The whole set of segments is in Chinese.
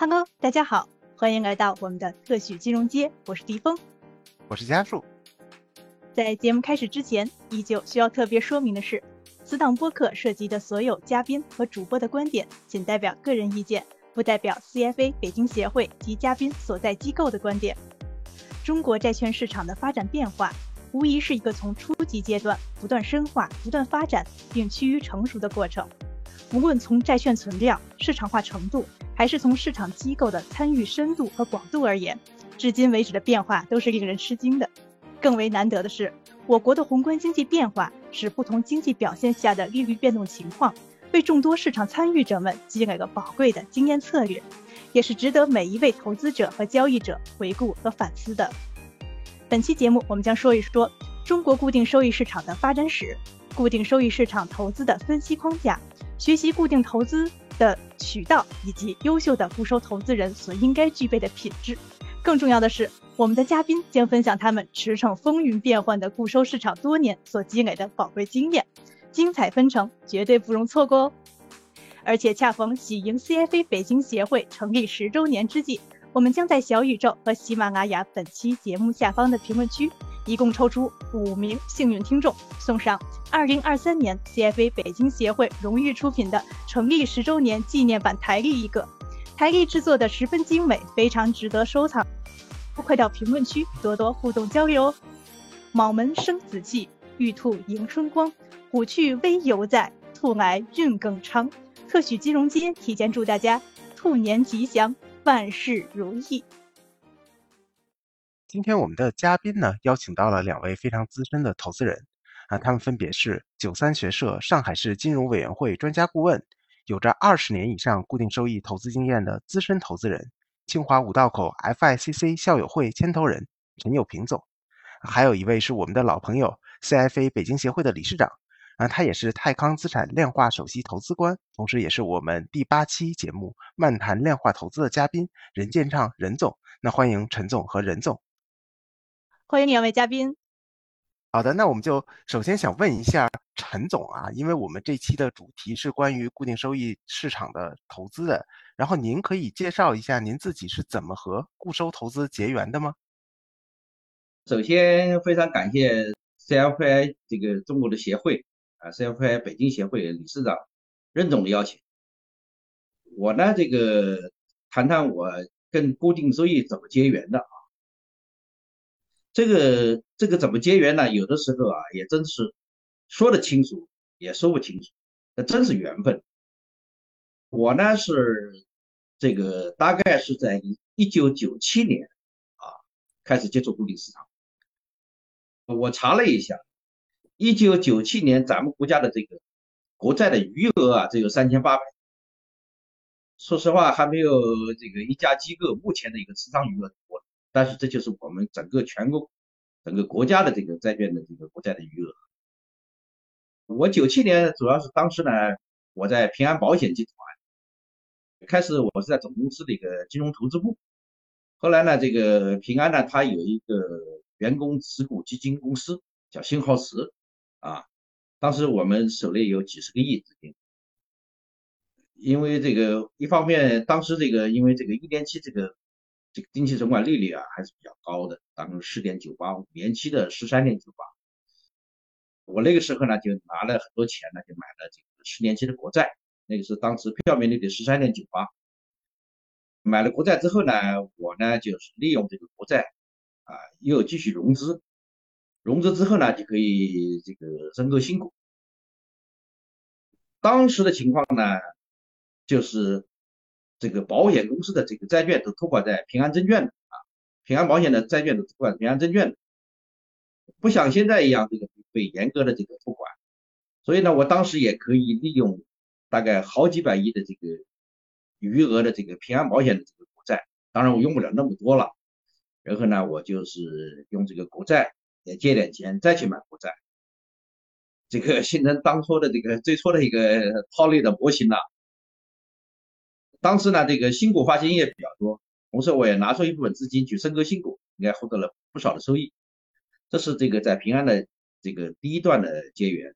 Hello，大家好，欢迎来到我们的特许金融街，我是迪峰，我是家树。在节目开始之前，依旧需要特别说明的是，此档播客涉及的所有嘉宾和主播的观点，仅代表个人意见，不代表 CFA 北京协会及嘉宾所在机构的观点。中国债券市场的发展变化，无疑是一个从初级阶段不断深化、不断发展并趋于成熟的过程。无论从债券存量、市场化程度，还是从市场机构的参与深度和广度而言，至今为止的变化都是令人吃惊的。更为难得的是，我国的宏观经济变化使不同经济表现下的利率变动情况，为众多市场参与者们积累了宝贵的经验策略，也是值得每一位投资者和交易者回顾和反思的。本期节目，我们将说一说中国固定收益市场的发展史，固定收益市场投资的分析框架。学习固定投资的渠道以及优秀的固收投资人所应该具备的品质。更重要的是，我们的嘉宾将分享他们驰骋风云变幻的固收市场多年所积累的宝贵经验，精彩纷呈，绝对不容错过哦！而且恰逢喜迎 CFA 北京协会成立十周年之际，我们将在小宇宙和喜马拉雅本期节目下方的评论区。一共抽出五名幸运听众，送上二零二三年 CFA 北京协会荣誉出品的成立十周年纪念版台历一个，台历制作的十分精美，非常值得收藏。快到评论区多多互动交流哦！卯门生子气，玉兔迎春光，虎去威犹在，兔来运更昌。特许金融街提前祝大家兔年吉祥，万事如意。今天我们的嘉宾呢，邀请到了两位非常资深的投资人，啊，他们分别是九三学社上海市金融委员会专家顾问，有着二十年以上固定收益投资经验的资深投资人，清华五道口 FICC 校友会牵头人陈友平总，还有一位是我们的老朋友 CFA 北京协会的理事长，啊，他也是泰康资产量化首席投资官，同时也是我们第八期节目漫谈量化投资的嘉宾任建畅任总，那欢迎陈总和任总。欢迎两位嘉宾。好的，那我们就首先想问一下陈总啊，因为我们这期的主题是关于固定收益市场的投资的，然后您可以介绍一下您自己是怎么和固收投资结缘的吗？首先非常感谢 CFI 这个中国的协会啊，CFI 北京协会理事长任总的邀请，我呢这个谈谈我跟固定收益怎么结缘的啊。这个这个怎么结缘呢？有的时候啊，也真是说得清楚，也说不清楚，那真是缘分。我呢是这个大概是在一九九七年啊开始接触固定市场。我查了一下，一九九七年咱们国家的这个国债的余额啊，只有三千八百。说实话，还没有这个一家机构目前的一个持仓余额多。但是这就是我们整个全国、整个国家的这个债券的这个国债的余额。我九七年主要是当时呢，我在平安保险集团，开始我是在总公司的一个金融投资部，后来呢，这个平安呢，它有一个员工持股基金公司叫新浩石啊，当时我们手里有几十个亿资金，因为这个一方面，当时这个因为这个一年期这个。这个定期存款利率啊还是比较高的，当时四点九八，五年期的十三点九八。我那个时候呢就拿了很多钱呢，就买了这个十年期的国债，那个是当时票面利率十三点九八。买了国债之后呢，我呢就是利用这个国债啊，又继续融资，融资之后呢就可以这个申购新股。当时的情况呢就是。这个保险公司的这个债券都托管在平安证券的啊，平安保险的债券都托管平安证券的，不像现在一样这个被严格的这个托管，所以呢，我当时也可以利用大概好几百亿的这个余额的这个平安保险的这个国债，当然我用不了那么多了，然后呢，我就是用这个国债也借点钱再去买国债，这个形成当初的这个最初的一个套利的模型了。当时呢，这个新股发行也比较多，同时我也拿出一部分资金去申购新股，应该获得了不少的收益。这是这个在平安的这个第一段的结缘。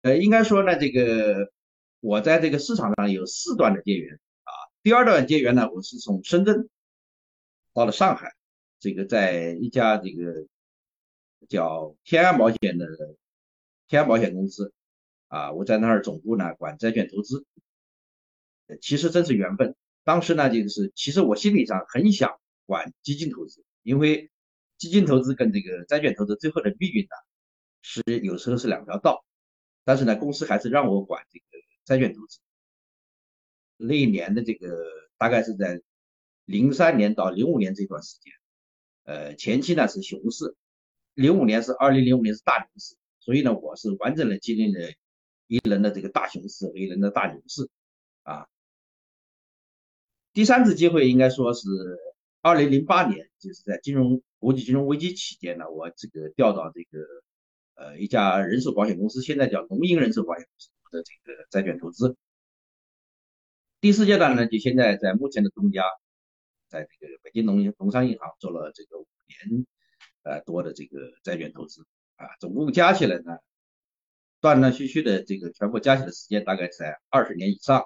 呃，应该说呢，这个我在这个市场上有四段的结缘啊。第二段结缘呢，我是从深圳到了上海，这个在一家这个叫天安保险的天安保险公司啊，我在那儿总部呢管债券投资。其实真是缘分，当时呢就是其实我心理上很想管基金投资，因为基金投资跟这个债券投资最后的命运呢是有时候是两条道，但是呢公司还是让我管这个债券投资。那一年的这个大概是在零三年到零五年这段时间，呃，前期呢是熊市，零五年是二零零五年是大牛市，所以呢我是完整的经历了一轮的这个大熊市和一轮的大牛市啊。第三次机会应该说是二零零八年，就是在金融国际金融危机期间呢，我这个调到这个呃一家人寿保险公司，现在叫农银人寿保险公司的这个债券投资。第四阶段呢，就现在在目前的东家，在这个北京农农商银行做了这个五年呃多的这个债券投资啊，总共加起来呢，断断续续的这个全部加起来时间大概在二十年以上。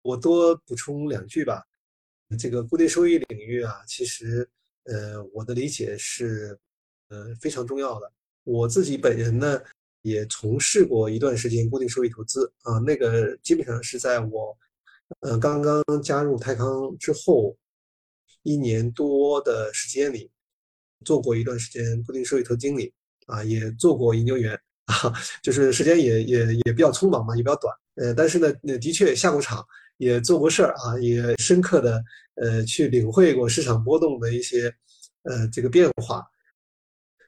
我多补充两句吧，这个固定收益领域啊，其实呃我的理解是呃非常重要的。我自己本人呢。也从事过一段时间固定收益投资啊，那个基本上是在我呃刚刚加入泰康之后一年多的时间里，做过一段时间固定收益投经理啊，也做过研究员啊，就是时间也也也比较匆忙嘛，也比较短，呃，但是呢，的确下过场，也做过事儿啊，也深刻的呃去领会过市场波动的一些呃这个变化。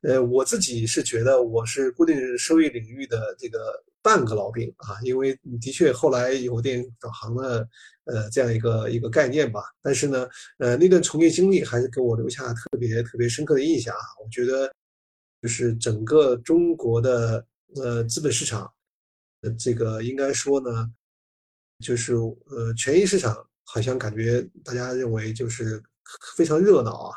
呃，我自己是觉得我是固定收益领域的这个半个老兵啊，因为的确后来有点转行的呃这样一个一个概念吧。但是呢，呃，那段从业经历还是给我留下特别特别深刻的印象啊。我觉得就是整个中国的呃资本市场，呃，这个应该说呢，就是呃权益市场好像感觉大家认为就是非常热闹啊，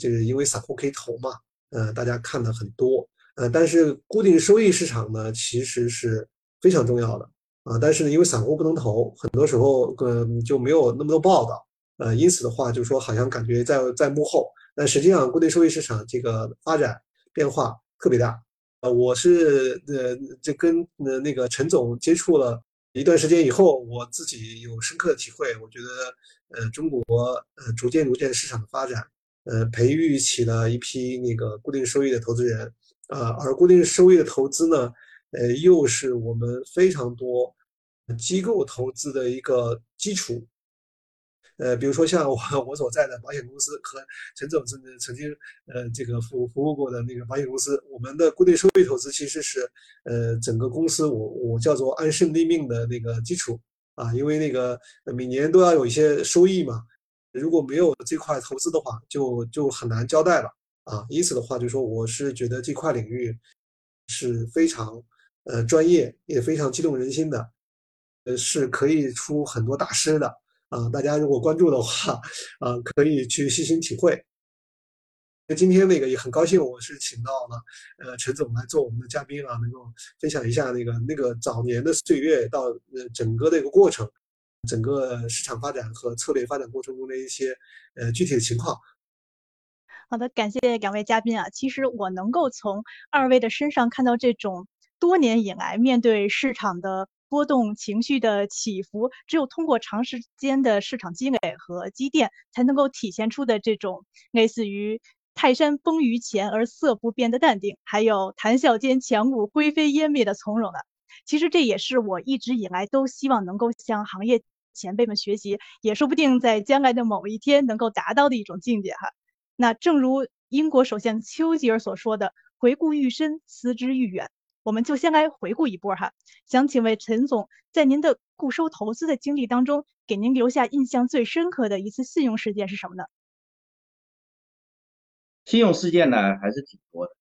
这个因为散户可以投嘛。呃，大家看的很多，呃，但是固定收益市场呢，其实是非常重要的啊。但是呢，因为散户不能投，很多时候呃就没有那么多报道，呃，因此的话，就说好像感觉在在幕后，但实际上固定收益市场这个发展变化特别大。呃，我是呃这跟呃那个陈总接触了一段时间以后，我自己有深刻的体会，我觉得呃中国呃逐渐逐渐市场的发展。呃，培育起了一批那个固定收益的投资人，啊，而固定收益的投资呢，呃，又是我们非常多机构投资的一个基础。呃，比如说像我我所在的保险公司和陈总曾曾经呃这个服服务过的那个保险公司，我们的固定收益投资其实是呃整个公司我我叫做安身立命的那个基础啊，因为那个每年都要有一些收益嘛。如果没有这块投资的话，就就很难交代了啊。因此的话，就说我是觉得这块领域是非常呃专业，也非常激动人心的，呃，是可以出很多大师的啊。大家如果关注的话啊，可以去细心体会。那今天那个也很高兴，我是请到了呃陈总来做我们的嘉宾啊，能够分享一下那个那个早年的岁月到呃整个的一个过程。整个市场发展和策略发展过程中的一些呃具体的情况。好的，感谢两位嘉宾啊。其实我能够从二位的身上看到这种多年以来面对市场的波动、情绪的起伏，只有通过长时间的市场积累和积淀，才能够体现出的这种类似于泰山崩于前而色不变的淡定，还有谈笑间强兀灰飞烟灭的从容的。其实这也是我一直以来都希望能够向行业。前辈们学习，也说不定在将来的某一天能够达到的一种境界哈。那正如英国首相丘吉尔所说的：“回顾愈深，思之愈远。”我们就先来回顾一波哈。想请问陈总，在您的固收投资的经历当中，给您留下印象最深刻的一次信用事件是什么呢？信用事件呢还是挺多的，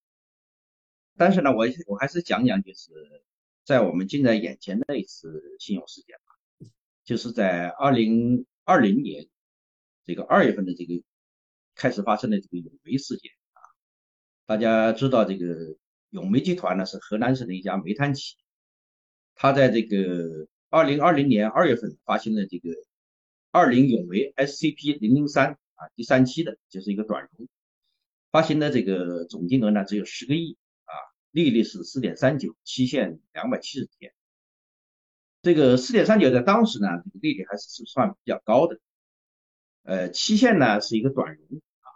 但是呢，我我还是讲讲，就是在我们近在眼前的一次信用事件吧。就是在二零二零年这个二月份的这个开始发生的这个永煤事件啊，大家知道这个永煤集团呢是河南省的一家煤炭企业，它在这个二零二零年二月份发行了这个二零永煤 SCP 零零三啊第三期的，就是一个短融，发行的这个总金额呢只有十个亿啊，利率是四点三九，期限两百七十天。这个四点三九在当时呢，这个利率还是算比较高的，呃，期限呢是一个短融啊，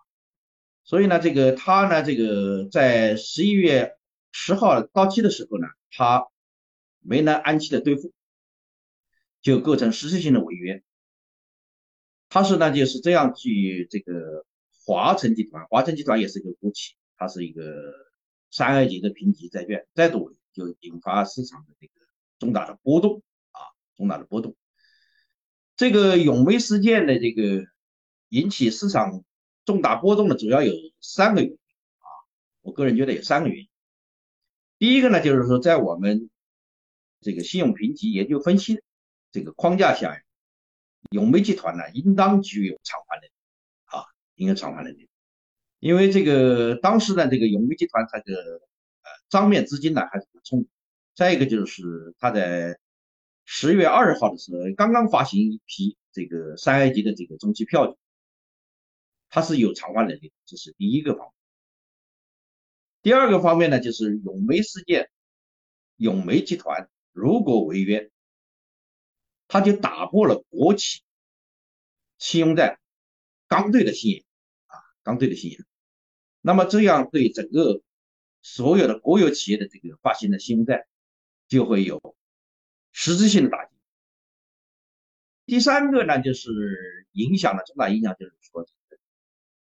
所以呢，这个它呢，这个在十一月十号到期的时候呢，它没能按期的兑付，就构成实质性的违约。它是呢就是这样去这个华晨集团，华晨集团也是一个国企，它是一个三 A 级的评级债券，再度就引发市场的这个重大的波动啊。重大的波动，这个永煤事件的这个引起市场重大波动的主要有三个原因啊，我个人觉得有三个原因。第一个呢，就是说在我们这个信用评级研究分析这个框架下，永煤集团呢应当具有偿还能力啊，应该偿还能力，因为这个当时呢，这个永煤集团它的呃账面资金呢还是很充足，再一个就是它在十月二号的时候，刚刚发行一批这个三 A 级的这个中期票据，它是有偿还能力，这是第一个方面。第二个方面呢，就是永煤事件，永煤集团如果违约，它就打破了国企信用债刚兑的信仰啊，刚兑的信仰。那么这样对整个所有的国有企业的这个发行的信用债就会有。实质性的打击。第三个呢，就是影响了重大影响，就是，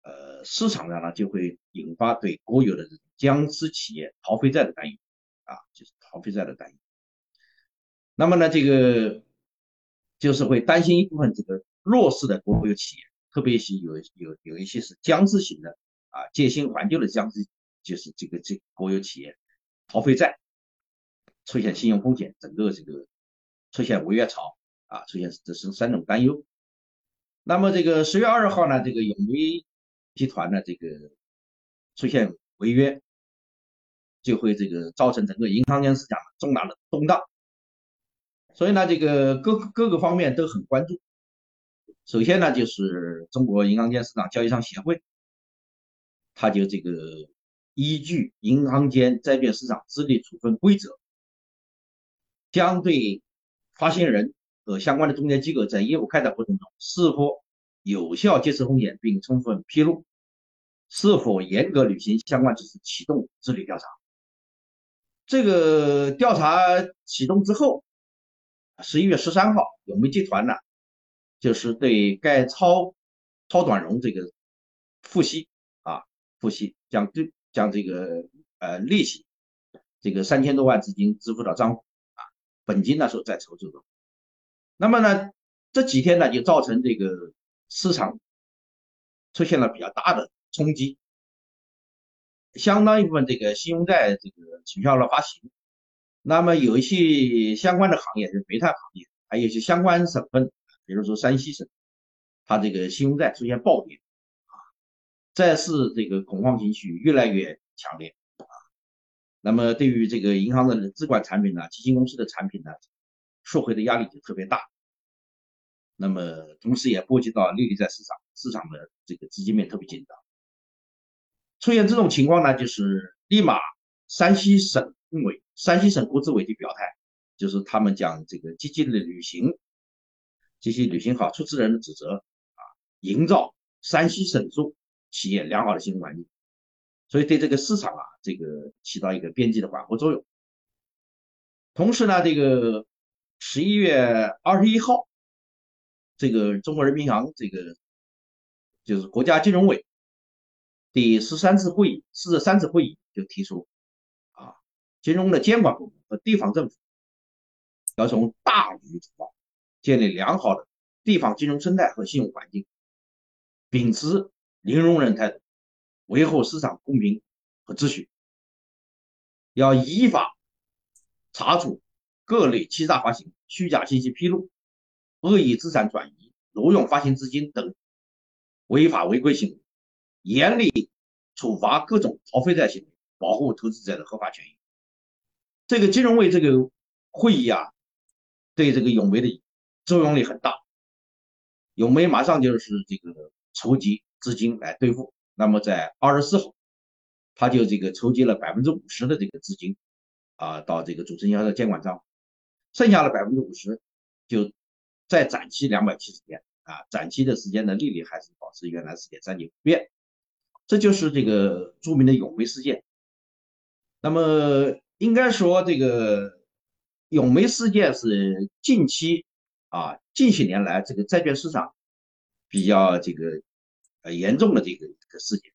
呃，市场上呢就会引发对国有的这种僵尸企业逃废债的担忧啊，就是逃废债的担忧。那么呢，这个就是会担心一部分这个弱势的国有企业，特别是有有有一些是僵尸型的啊，借新还旧的僵尸，就是这个这国有企业逃废债。出现信用风险，整个这个出现违约潮啊，出现这是三种担忧。那么这个十月二号呢，这个永煤集团呢，这个出现违约，就会这个造成整个银行间市场重大的动荡。所以呢，这个各各个方面都很关注。首先呢，就是中国银行间市场交易商协会，他就这个依据银行间债券市场资历处分规则。将对发行人和相关的中介机构在业务开展过程中是否有效揭示风险并充分披露，是否严格履行相关指示启动自律调查。这个调查启动之后，十一月十三号，永煤集团呢，就是对该超超短融这个付息啊付息，将对将这个呃利息这个三千多万资金支付到账户啊。本金那时候在筹组中，那么呢，这几天呢就造成这个市场出现了比较大的冲击，相当一部分这个信用债这个取消了发行，那么有一些相关的行业是煤炭行业，还有一些相关省份，比如说山西省，它这个信用债出现暴跌啊，债市这个恐慌情绪越来越强烈啊。那么对于这个银行的资管产品呢，基金公司的产品呢，赎回的压力就特别大。那么同时也波及到利率在市场，市场的这个资金面特别紧张。出现这种情况呢，就是立马山西省委、山西省国资委就表态，就是他们将这个积极的履行，积极履行好出资人的职责啊，营造山西省属企业良好的信用环境。所以对这个市场啊，这个起到一个边际的缓和作用。同时呢，这个十一月二十一号，这个中国人民银行这个就是国家金融委第十三次会议，四十三次会议就提出啊，金融的监管部门和地方政府要从大局出发，建立良好的地方金融生态和信用环境，秉持零容忍态度。维护市场公平和秩序，要依法查处各类欺诈发行、虚假信息披露、恶意资产转移、挪用发行资金等违法违规行为，严厉处罚各种逃废债行为，保护投资者的合法权益。这个金融委这个会议啊，对这个永煤的作用力很大，永煤马上就是这个筹集资金来兑付。那么在二十四号，他就这个筹集了百分之五十的这个资金啊，到这个主承销的监管账户，剩下的百分之五十就再展期两百七十天啊，展期的时间的利率还是保持原来四点三九不变。这就是这个著名的永煤事件。那么应该说，这个永煤事件是近期啊近些年来这个债券市场比较这个呃严重的这个一个事件。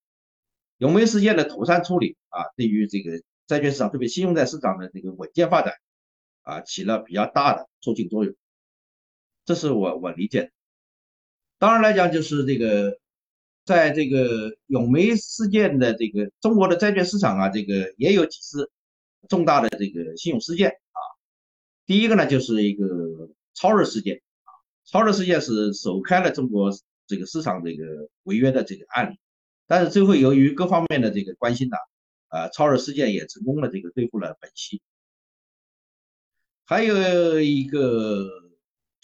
永煤事件的妥善处理啊，对于这个债券市场，特别信用债市场的这个稳健发展啊，起了比较大的促进作用。这是我我理解的。当然来讲，就是这个。在这个永煤事件的这个中国的债券市场啊，这个也有几次重大的这个信用事件啊。第一个呢，就是一个超热事件啊，超热事件是首开了中国这个市场这个违约的这个案例，但是最后由于各方面的这个关心呢，啊，超热事件也成功的这个兑付了本息。还有一个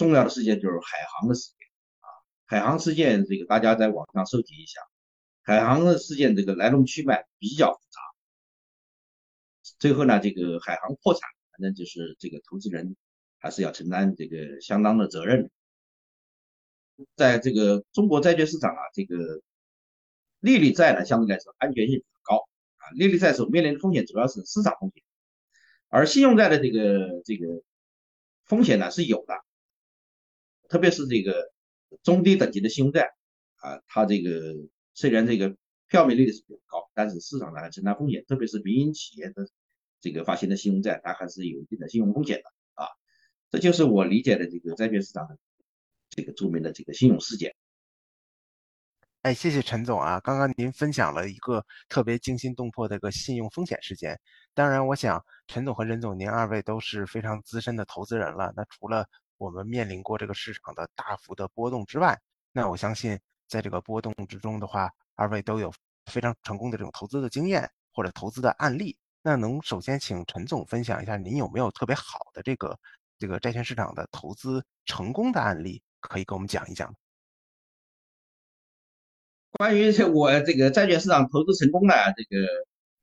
重要的事件就是海航的事件啊。海航事件，这个大家在网上收集一下。海航的事件，这个来龙去脉比较复杂。最后呢，这个海航破产，反正就是这个投资人还是要承担这个相当的责任。在这个中国债券市场啊，这个利率债呢，相对来说安全性比较高啊。利率债所面临的风险主要是市场风险，而信用债的这个这个风险呢是有的，特别是这个。中低等级的信用债啊，它这个虽然这个票面利率是比较高，但是市场上还承担风险，特别是民营企业的这个发行的信用债，它还是有一定的信用风险的啊。这就是我理解的这个债券市场的这个著名的这个信用事件。哎，谢谢陈总啊，刚刚您分享了一个特别惊心动魄的一个信用风险事件。当然，我想陈总和任总，您二位都是非常资深的投资人了。那除了我们面临过这个市场的大幅的波动之外，那我相信在这个波动之中的话，二位都有非常成功的这种投资的经验或者投资的案例。那能首先请陈总分享一下，您有没有特别好的这个这个债券市场的投资成功的案例，可以给我们讲一讲？关于这我这个债券市场投资成功的这个，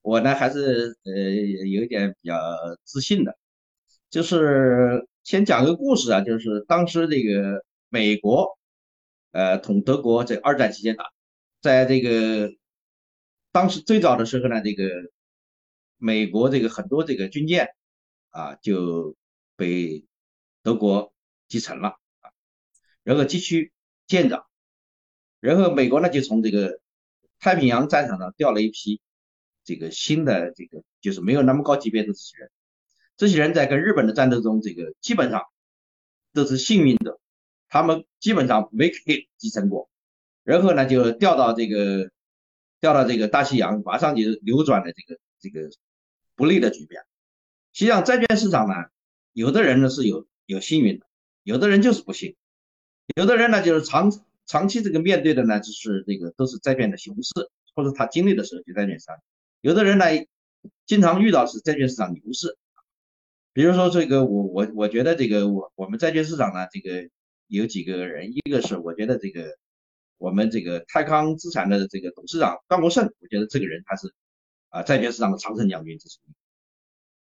我呢还是呃有一点比较自信的，就是。先讲个故事啊，就是当时这个美国，呃，同德国在二战期间打，在这个当时最早的时候呢，这个美国这个很多这个军舰啊就被德国击沉了啊，然后急需舰长，然后美国呢就从这个太平洋战场上调了一批这个新的这个就是没有那么高级别的这些人。这些人在跟日本的战斗中，这个基本上都是幸运的，他们基本上没给击沉过，然后呢就调到这个调到这个大西洋，马上就扭转了这个这个不利的局面。实际上债券市场呢，有的人呢是有有幸运的，有的人就是不幸，有的人呢就是长长期这个面对的呢就是这个都是债券的熊市，或者他经历的时候就债券市场，有的人呢经常遇到是债券市场牛市。比如说这个，我我我觉得这个我我们债券市场呢，这个有几个人，一个是我觉得这个我们这个泰康资产的这个董事长段国胜，我觉得这个人他是啊债券市场的常胜将军，这是。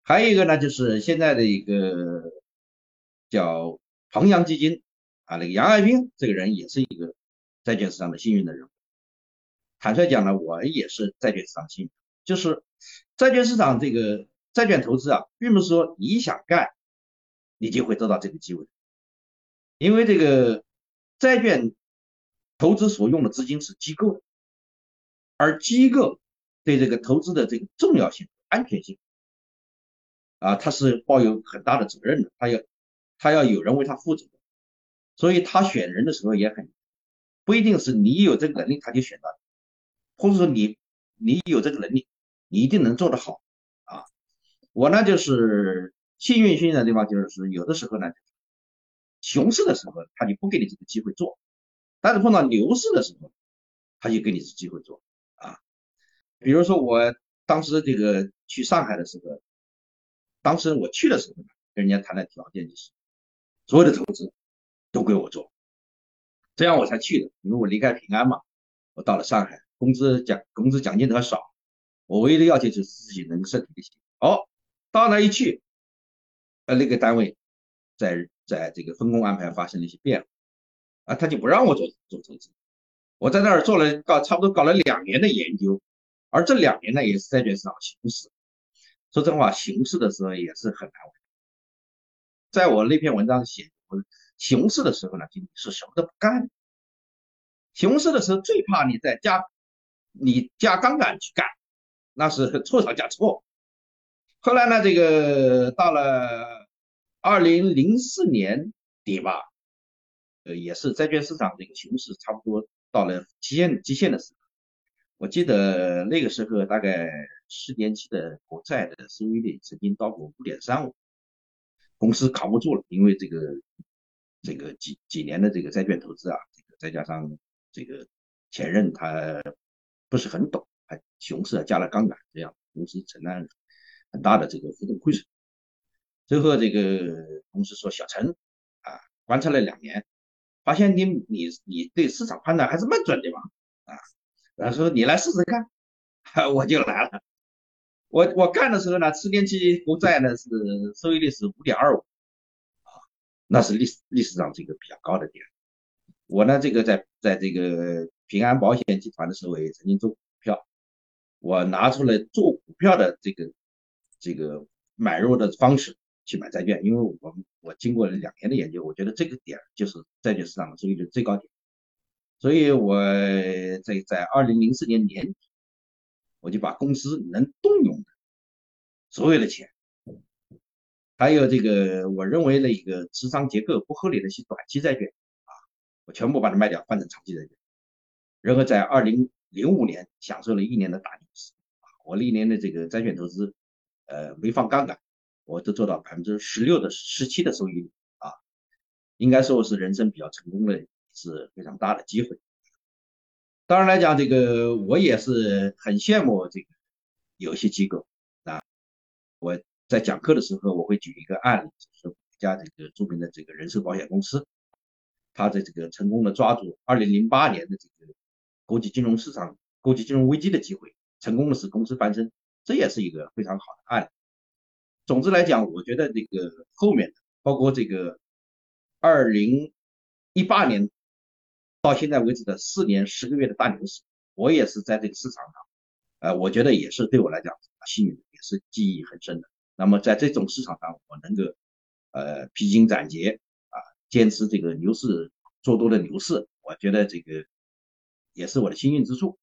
还有一个呢，就是现在的一个叫庞洋基金啊，那个杨爱兵这个人也是一个债券市场的幸运的人物。坦率讲呢，我也是债券市场幸运，就是债券市场这个。债券投资啊，并不是说你想干，你就会得到这个机会，因为这个债券投资所用的资金是机构，而机构对这个投资的这个重要性、安全性啊，他是抱有很大的责任的，他要他要有人为他负责，所以他选人的时候也很不一定是你有这个能力他就选到，或者说你你有这个能力，你一定能做得好。我呢就是幸运幸运的地方，就是有的时候呢，熊市的时候他就不给你这个机会做，但是碰到牛市的时候，他就给你这机会做啊。比如说我当时这个去上海的时候，当时我去的时候呢，跟人家谈的条件就是，所有的投资都归我做，这样我才去的，因为我离开平安嘛，我到了上海，工资奖工资奖金很少，我唯一的要求就是自己能身体力行。哦，到那一去，呃，那个单位在在这个分工安排发生了一些变化，啊，他就不让我做做投资。我在那儿做了搞差不多搞了两年的研究，而这两年呢也是债券市场熊市。说真话，熊市的时候也是很难。在我那篇文章写，我熊市的时候呢，就是什么都不干。熊市的时候最怕你在加，你加杠杆去干，那是错上加错。后来呢，这个到了二零零四年底吧，呃，也是债券市场这个熊市差不多到了极限极限的时候。我记得那个时候大概十年期的国债的收益率曾经到过五点三五，公司扛不住了，因为这个这个几几年的这个债券投资啊，这个再加上这个前任他不是很懂，还熊市加了杠杆，这样公司承担很大的这个浮动亏损。最后这个公司说：“小陈啊，观察了两年，发现你你你对市场判断还是蛮准的嘛，啊。”然后说你来试试看，我就来了。我我干的时候呢，十年期国债呢是收益率是五点二五，啊，那是历史历史上这个比较高的点。我呢这个在在这个平安保险集团的时候也曾经做股票，我拿出了做股票的这个这个买入的方式去买债券，因为我我经过了两年的研究，我觉得这个点就是债券市场的收益率最高点。所以我在在二零零四年年底，我就把公司能动用的所有的钱，还有这个我认为的一个持仓结构不合理的一些短期债券啊，我全部把它卖掉，换成长期债券。然后在二零零五年享受了一年的大牛市，我历年的这个债券投资，呃，没放杠杆，我都做到百分之十六的十七的收益率啊，应该说是人生比较成功的。是非常大的机会。当然来讲，这个我也是很羡慕这个有些机构啊。我在讲课的时候，我会举一个案例，就是一家这个著名的这个人寿保险公司，它的这个成功的抓住2008年的这个国际金融市场、国际金融危机的机会，成功的使公司翻身，这也是一个非常好的案例。总之来讲，我觉得这个后面的，包括这个2018年。到现在为止的四年十个月的大牛市，我也是在这个市场上，呃，我觉得也是对我来讲幸运，也是记忆很深的。那么在这种市场上，我能够呃披荆斩棘啊，坚持这个牛市做多的牛市，我觉得这个也是我的幸运之处。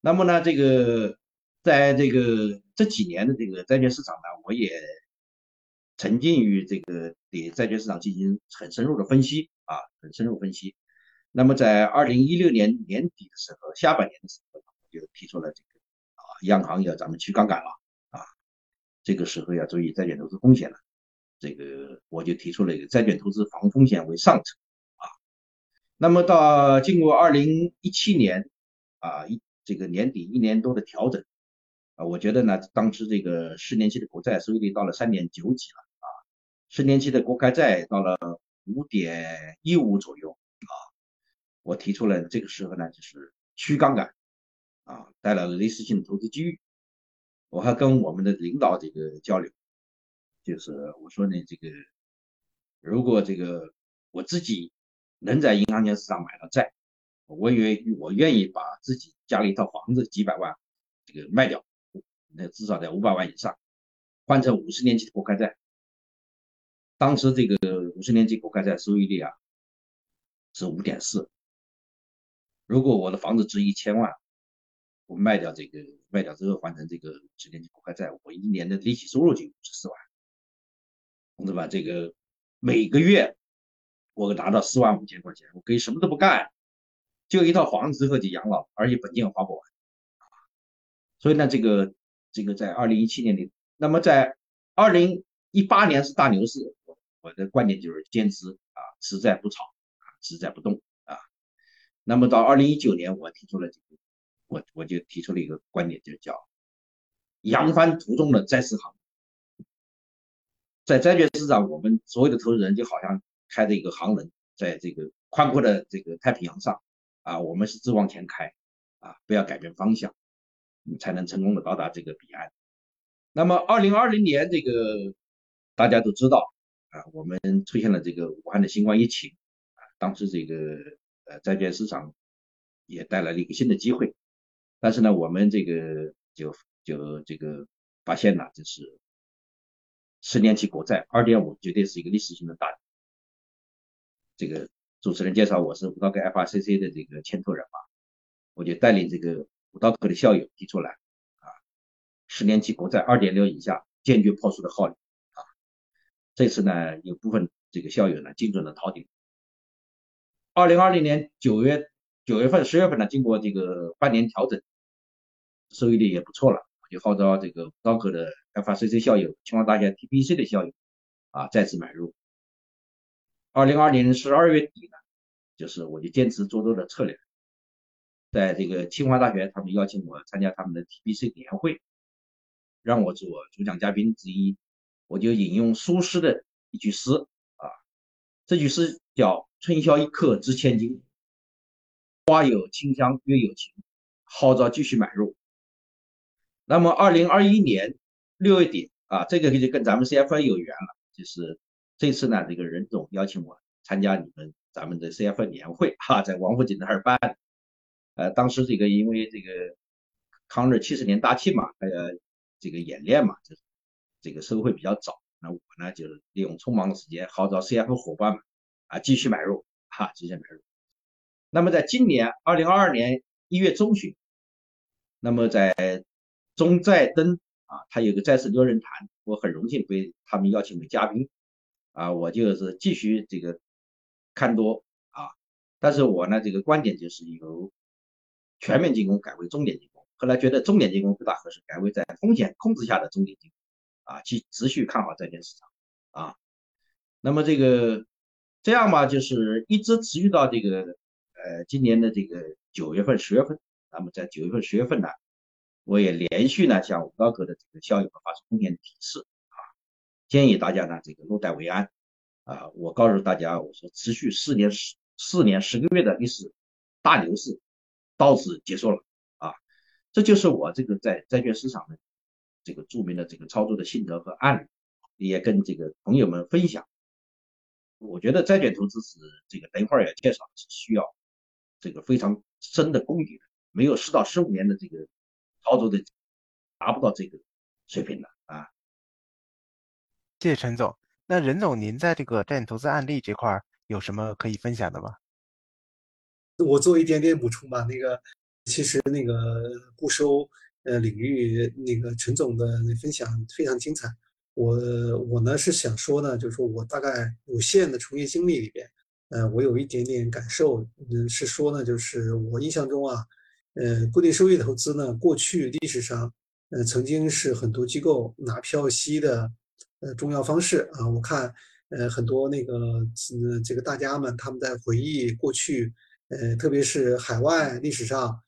那么呢，这个在这个这几年的这个债券市场呢，我也沉浸于这个对债券市场进行很深入的分析啊，很深入分析。那么在二零一六年年底的时候，下半年的时候，就提出了这个啊，央行要咱们去杠杆了啊，这个时候要注意债券投资风险了。这个我就提出了一个债券投资防风险为上策啊。那么到经过二零一七年啊一这个年底一年多的调整我觉得呢，当时这个十年期的国债收益率到了三点九几了啊，十年期的国开债到了五点一五左右啊。我提出来这个时候呢，就是去杠杆啊，带来了历史性的投资机遇。我还跟我们的领导这个交流，就是我说呢，这个如果这个我自己能在银行间市场买到债，我愿我愿意把自己家里一套房子几百万这个卖掉，那至少在五百万以上，换成五十年期的国开债。当时这个五十年期国开债收益率啊是五点四。如果我的房子值一千万，我卖掉这个，卖掉之后换成这个十年期国开债，我一年的利息收入就五十四万，同志们，这个每个月我拿到四万五千块钱，我可以什么都不干，就一套房子之后就养老，而且本金也花不完。所以呢，这个这个在二零一七年里，那么在二零一八年是大牛市，我我的观点就是坚持啊，持债不炒啊，持债不动啊。那么到二零一九年，我提出了这个，我我就提出了一个观点，就叫扬帆途中的债市行。在债券市场，我们所有的投资人就好像开着一个航轮，在这个宽阔的这个太平洋上啊，我们是只往前开啊，不要改变方向，才能成功的到达这个彼岸。那么，二零二零年这个大家都知道啊，我们出现了这个武汉的新冠疫情啊，当时这个呃债券市场也带来了一个新的机会，但是呢，我们这个就就这个发现了，就是十年期国债二点五绝对是一个历史性的大。这个主持人介绍我是五道口 FRCC 的这个牵头人嘛，我就带领这个五道口的校友提出来啊。十年期国债二点六以下，坚决抛出的号令啊！这次呢，有部分这个校友呢，精准的逃顶。二零二零年九月九月份、十月份呢，经过这个半年调整，收益率也不错了。我就号召这个高科的 FRCC 校友、清华大学 TBC 的校友啊，再次买入。二零二零年十二月底呢，就是我就坚持做多的策略，在这个清华大学，他们邀请我参加他们的 TBC 年会。让我做主讲嘉宾之一，我就引用苏轼的一句诗啊，这句诗叫“春宵一刻值千金，花有清香月有情”，号召继续买入。那么，二零二一年六月底啊，这个就跟咱们 CFA 有缘了，就是这次呢，这个任总邀请我参加你们咱们的 CFA 年会哈，在王府井那儿办。呃，当时这个因为这个抗日七十年大庆嘛，呃。这个演练嘛，就是这个收会比较早，那我呢就利用匆忙的时间号召 CF 伙伴们啊继续买入，哈，继续买入。那么在今年二零二二年一月中旬，那么在中债登啊，它有个债市六人谈，我很荣幸被他们邀请为嘉宾啊，我就是继续这个看多啊，但是我呢这个观点就是由全面进攻改为重点进攻。后来觉得重点进攻不大合适，改为在风险控制下的重点进攻，啊，继持续看好债券市场，啊，那么这个这样吧，就是一直持续到这个呃今年的这个九月份、十月份，那么在九月份、十月份呢，我也连续呢向五道口的这个校友们发出风险提示，啊，建议大家呢这个落袋为安，啊，我告诉大家，我说持续四年十四年十个月的历史大牛市到此结束了啊。这就是我这个在债券市场的这个著名的这个操作的心得和案例，也跟这个朋友们分享。我觉得债券投资是这个等一会儿也介绍是需要这个非常深的功底的，没有十到十五年的这个操作的达不到这个水平的啊。谢谢陈总。那任总，您在这个债券投资案例这块有什么可以分享的吗？我做一点点补充吧，那个。其实那个固收呃领域那个陈总的分享非常精彩。我我呢是想说呢，就是说我大概有限的从业经历里边，呃，我有一点点感受，嗯，是说呢，就是我印象中啊，呃，固定收益投资呢，过去历史上，呃，曾经是很多机构拿票息的呃重要方式啊。我看呃很多那个呃这个大家们他们在回忆过去，呃，特别是海外历史上。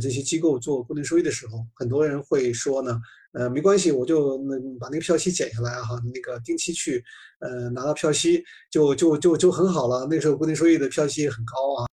这些机构做固定收益的时候，很多人会说呢，呃，没关系，我就那把那个票息减下来哈，那个定期去，呃，拿到票息就就就就很好了。那时候固定收益的票息很高啊。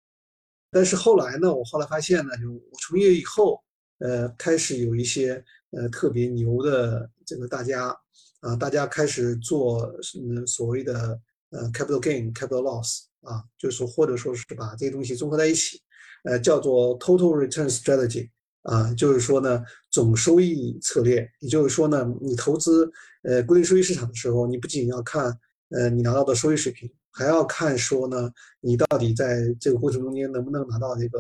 但是后来呢，我后来发现呢，就我从业以后，呃，开始有一些呃特别牛的这个大家啊，大家开始做嗯所谓的呃 capital gain capital loss 啊，就是说或者说是把这些东西综合在一起。呃，叫做 total return strategy 啊，就是说呢，总收益策略。也就是说呢，你投资呃固定收益市场的时候，你不仅要看呃你拿到的收益水平，还要看说呢，你到底在这个过程中间能不能拿到这个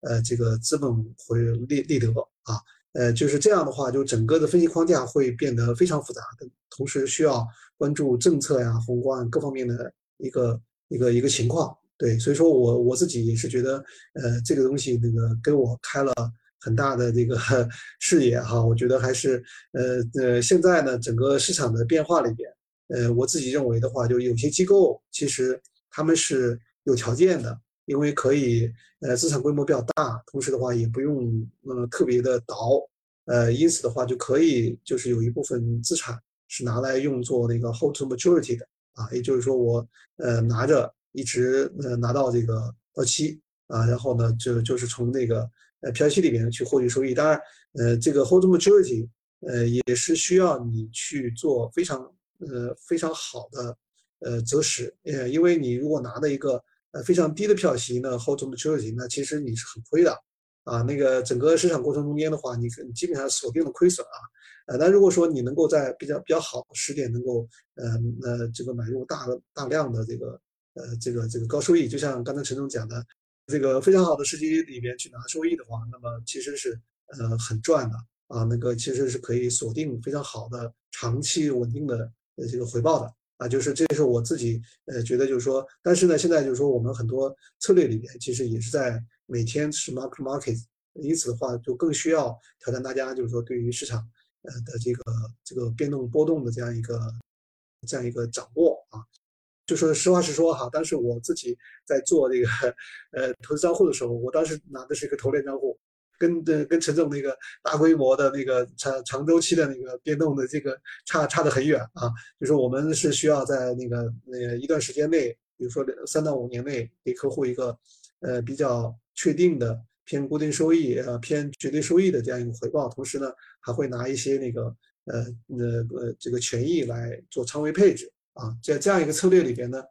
呃这个资本回利利得啊？呃，就是这样的话，就整个的分析框架会变得非常复杂的，同时需要关注政策呀、宏观各方面的一个一个一个情况。对，所以说我我自己也是觉得，呃，这个东西那个给我开了很大的这个视野哈。我觉得还是，呃呃，现在呢，整个市场的变化里边，呃，我自己认为的话，就有些机构其实他们是有条件的，因为可以，呃，资产规模比较大，同时的话也不用呃特别的倒，呃，因此的话就可以就是有一部分资产是拿来用作那个 hold to maturity 的啊，也就是说我呃拿着。一直呃拿到这个到期啊，然后呢就就是从那个呃票息里面去获取收益。当然，呃，这个 hold maturity 呃也是需要你去做非常呃非常好的呃择时，呃，因为你如果拿的一个呃非常低的票息呢，hold maturity，那其实你是很亏的。啊，那个整个市场过程中间的话，你基本上锁定了亏损啊，呃，但如果说你能够在比较比较好的时点能够，呃呃，这个买入大大量的这个，呃，这个这个高收益，就像刚才陈总讲的，这个非常好的时机里面去拿收益的话，那么其实是呃很赚的啊，那个其实是可以锁定非常好的长期稳定的呃这个回报的啊，就是这是我自己呃觉得就是说，但是呢，现在就是说我们很多策略里面其实也是在。每天是 mark market，因此的话就更需要挑战大家，就是说对于市场呃的这个这个变动波动的这样一个这样一个掌握啊，就说实话实说哈，当时我自己在做这个呃投资账户的时候，我当时拿的是一个投链账户，跟呃跟陈总那个大规模的那个长长周期的那个变动的这个差差得很远啊，就是我们是需要在那个那一段时间内，比如说三到五年内给客户一个呃比较。确定的偏固定收益呃偏绝对收益的这样一个回报，同时呢还会拿一些那个呃呃呃这个权益来做仓位配置啊，在这样一个策略里边呢，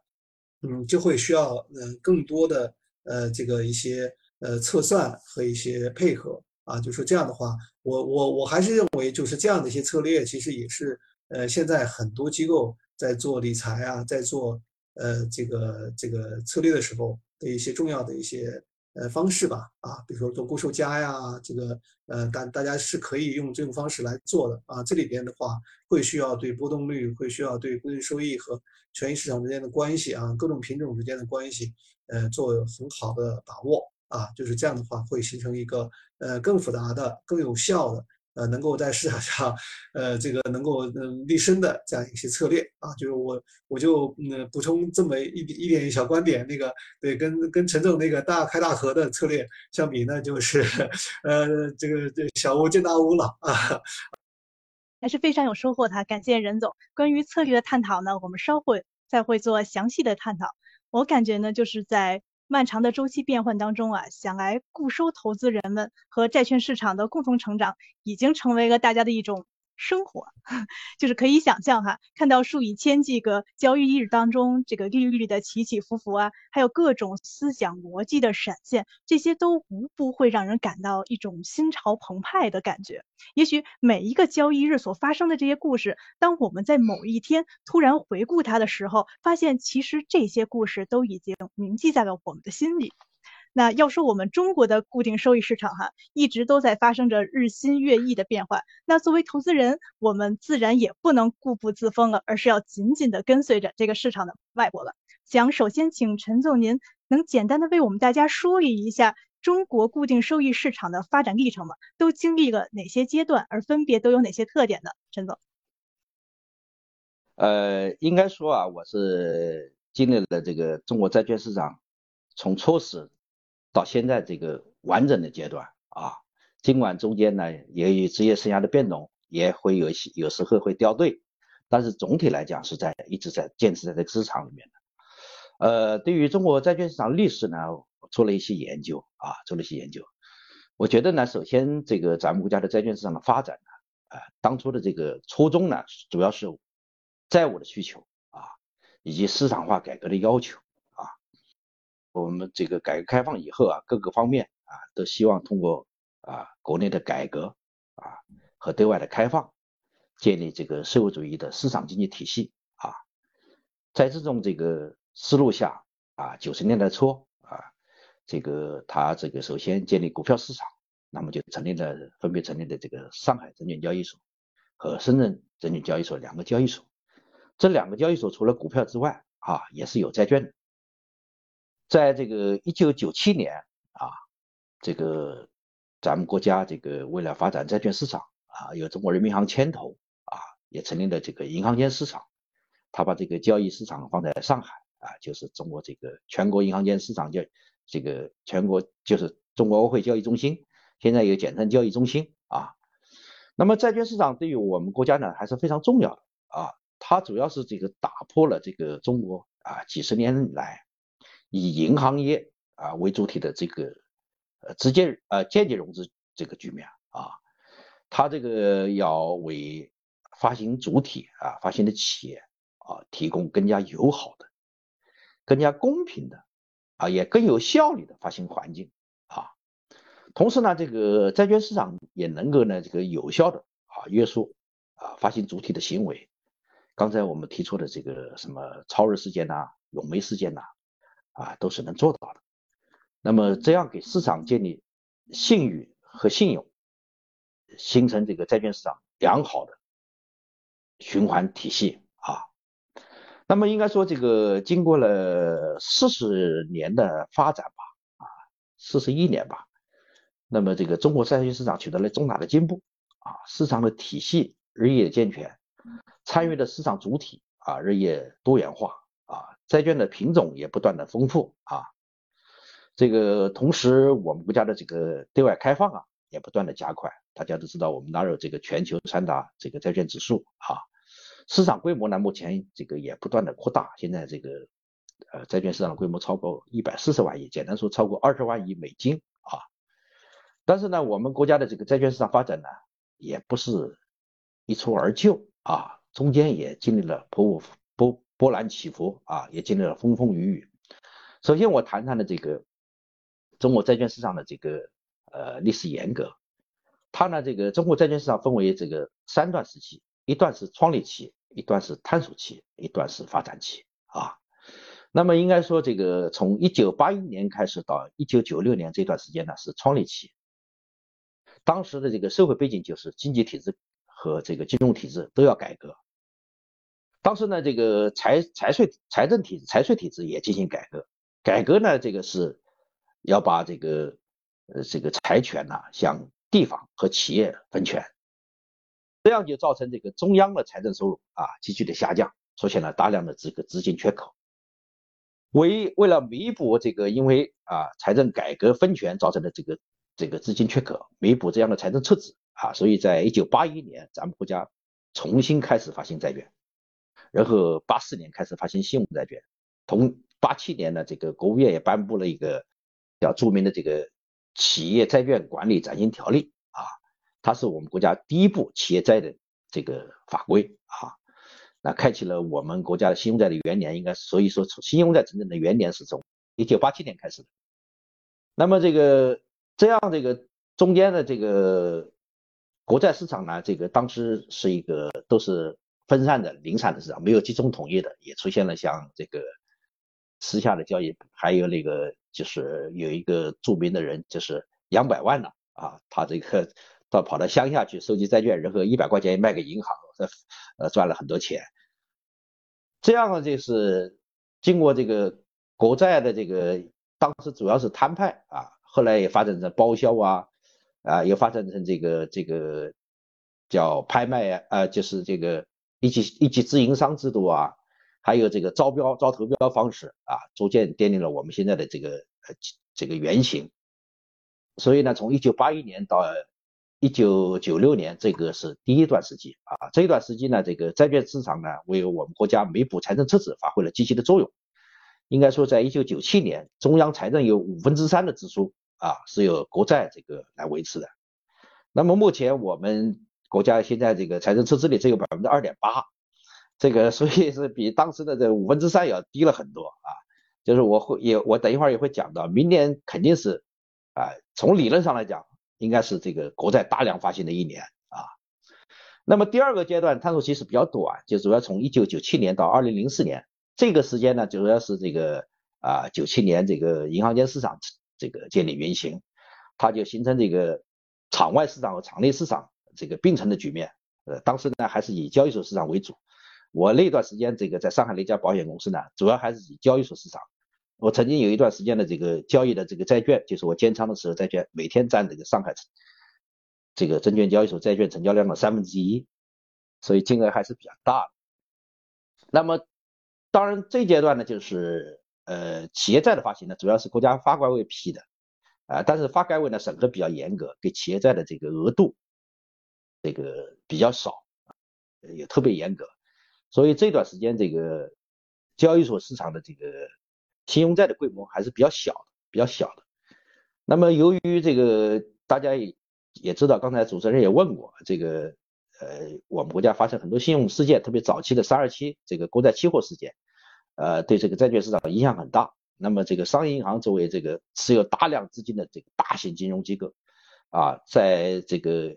嗯就会需要呃更多的呃这个一些呃测算和一些配合啊，就说这样的话，我我我还是认为就是这样的一些策略，其实也是呃现在很多机构在做理财啊，在做呃这个这个策略的时候的一些重要的一些。呃，方式吧，啊，比如说做固收加呀，这个呃，大大家是可以用这种方式来做的啊。这里边的话，会需要对波动率，会需要对固定收益和权益市场之间的关系啊，各种品种之间的关系，呃，做很好的把握啊。就是这样的话，会形成一个呃更复杂的、更有效的。呃，能够在市场上，呃，这个能够嗯立身的这样一些策略啊，就是我我就嗯补充这么一点一点小观点，那个对，跟跟陈总那个大开大合的策略相比呢，就是 呃这个这小巫见大巫了啊，还是非常有收获的，感谢任总。关于策略的探讨呢，我们稍后再会做详细的探讨。我感觉呢，就是在。漫长的周期变换当中啊，想来固收投资人们和债券市场的共同成长，已经成为了大家的一种。生活 就是可以想象哈，看到数以千计个交易日当中，这个利率的起起伏伏啊，还有各种思想逻辑的闪现，这些都无不会让人感到一种心潮澎湃的感觉。也许每一个交易日所发生的这些故事，当我们在某一天突然回顾它的时候，发现其实这些故事都已经铭记在了我们的心里。那要说我们中国的固定收益市场哈，一直都在发生着日新月异的变化。那作为投资人，我们自然也不能固步自封了，而是要紧紧的跟随着这个市场的脉搏了。想首先请陈总您能简单的为我们大家梳理一下中国固定收益市场的发展历程吗？都经历了哪些阶段，而分别都有哪些特点呢？陈总，呃，应该说啊，我是经历了这个中国债券市场从初始。到现在这个完整的阶段啊，尽管中间呢由于职业生涯的变动，也会有些有时候会掉队，但是总体来讲是在一直在坚持在这个市场里面的。呃，对于中国债券市场历史呢，做了一些研究啊，做了一些研究。我觉得呢，首先这个咱们国家的债券市场的发展呢，啊，当初的这个初衷呢，主要是债务的需求啊，以及市场化改革的要求。我们这个改革开放以后啊，各个方面啊都希望通过啊国内的改革啊和对外的开放，建立这个社会主义的市场经济体系啊。在这种这个思路下啊，九十年代初啊，这个他这个首先建立股票市场，那么就成立了分别成立的这个上海证券交易所和深圳证券交易所两个交易所。这两个交易所除了股票之外啊，也是有债券的。在这个一九九七年啊，这个咱们国家这个为了发展债券市场啊，由中国人民银行牵头啊，也成立了这个银行间市场。他把这个交易市场放在上海啊，就是中国这个全国银行间市场叫这个全国就是中国外汇交易中心，现在也简称交易中心啊。那么债券市场对于我们国家呢还是非常重要的啊，它主要是这个打破了这个中国啊几十年来。以银行业啊为主体的这个呃直接呃间接融资这个局面啊，它这个要为发行主体啊发行的企业啊提供更加友好的、更加公平的啊也更有效率的发行环境啊，同时呢，这个债券市场也能够呢这个有效的啊约束啊发行主体的行为。刚才我们提出的这个什么超日事件呐、永煤事件呐，啊，啊都是能做到的。那么这样给市场建立信誉和信用，形成这个债券市场良好的循环体系啊。那么应该说，这个经过了四十年的发展吧，啊，四十一年吧，那么这个中国债券市场取得了重大的进步啊，市场的体系日益健全。参与的市场主体啊日益多元化，债券的品种也不断的丰富啊，这个同时我们国家的这个对外开放啊也不断的加快。大家都知道我们纳入这个全球三大这个债券指数啊，市场规模呢目前这个也不断的扩大，现在这个呃债券市场规模超过一百四十万亿，简单说超过二十万亿美金啊。但是呢，我们国家的这个债券市场发展呢也不是一蹴而就啊。中间也经历了波波澜起伏啊，也经历了风风雨雨。首先，我谈谈的这个中国债券市场的这个呃历史沿革。它呢，这个中国债券市场分为这个三段时期，一段是创立期，一段是探索期，一段是发展期啊。那么应该说，这个从一九八一年开始到一九九六年这段时间呢是创立期。当时的这个社会背景就是经济体制。和这个金融体制都要改革。当时呢，这个财财税财政体制财税体制也进行改革。改革呢，这个是要把这个呃这个财权呢向地方和企业分权，这样就造成这个中央的财政收入啊急剧的下降，出现了大量的这个资金缺口。为为了弥补这个因为啊财政改革分权造成的这个这个资金缺口，弥补这样的财政赤字。啊，所以在一九八一年，咱们国家重新开始发行债券，然后八四年开始发行信用债券，同八七年呢，这个国务院也颁布了一个叫著名的这个企业债券管理暂行条例啊，它是我们国家第一部企业债的这个法规啊，那开启了我们国家的信用债的元年，应该所以说从信用债真正的元年是从一九八七年开始的。那么这个这样这个中间的这个。国债市场呢，这个当时是一个都是分散的、零散的市场，没有集中统一的，也出现了像这个私下的交易，还有那个就是有一个著名的人，就是杨百万呢，啊，他这个到跑到乡下去收集债券，然后一百块钱卖给银行，呃，赚了很多钱。这样呢就是经过这个国债的这个，当时主要是摊派啊，后来也发展成包销啊。啊，又发展成这个这个叫拍卖啊，呃，就是这个一级一级自营商制度啊，还有这个招标招投标方式啊，逐渐奠定了我们现在的这个呃这个原型。所以呢，从一九八一年到一九九六年，这个是第一段时期啊。这一段时期呢，这个债券市场呢，为我们国家弥补财政赤字发挥了积极的作用。应该说，在一九九七年，中央财政有五分之三的支出。啊，是由国债这个来维持的。那么目前我们国家现在这个财政赤字率只有百分之二点八，这个所以是比当时的这五分之三要低了很多啊。就是我会也我等一会儿也会讲到，明年肯定是啊，从理论上来讲，应该是这个国债大量发行的一年啊。那么第二个阶段探索期是比较短，就主要从一九九七年到二零零四年这个时间呢，主要是这个啊九七年这个银行间市场。这个建立运行，它就形成这个场外市场和场内市场这个并存的局面。呃，当时呢还是以交易所市场为主。我那段时间这个在上海那家保险公司呢，主要还是以交易所市场。我曾经有一段时间的这个交易的这个债券，就是我建仓的时候债券，每天占这个上海这个证券交易所债券成交量的三分之一，所以金额还是比较大的。那么当然这阶段呢就是。呃，企业债的发行呢，主要是国家发改委批的，啊，但是发改委呢审核比较严格，给企业债的这个额度，这个比较少，也特别严格，所以这段时间这个交易所市场的这个信用债的规模还是比较小的，比较小的。那么由于这个大家也也知道，刚才主持人也问过，这个呃我们国家发生很多信用事件，特别早期的三二七这个国债期货事件，呃对这个债券市场影响很大。那么这个商业银行作为这个持有大量资金的这个大型金融机构，啊，在这个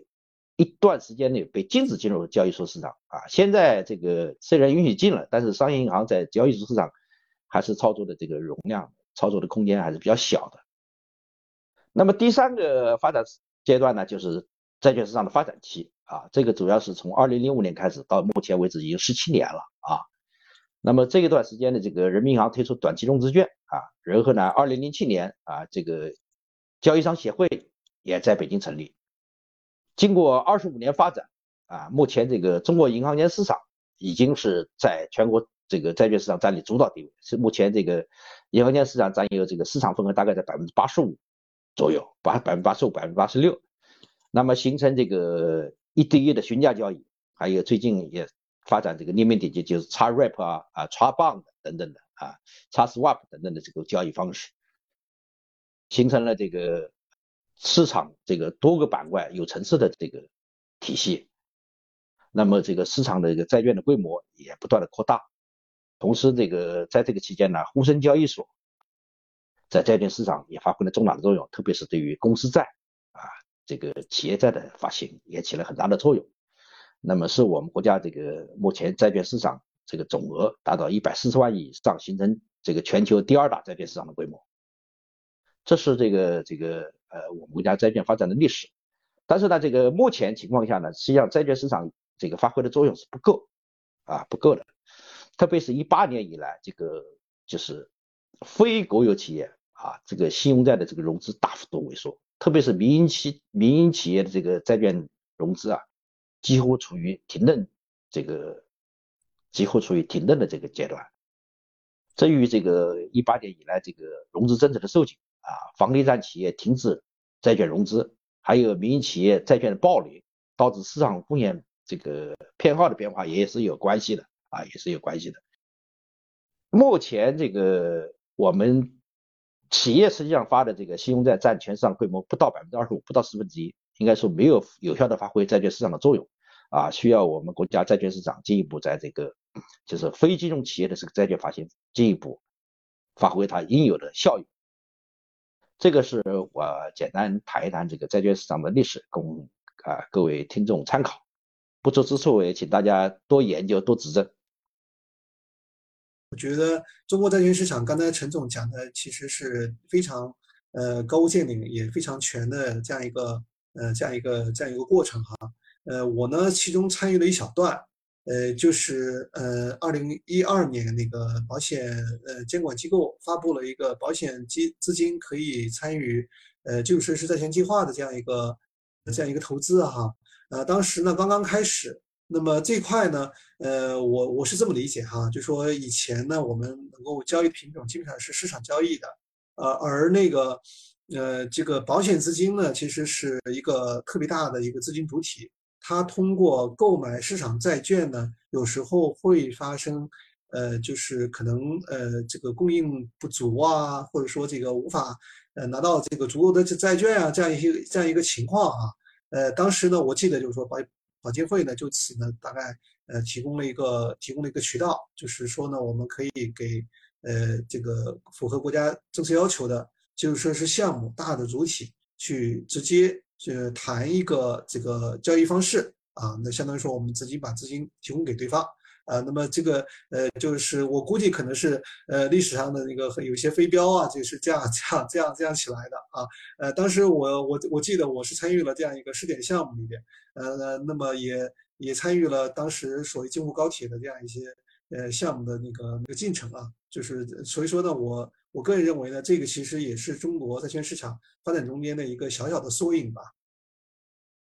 一段时间内被禁止进入交易所市场啊。现在这个虽然允许进了，但是商业银行在交易所市场还是操作的这个容量、操作的空间还是比较小的。那么第三个发展阶段呢，就是债券市场的发展期啊。这个主要是从二零零五年开始到目前为止已经十七年了啊。那么这一段时间的这个人民银行推出短期融资券啊，然后呢，二零零七年啊，这个交易商协会也在北京成立。经过二十五年发展啊，目前这个中国银行间市场已经是在全国这个债券市场占领主导地位，是目前这个银行间市场占有这个市场份额大概在百分之八十五左右，八百分之八十五、百分之八十六。那么形成这个一对一的询价交易，还有最近也。发展这个列面点击就是叉 rep 啊啊叉 bond 等等的啊叉 swap 等等的这个交易方式，形成了这个市场这个多个板块有层次的这个体系。那么这个市场的这个债券的规模也不断的扩大。同时这个在这个期间呢，沪深交易所，在债券市场也发挥了重大的作用，特别是对于公司债啊这个企业债的发行也起了很大的作用。那么是我们国家这个目前债券市场这个总额达到一百四十万亿以上，形成这个全球第二大债券市场的规模。这是这个这个呃我们国家债券发展的历史。但是呢，这个目前情况下呢，实际上债券市场这个发挥的作用是不够啊，不够的。特别是一八年以来，这个就是非国有企业啊，这个信用债的这个融资大幅度萎缩，特别是民营企民营企业的这个债券融资啊。几乎处于停顿，这个几乎处于停顿的这个阶段。这与这个一八年以来这个融资政策的收紧啊，房地产企业停止债券融资，还有民营企业债券的暴利，导致市场风险这个偏好的变化也是有关系的啊，也是有关系的。目前这个我们企业实际上发的这个信用债占全市场规模不到百分之二十五，不到四分之一，应该说没有有效的发挥债券市场的作用。啊，需要我们国家债券市场进一步在这个，就是非金融企业的这个债券发行进一步发挥它应有的效益。这个是我简单谈一谈这个债券市场的历史，供啊各位听众参考。不足之处也请大家多研究多指正。我觉得中国债券市场，刚才陈总讲的其实是非常呃高屋建瓴，也非常全的这样一个呃这样一个这样一个过程哈。呃，我呢，其中参与了一小段，呃，就是呃，二零一二年那个保险呃监管机构发布了一个保险基资金可以参与呃基础设施在线计划的这样一个这样一个投资哈，呃，当时呢刚刚开始，那么这块呢，呃，我我是这么理解哈，就说以前呢我们能够交易品种基本上是市场交易的，呃，而那个呃这个保险资金呢，其实是一个特别大的一个资金主体。它通过购买市场债券呢，有时候会发生，呃，就是可能呃这个供应不足啊，或者说这个无法呃拿到这个足够的债券啊，这样一些这样一个情况啊，呃，当时呢，我记得就是说保保监会呢就此呢大概呃提供了一个提供了一个渠道，就是说呢，我们可以给呃这个符合国家政策要求的基础设施项目大的主体去直接。就是谈一个这个交易方式啊，那相当于说我们资金把资金提供给对方啊，那么这个呃就是我估计可能是呃历史上的那个有些飞镖啊，就是这样这样这样这样起来的啊，呃当时我我我记得我是参与了这样一个试点项目里边，呃那么也也参与了当时所谓京沪高铁的这样一些呃项目的那个那个进程啊，就是所以说呢我。我个人认为呢，这个其实也是中国债券市场发展中间的一个小小的缩影吧。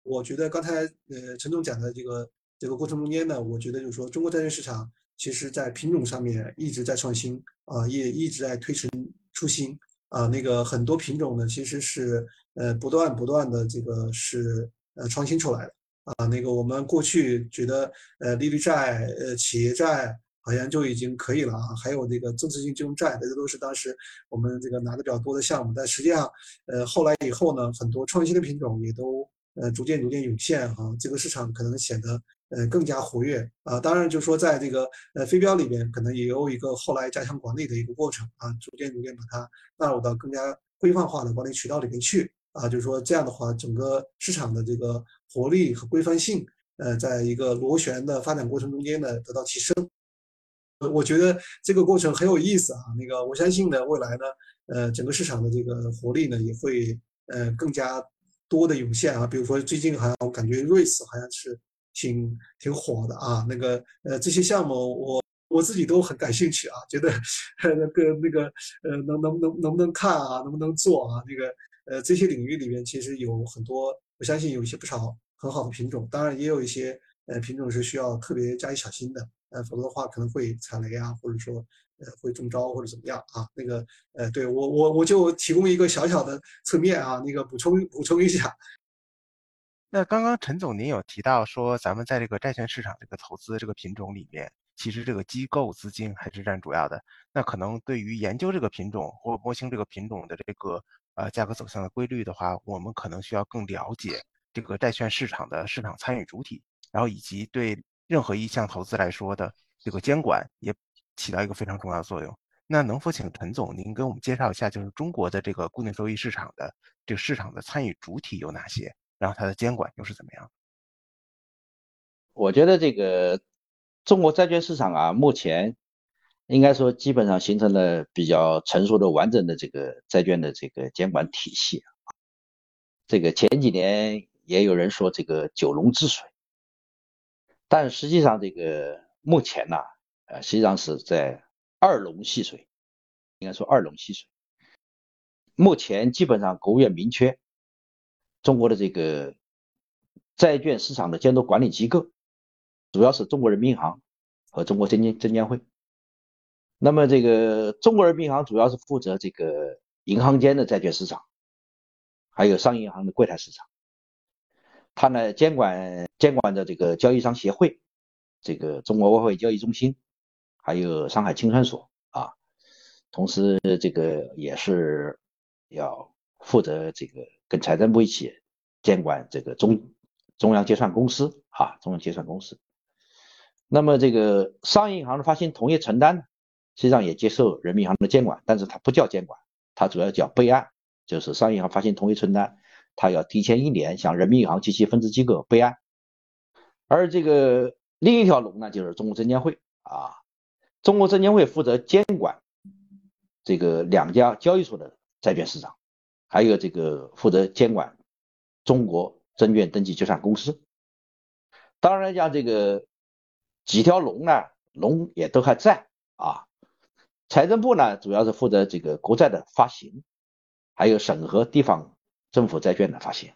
我觉得刚才呃陈总讲的这个这个过程中间呢，我觉得就是说中国债券市场其实在品种上面一直在创新啊，也一直在推陈出新啊。那个很多品种呢，其实是呃不断不断的这个是呃创新出来的啊。那个我们过去觉得呃利率债、呃企业债好像就已经可以了啊。还有这个增持性金融债，这都是当时我们这个拿的比较多的项目。但实际上，呃，后来以后呢，很多创新的品种也都呃逐渐逐渐涌现啊，这个市场可能显得呃更加活跃啊。当然，就是说在这个呃非标里边，可能也有一个后来加强管理的一个过程啊，逐渐逐渐把它纳入到更加规范化的管理渠道里面去。啊，就是说这样的话，整个市场的这个活力和规范性，呃，在一个螺旋的发展过程中间呢，得到提升。我觉得这个过程很有意思啊。那个我相信呢，未来呢，呃，整个市场的这个活力呢，也会呃更加多的涌现啊。比如说最近好像我感觉瑞士好像是挺挺火的啊。那个呃这些项目我我自己都很感兴趣啊，觉得那个那个呃能能能能不能看啊，能不能做啊，那个。呃，这些领域里面其实有很多，我相信有一些不少很好的品种，当然也有一些呃品种是需要特别加以小心的，呃，否则的话可能会踩雷啊，或者说呃会中招或者怎么样啊。那个呃，对我我我就提供一个小小的侧面啊，那个补充补充一下。那刚刚陈总您有提到说，咱们在这个债券市场这个投资这个品种里面，其实这个机构资金还是占主要的。那可能对于研究这个品种或摸清这个品种的这个。呃，价格走向的规律的话，我们可能需要更了解这个债券市场的市场参与主体，然后以及对任何一项投资来说的这个监管也起到一个非常重要的作用。那能否请陈总您给我们介绍一下，就是中国的这个固定收益市场的这个市场的参与主体有哪些，然后它的监管又是怎么样？我觉得这个中国债券市场啊，目前。应该说，基本上形成了比较成熟的、完整的这个债券的这个监管体系。这个前几年也有人说这个九龙治水，但实际上这个目前呢，呃，实际上是在二龙戏水。应该说二龙戏水。目前基本上国务院明确，中国的这个债券市场的监督管理机构，主要是中国人民银行和中国证监证监会。那么，这个中国人民银行主要是负责这个银行间的债券市场，还有商业银行的柜台市场。它呢监管监管着这个交易商协会、这个中国外汇交易中心，还有上海清算所啊。同时，这个也是要负责这个跟财政部一起监管这个中中央结算公司啊，中央结算公司。那么，这个商业银行的发行同业承担。实际上也接受人民银行的监管，但是它不叫监管，它主要叫备案，就是商业银行发行同业存单，他要提前一年向人民银行及其分支机构备案。而这个另一条龙呢，就是中国证监会啊，中国证监会负责监管这个两家交易所的债券市场，还有这个负责监管中国证券登记结算公司。当然，像这个几条龙呢，龙也都还在啊。财政部呢，主要是负责这个国债的发行，还有审核地方政府债券的发行。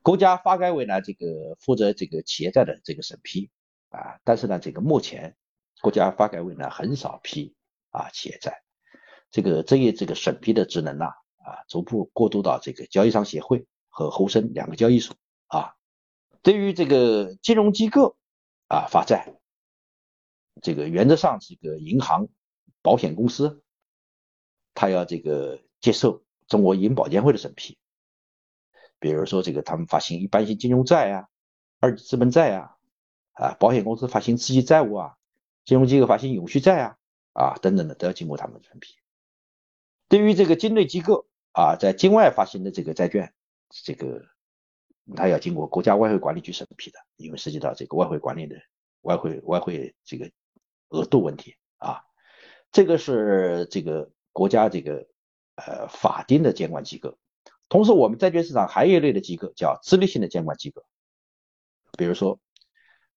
国家发改委呢，这个负责这个企业债的这个审批啊，但是呢，这个目前国家发改委呢很少批啊企业债，这个这一这个审批的职能呢啊，逐步过渡到这个交易商协会和沪深两个交易所啊。对于这个金融机构啊发债，这个原则上这个银行。保险公司，他要这个接受中国银保监会的审批，比如说这个他们发行一般性金融债啊、二级资本债啊、啊保险公司发行次级债务啊、金融机构发行永续债啊啊等等的都要经过他们审批。对于这个境内机构啊，在境外发行的这个债券，这个他要经过国家外汇管理局审批的，因为涉及到这个外汇管理的外汇外汇这个额度问题啊。这个是这个国家这个呃法定的监管机构，同时我们债券市场还有一类的机构叫自律性的监管机构，比如说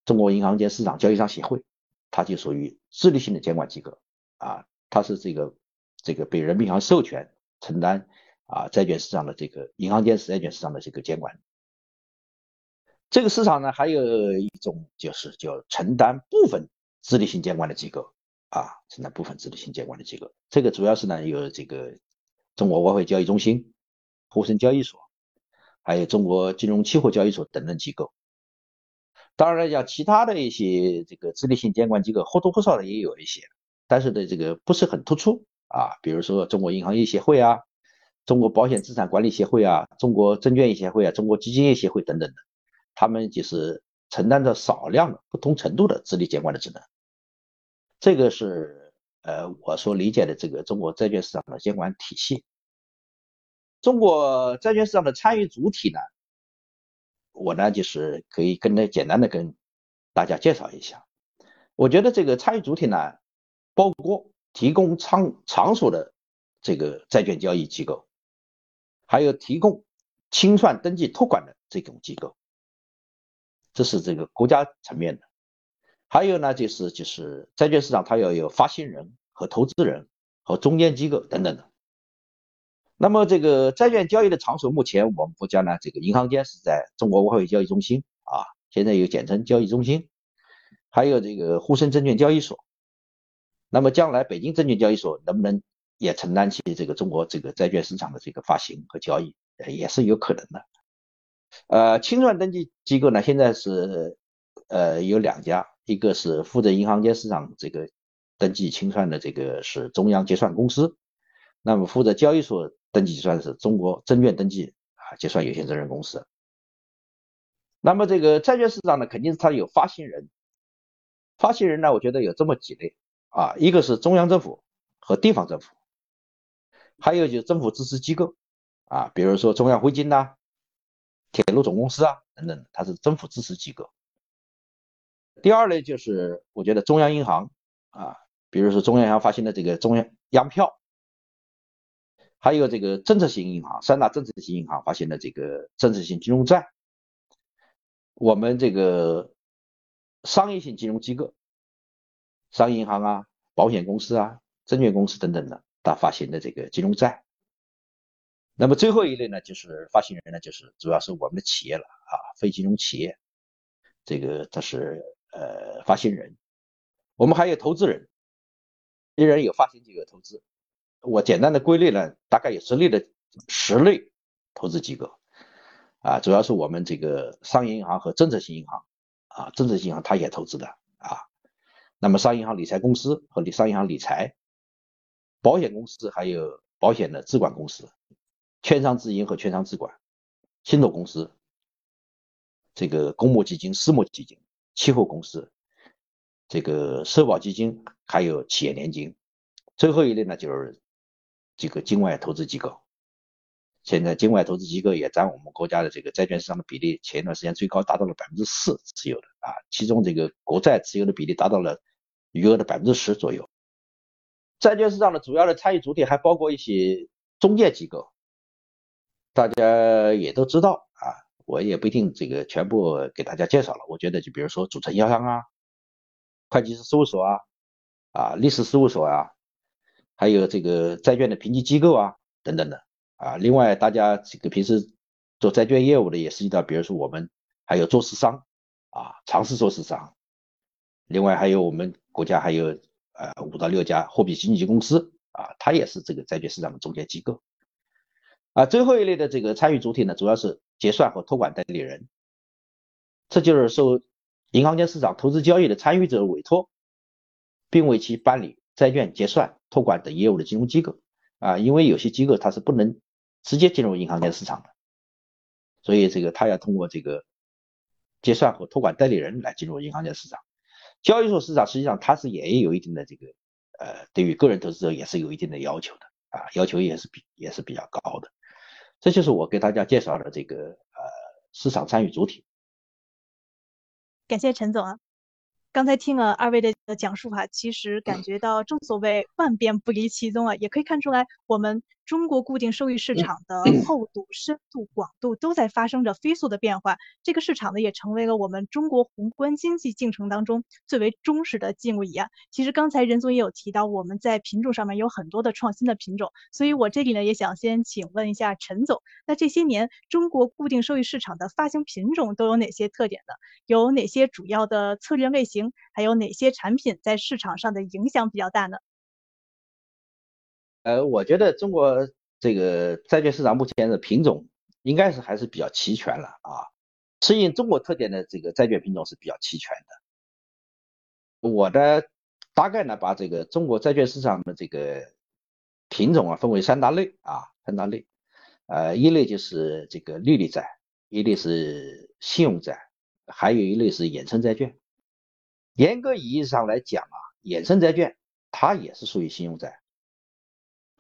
中国银行间市场交易商协会，它就属于自律性的监管机构啊，它是这个这个被人民银行授权承担啊债券市场的这个银行间债券市场的这个监管。这个市场呢还有一种就是叫承担部分自律性监管的机构。啊，承担部分自律性监管的机构，这个主要是呢有这个中国外汇交易中心、沪深交易所，还有中国金融期货交易所等等机构。当然，像其他的一些这个自律性监管机构，或多或少的也有一些，但是呢，这个不是很突出啊。比如说中国银行业协会啊，中国保险资产管理协会啊，中国证券业协会啊，中国基金业协会等等的，他们就是承担着少量的不同程度的自律监管的职能。这个是呃我所理解的这个中国债券市场的监管体系。中国债券市场的参与主体呢，我呢就是可以跟大简单的跟大家介绍一下。我觉得这个参与主体呢，包括提供仓场所的这个债券交易机构，还有提供清算登记托管的这种机构，这是这个国家层面的。还有呢，就是就是债券市场它要有发行人和投资人和中间机构等等的。那么这个债券交易的场所，目前我们国家呢，这个银行间是在中国外汇交易中心啊，现在又简称交易中心，还有这个沪深证券交易所。那么将来北京证券交易所能不能也承担起这个中国这个债券市场的这个发行和交易，也是有可能的。呃，清算登记机构呢，现在是呃有两家。一个是负责银行间市场这个登记清算的，这个是中央结算公司；那么负责交易所登记结算的是中国证券登记啊结算有限责任公司。那么这个债券市场呢，肯定是它有发行人，发行人呢，我觉得有这么几类啊，一个是中央政府和地方政府，还有就是政府支持机构啊，比如说中央汇金呐、铁路总公司啊等等，它是政府支持机构。第二类就是我觉得中央银行啊，比如说中央银行发行的这个中央央票，还有这个政策性银行，三大政策性银行发行的这个政策性金融债，我们这个商业性金融机构，商业银行啊、保险公司啊、证券公司等等的，它发行的这个金融债。那么最后一类呢，就是发行人呢，就是主要是我们的企业了啊，非金融企业，这个它是。呃，发行人，我们还有投资人，一人有发行机构投资。我简单的归类呢，大概有十类的十类投资机构啊，主要是我们这个商业银行和政策性银行啊，政策性银行它也投资的啊。那么商业银行理财公司和理商业银行理财，保险公司还有保险的资管公司，券商自营和券商资管，信托公司，这个公募基金、私募基金。期货公司、这个社保基金还有企业年金，最后一类呢就是这个境外投资机构。现在境外投资机构也占我们国家的这个债券市场的比例，前一段时间最高达到了百分之四持有的啊，其中这个国债持有的比例达到了余额的百分之十左右。债券市场的主要的参与主体还包括一些中介机构，大家也都知道啊。我也不一定这个全部给大家介绍了，我觉得就比如说主承销商啊、会计师事务所啊、啊律师事务所啊，还有这个债券的评级机构啊等等的啊。另外，大家这个平时做债券业务的也涉及到，比如说我们还有做市商啊，尝试做市商。另外还有我们国家还有呃五到六家货币经纪公司啊，它也是这个债券市场的中介机构。啊，最后一类的这个参与主体呢，主要是。结算和托管代理人，这就是受银行间市场投资交易的参与者委托，并为其办理债券结算、托管等业务的金融机构啊。因为有些机构它是不能直接进入银行间市场的，所以这个他要通过这个结算和托管代理人来进入银行间市场。交易所市场实际上它是也有一定的这个呃，对于个人投资者也是有一定的要求的啊，要求也是比也是比较高的。这就是我给大家介绍的这个呃市场参与主体。感谢陈总啊。刚才听了二位的讲述哈，其实感觉到正所谓万变不离其宗啊，也可以看出来我们中国固定收益市场的厚度、深度、广度都在发生着飞速的变化。这个市场呢，也成为了我们中国宏观经济进程当中最为忠实的敬畏啊。其实刚才任总也有提到，我们在品种上面有很多的创新的品种，所以我这里呢也想先请问一下陈总，那这些年中国固定收益市场的发行品种都有哪些特点呢？有哪些主要的策略类型？还有哪些产品在市场上的影响比较大呢？呃，我觉得中国这个债券市场目前的品种应该是还是比较齐全了啊。适应中国特点的这个债券品种是比较齐全的。我的大概呢，把这个中国债券市场的这个品种啊分为三大类啊，三大类。呃，一类就是这个利率债，一类是信用债，还有一类是衍生债券。严格意义上来讲啊，衍生债券它也是属于信用债。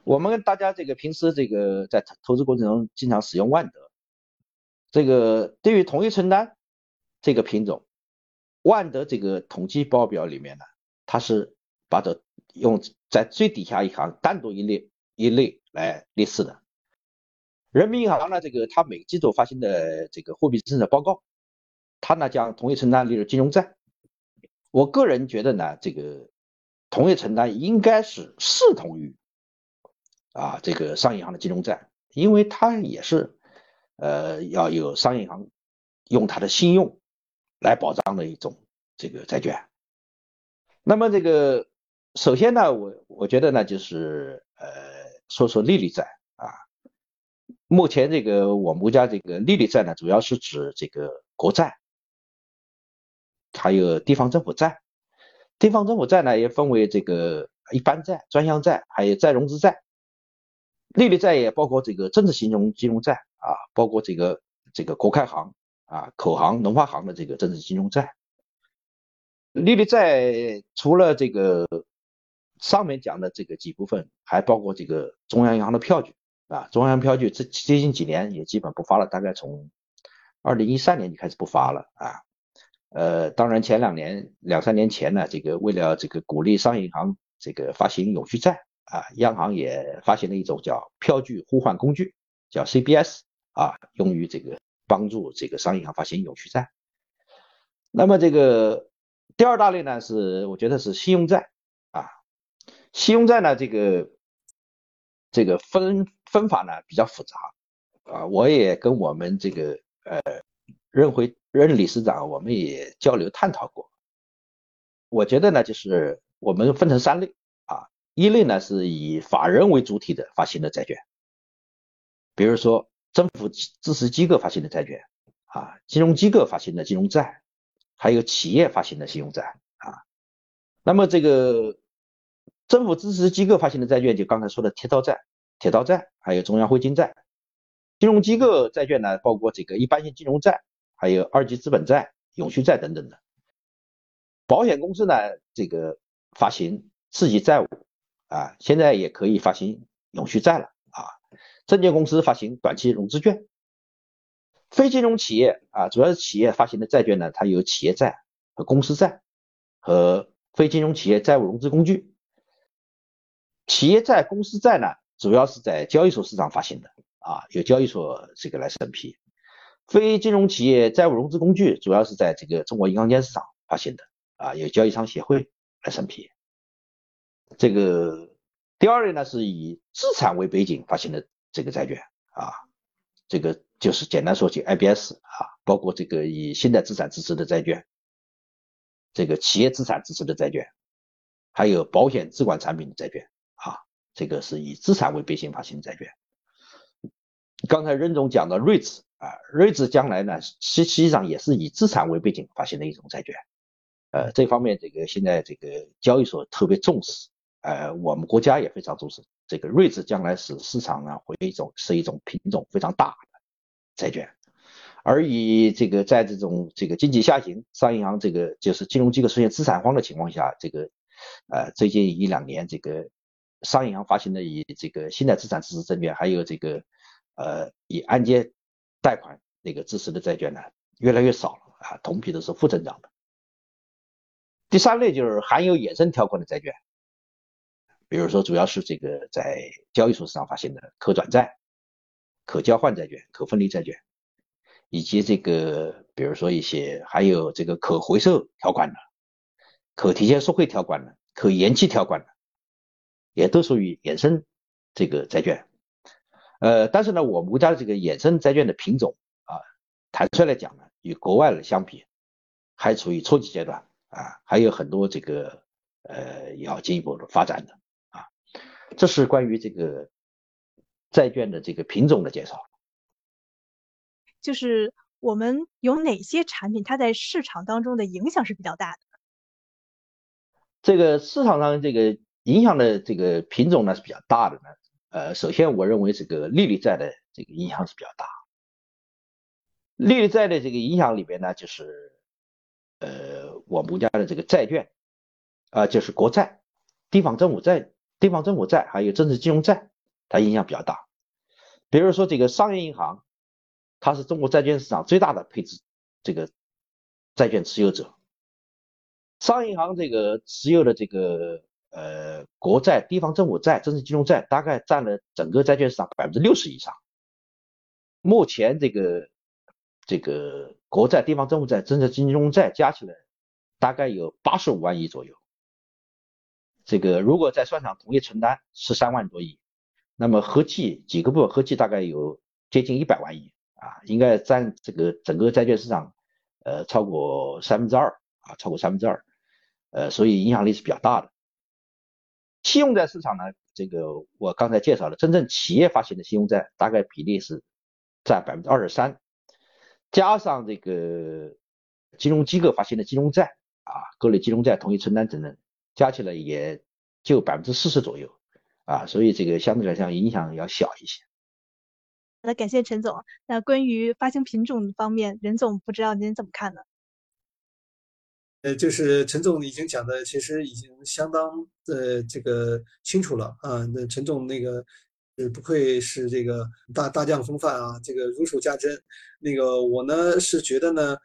我们大家这个平时这个在投资过程中经常使用万德，这个对于同一承担这个品种，万德这个统计报表里面呢，它是把这用在最底下一行单独一列一类来列示的。人民银行呢，这个它每季度发行的这个货币政策报告，它呢将同业承担列入金融债。我个人觉得呢，这个同业承担应该是视同于。啊，这个商业银行的金融债，因为它也是，呃，要有商业银行用它的信用来保障的一种这个债券。那么这个首先呢，我我觉得呢，就是呃，说说利率债啊。目前这个我们国家这个利率债呢，主要是指这个国债，还有地方政府债。地方政府债呢，也分为这个一般债、专项债，还有再融资债。利率债也包括这个政治金融金融债啊，包括这个这个国开行啊、口行、农发行的这个政治金融债。利率债除了这个上面讲的这个几部分，还包括这个中央银行的票据啊。中央票据这最近几年也基本不发了，大概从二零一三年就开始不发了啊。呃，当然前两年两三年前呢，这个为了这个鼓励商业银行这个发行永续债。啊，央行也发行了一种叫票据互换工具，叫 CBS 啊，用于这个帮助这个商业银行发行永续债。那么这个第二大类呢，是我觉得是信用债啊，信用债呢，这个这个分分法呢比较复杂啊，我也跟我们这个呃任辉任理事长我们也交流探讨过，我觉得呢就是我们分成三类。一类呢是以法人为主体的发行的债券，比如说政府支持机构发行的债券啊，金融机构发行的金融债，还有企业发行的信用债啊。那么这个政府支持机构发行的债券，就刚才说的铁道债、铁道债，还有中央汇金债。金融机构债券呢，包括这个一般性金融债，还有二级资本债、永续债等等的。保险公司呢，这个发行次级债务。啊，现在也可以发行永续债了啊！证券公司发行短期融资券，非金融企业啊，主要是企业发行的债券呢，它有企业债和公司债和非金融企业债务融资工具。企业债、公司债呢，主要是在交易所市场发行的啊，由交易所这个来审批。非金融企业债务融资工具主要是在这个中国银行间市场发行的啊，由交易商协会来审批。这个第二类呢，是以资产为背景发行的这个债券啊，这个就是简单说起 IBS 啊，包括这个以信贷资产支持的债券，这个企业资产支持的债券，还有保险资管产品的债券啊，这个是以资产为背景发行的债券。刚才任总讲的瑞兹啊，瑞兹将来呢，实实际上也是以资产为背景发行的一种债券，呃，这方面这个现在这个交易所特别重视。呃，我们国家也非常重视这个瑞智，将来是市场呢会一种是一种品种非常大的债券，而以这个在这种这个经济下行，商业银行这个就是金融机构出现资产荒的情况下，这个呃最近一两年这个商业银行发行的以这个信贷资产支持证券，还有这个呃以按揭贷款那个支持的债券呢，越来越少了啊，同比都是负增长的。第三类就是含有衍生条款的债券。比如说，主要是这个在交易所市场发行的可转债、可交换债券、可分离债券，以及这个比如说一些还有这个可回收条款的、可提前赎回条款的、可延期条款的，也都属于衍生这个债券。呃，但是呢，我们国家的这个衍生债券的品种啊，坦率来讲呢，与国外的相比，还处于初级阶段啊，还有很多这个呃要进一步的发展的。这是关于这个债券的这个品种的介绍。就是我们有哪些产品它在市场当中的影响是比较大的？这个市场上这个影响的这个品种呢是比较大的呢。呃，首先我认为这个利率债的这个影响是比较大。利率债的这个影响里边呢，就是呃我们国家的这个债券啊，就是国债、地方政府债、地方政府债还有政治金融债，它影响比较大。比如说这个商业银行，它是中国债券市场最大的配置这个债券持有者。商业银行这个持有的这个呃国债、地方政府债、政治金融债，大概占了整个债券市场百分之六十以上。目前这个这个国债、地方政府债、政治金融债加起来大概有八十五万亿左右。这个如果在算上同业承担十三万多亿，那么合计几个部分合计大概有接近一百万亿啊，应该占这个整个债券市场呃超过三分之二。啊，超过三分之二，呃，所以影响力是比较大的。信用债市场呢，这个我刚才介绍了，真正企业发行的信用债大概比例是占百分之二十三，加上这个金融机构发行的金融债啊，各类金融债同意承担等等，加起来也就百分之四十左右啊，所以这个相对来讲影响要小一些。好的，感谢陈总。那关于发行品种方面，任总不知道您怎么看呢？呃，就是陈总已经讲的，其实已经相当呃这个清楚了啊。那陈总那个呃不愧是这个大大将风范啊，这个如数家珍。那个我呢是觉得呢，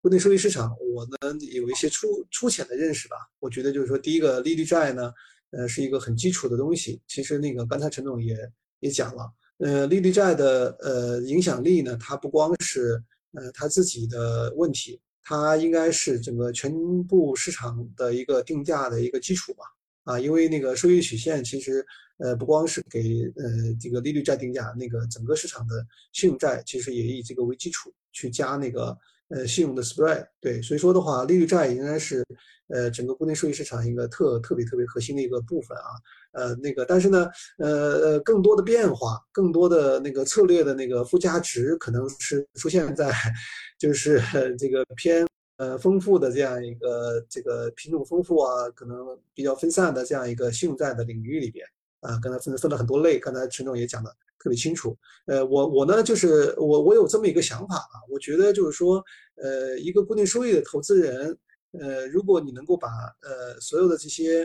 固定收益市场我呢有一些粗粗浅的认识吧。我觉得就是说，第一个利率债呢，呃是一个很基础的东西。其实那个刚才陈总也也讲了，呃利率债的呃影响力呢，它不光是呃它自己的问题。它应该是整个全部市场的一个定价的一个基础吧，啊，因为那个收益曲线其实，呃，不光是给呃这个利率债定价，那个整个市场的信用债其实也以这个为基础去加那个呃信用的 spread，对，所以说的话，利率债应该是呃整个固定收益市场一个特特别特别核心的一个部分啊，呃那个但是呢，呃呃更多的变化，更多的那个策略的那个附加值可能是出现在。就是 这个偏呃丰富的这样一个这个品种丰富啊，可能比较分散的这样一个信用债的领域里边啊，刚才分分了很多类，刚才陈总也讲的特别清楚。呃，我我呢就是我我有这么一个想法啊，我觉得就是说，呃，一个固定收益的投资人，呃，如果你能够把呃所有的这些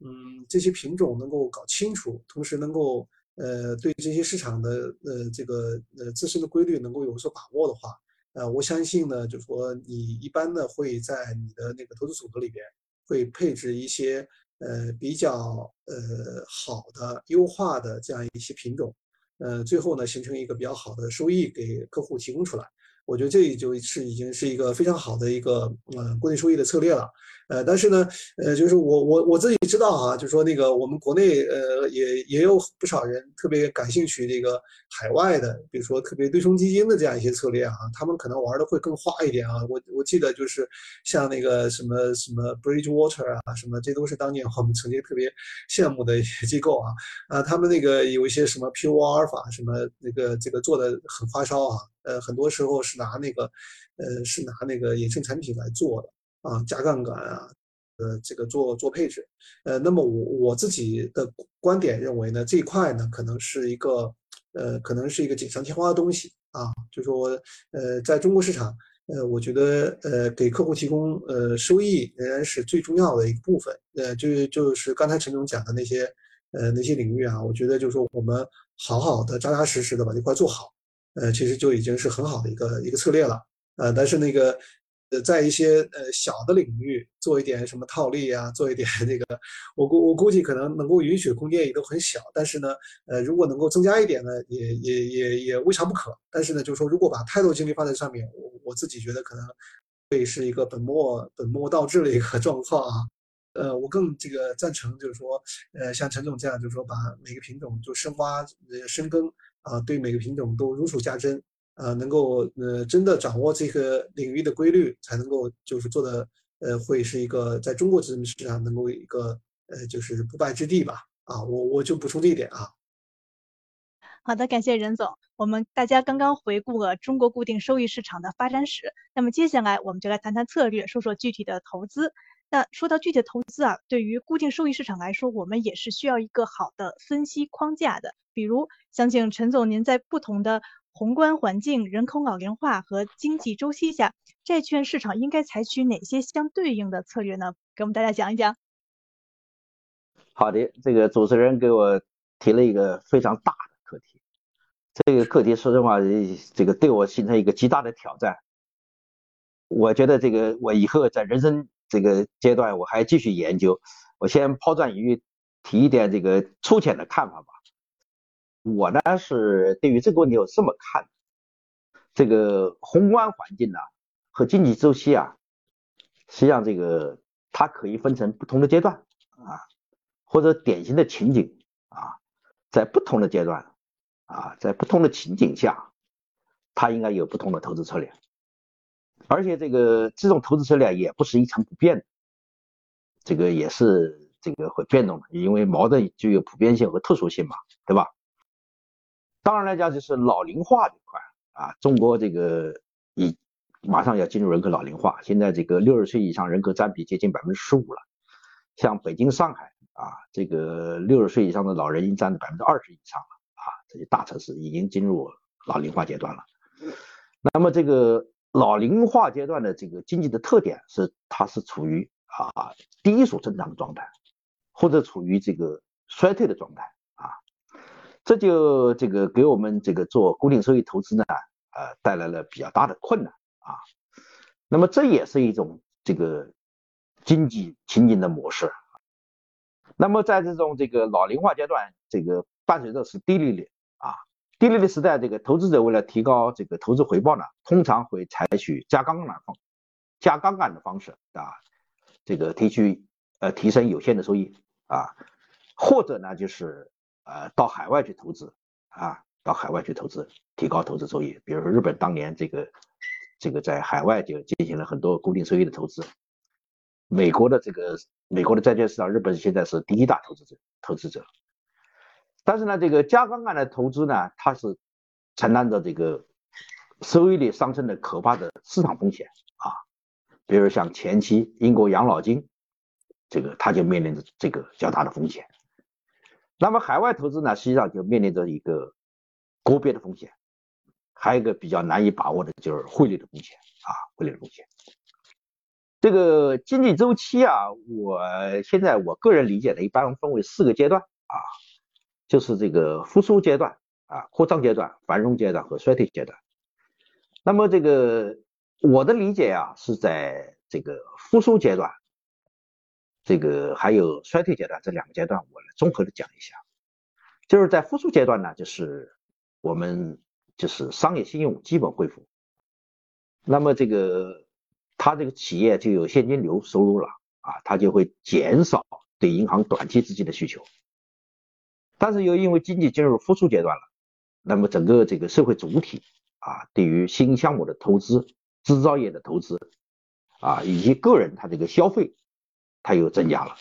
嗯这些品种能够搞清楚，同时能够呃对这些市场的呃这个呃自身的规律能够有所把握的话。呃，我相信呢，就是说你一般呢会在你的那个投资组合里边会配置一些呃比较呃好的优化的这样一些品种，呃，最后呢形成一个比较好的收益给客户提供出来。我觉得这就是已经是一个非常好的一个呃固定收益的策略了。呃，但是呢，呃，就是我我我自己知道啊，就是说那个我们国内呃也也有不少人特别感兴趣这个海外的，比如说特别对冲基金的这样一些策略啊，他们可能玩的会更花一点啊。我我记得就是像那个什么什么 Bridgewater 啊，什么这都是当年我们曾经特别羡慕的一些机构啊啊，他们那个有一些什么 Pure Alpha 什么那个这个做的很花哨啊，呃，很多时候是拿那个呃是拿那个衍生产品来做的。啊，加杠杆啊，呃，这个做做配置，呃，那么我我自己的观点认为呢，这一块呢可能是一个，呃，可能是一个锦上添花的东西啊，就说，呃，在中国市场，呃，我觉得，呃，给客户提供呃收益仍然是最重要的一个部分，呃，就就是刚才陈总讲的那些，呃，那些领域啊，我觉得就是说我们好好的扎扎实实的把这块做好，呃，其实就已经是很好的一个一个策略了，呃，但是那个。呃，在一些呃小的领域做一点什么套利啊，做一点 那个，我估我估计可能能够允许空间也都很小。但是呢，呃，如果能够增加一点呢，也也也也未尝不可。但是呢，就是说，如果把太多精力放在上面，我我自己觉得可能会是一个本末本末倒置的一个 状况啊。呃，我更这个赞成，就是说，呃，像陈总这样，就是说把每个品种就深挖呃深耕啊，对每个品种都如数家珍。呃，能够呃真的掌握这个领域的规律，才能够就是做的呃，会是一个在中国资本市场能够一个呃，就是不败之地吧。啊，我我就补充这一点啊。好的，感谢任总。我们大家刚刚回顾了中国固定收益市场的发展史，那么接下来我们就来谈谈策略，说说具体的投资。那说到具体投资啊，对于固定收益市场来说，我们也是需要一个好的分析框架的。比如，想请陈总您在不同的宏观环境、人口老龄化和经济周期下，债券市场应该采取哪些相对应的策略呢？给我们大家讲一讲。好的，这个主持人给我提了一个非常大的课题。这个课题说实话，这个对我形成一个极大的挑战。我觉得这个我以后在人生这个阶段，我还继续研究。我先抛砖引玉，提一点这个粗浅的看法吧。我呢是对于这个问题我这么看：这个宏观环境呢和经济周期啊，实际上这个它可以分成不同的阶段啊，或者典型的情景啊，在不同的阶段。啊，在不同的情景下，它应该有不同的投资策略，而且这个这种投资策略也不是一成不变的，这个也是这个会变动的，因为矛盾具有普遍性和特殊性嘛，对吧？当然来讲，就是老龄化这块啊，中国这个已马上要进入人口老龄化，现在这个六十岁以上人口占比接近百分之十五了，像北京、上海啊，这个六十岁以上的老人已经占了百分之二十以上了啊。这些大城市已经进入老龄化阶段了。那么这个老龄化阶段的这个经济的特点是，它是处于啊低速增长的状态，或者处于这个衰退的状态啊。这就这个给我们这个做固定收益投资呢，呃带来了比较大的困难啊。那么这也是一种这个经济情景的模式。那么在这种这个老龄化阶段，这个伴随着是低利率。低利率时代，这个投资者为了提高这个投资回报呢，通常会采取加杠杆方加杠杆的方式啊，这个提取呃提升有限的收益啊，或者呢就是呃到海外去投资啊，到海外去投资提高投资收益。比如说日本当年这个这个在海外就进行了很多固定收益的投资，美国的这个美国的债券市场，日本现在是第一大投资者投资者。但是呢，这个加杠杆的投资呢，它是承担着这个收益率上升的可怕的市场风险啊。比如像前期英国养老金，这个它就面临着这个较大的风险。那么海外投资呢，实际上就面临着一个国别的风险，还有一个比较难以把握的就是汇率的风险啊，汇率的风险。这个经济周期啊，我现在我个人理解的一般分为四个阶段啊。就是这个复苏阶段啊，扩张阶段、繁荣阶段和衰退阶段。那么这个我的理解啊，是在这个复苏阶段，这个还有衰退阶段这两个阶段，我来综合的讲一下。就是在复苏阶段呢，就是我们就是商业信用基本恢复，那么这个他这个企业就有现金流收入了啊，他就会减少对银行短期资金的需求。但是又因为经济进入复苏阶段了，那么整个这个社会主体啊，对于新项目的投资、制造业的投资啊，以及个人他这个消费，它又增加了，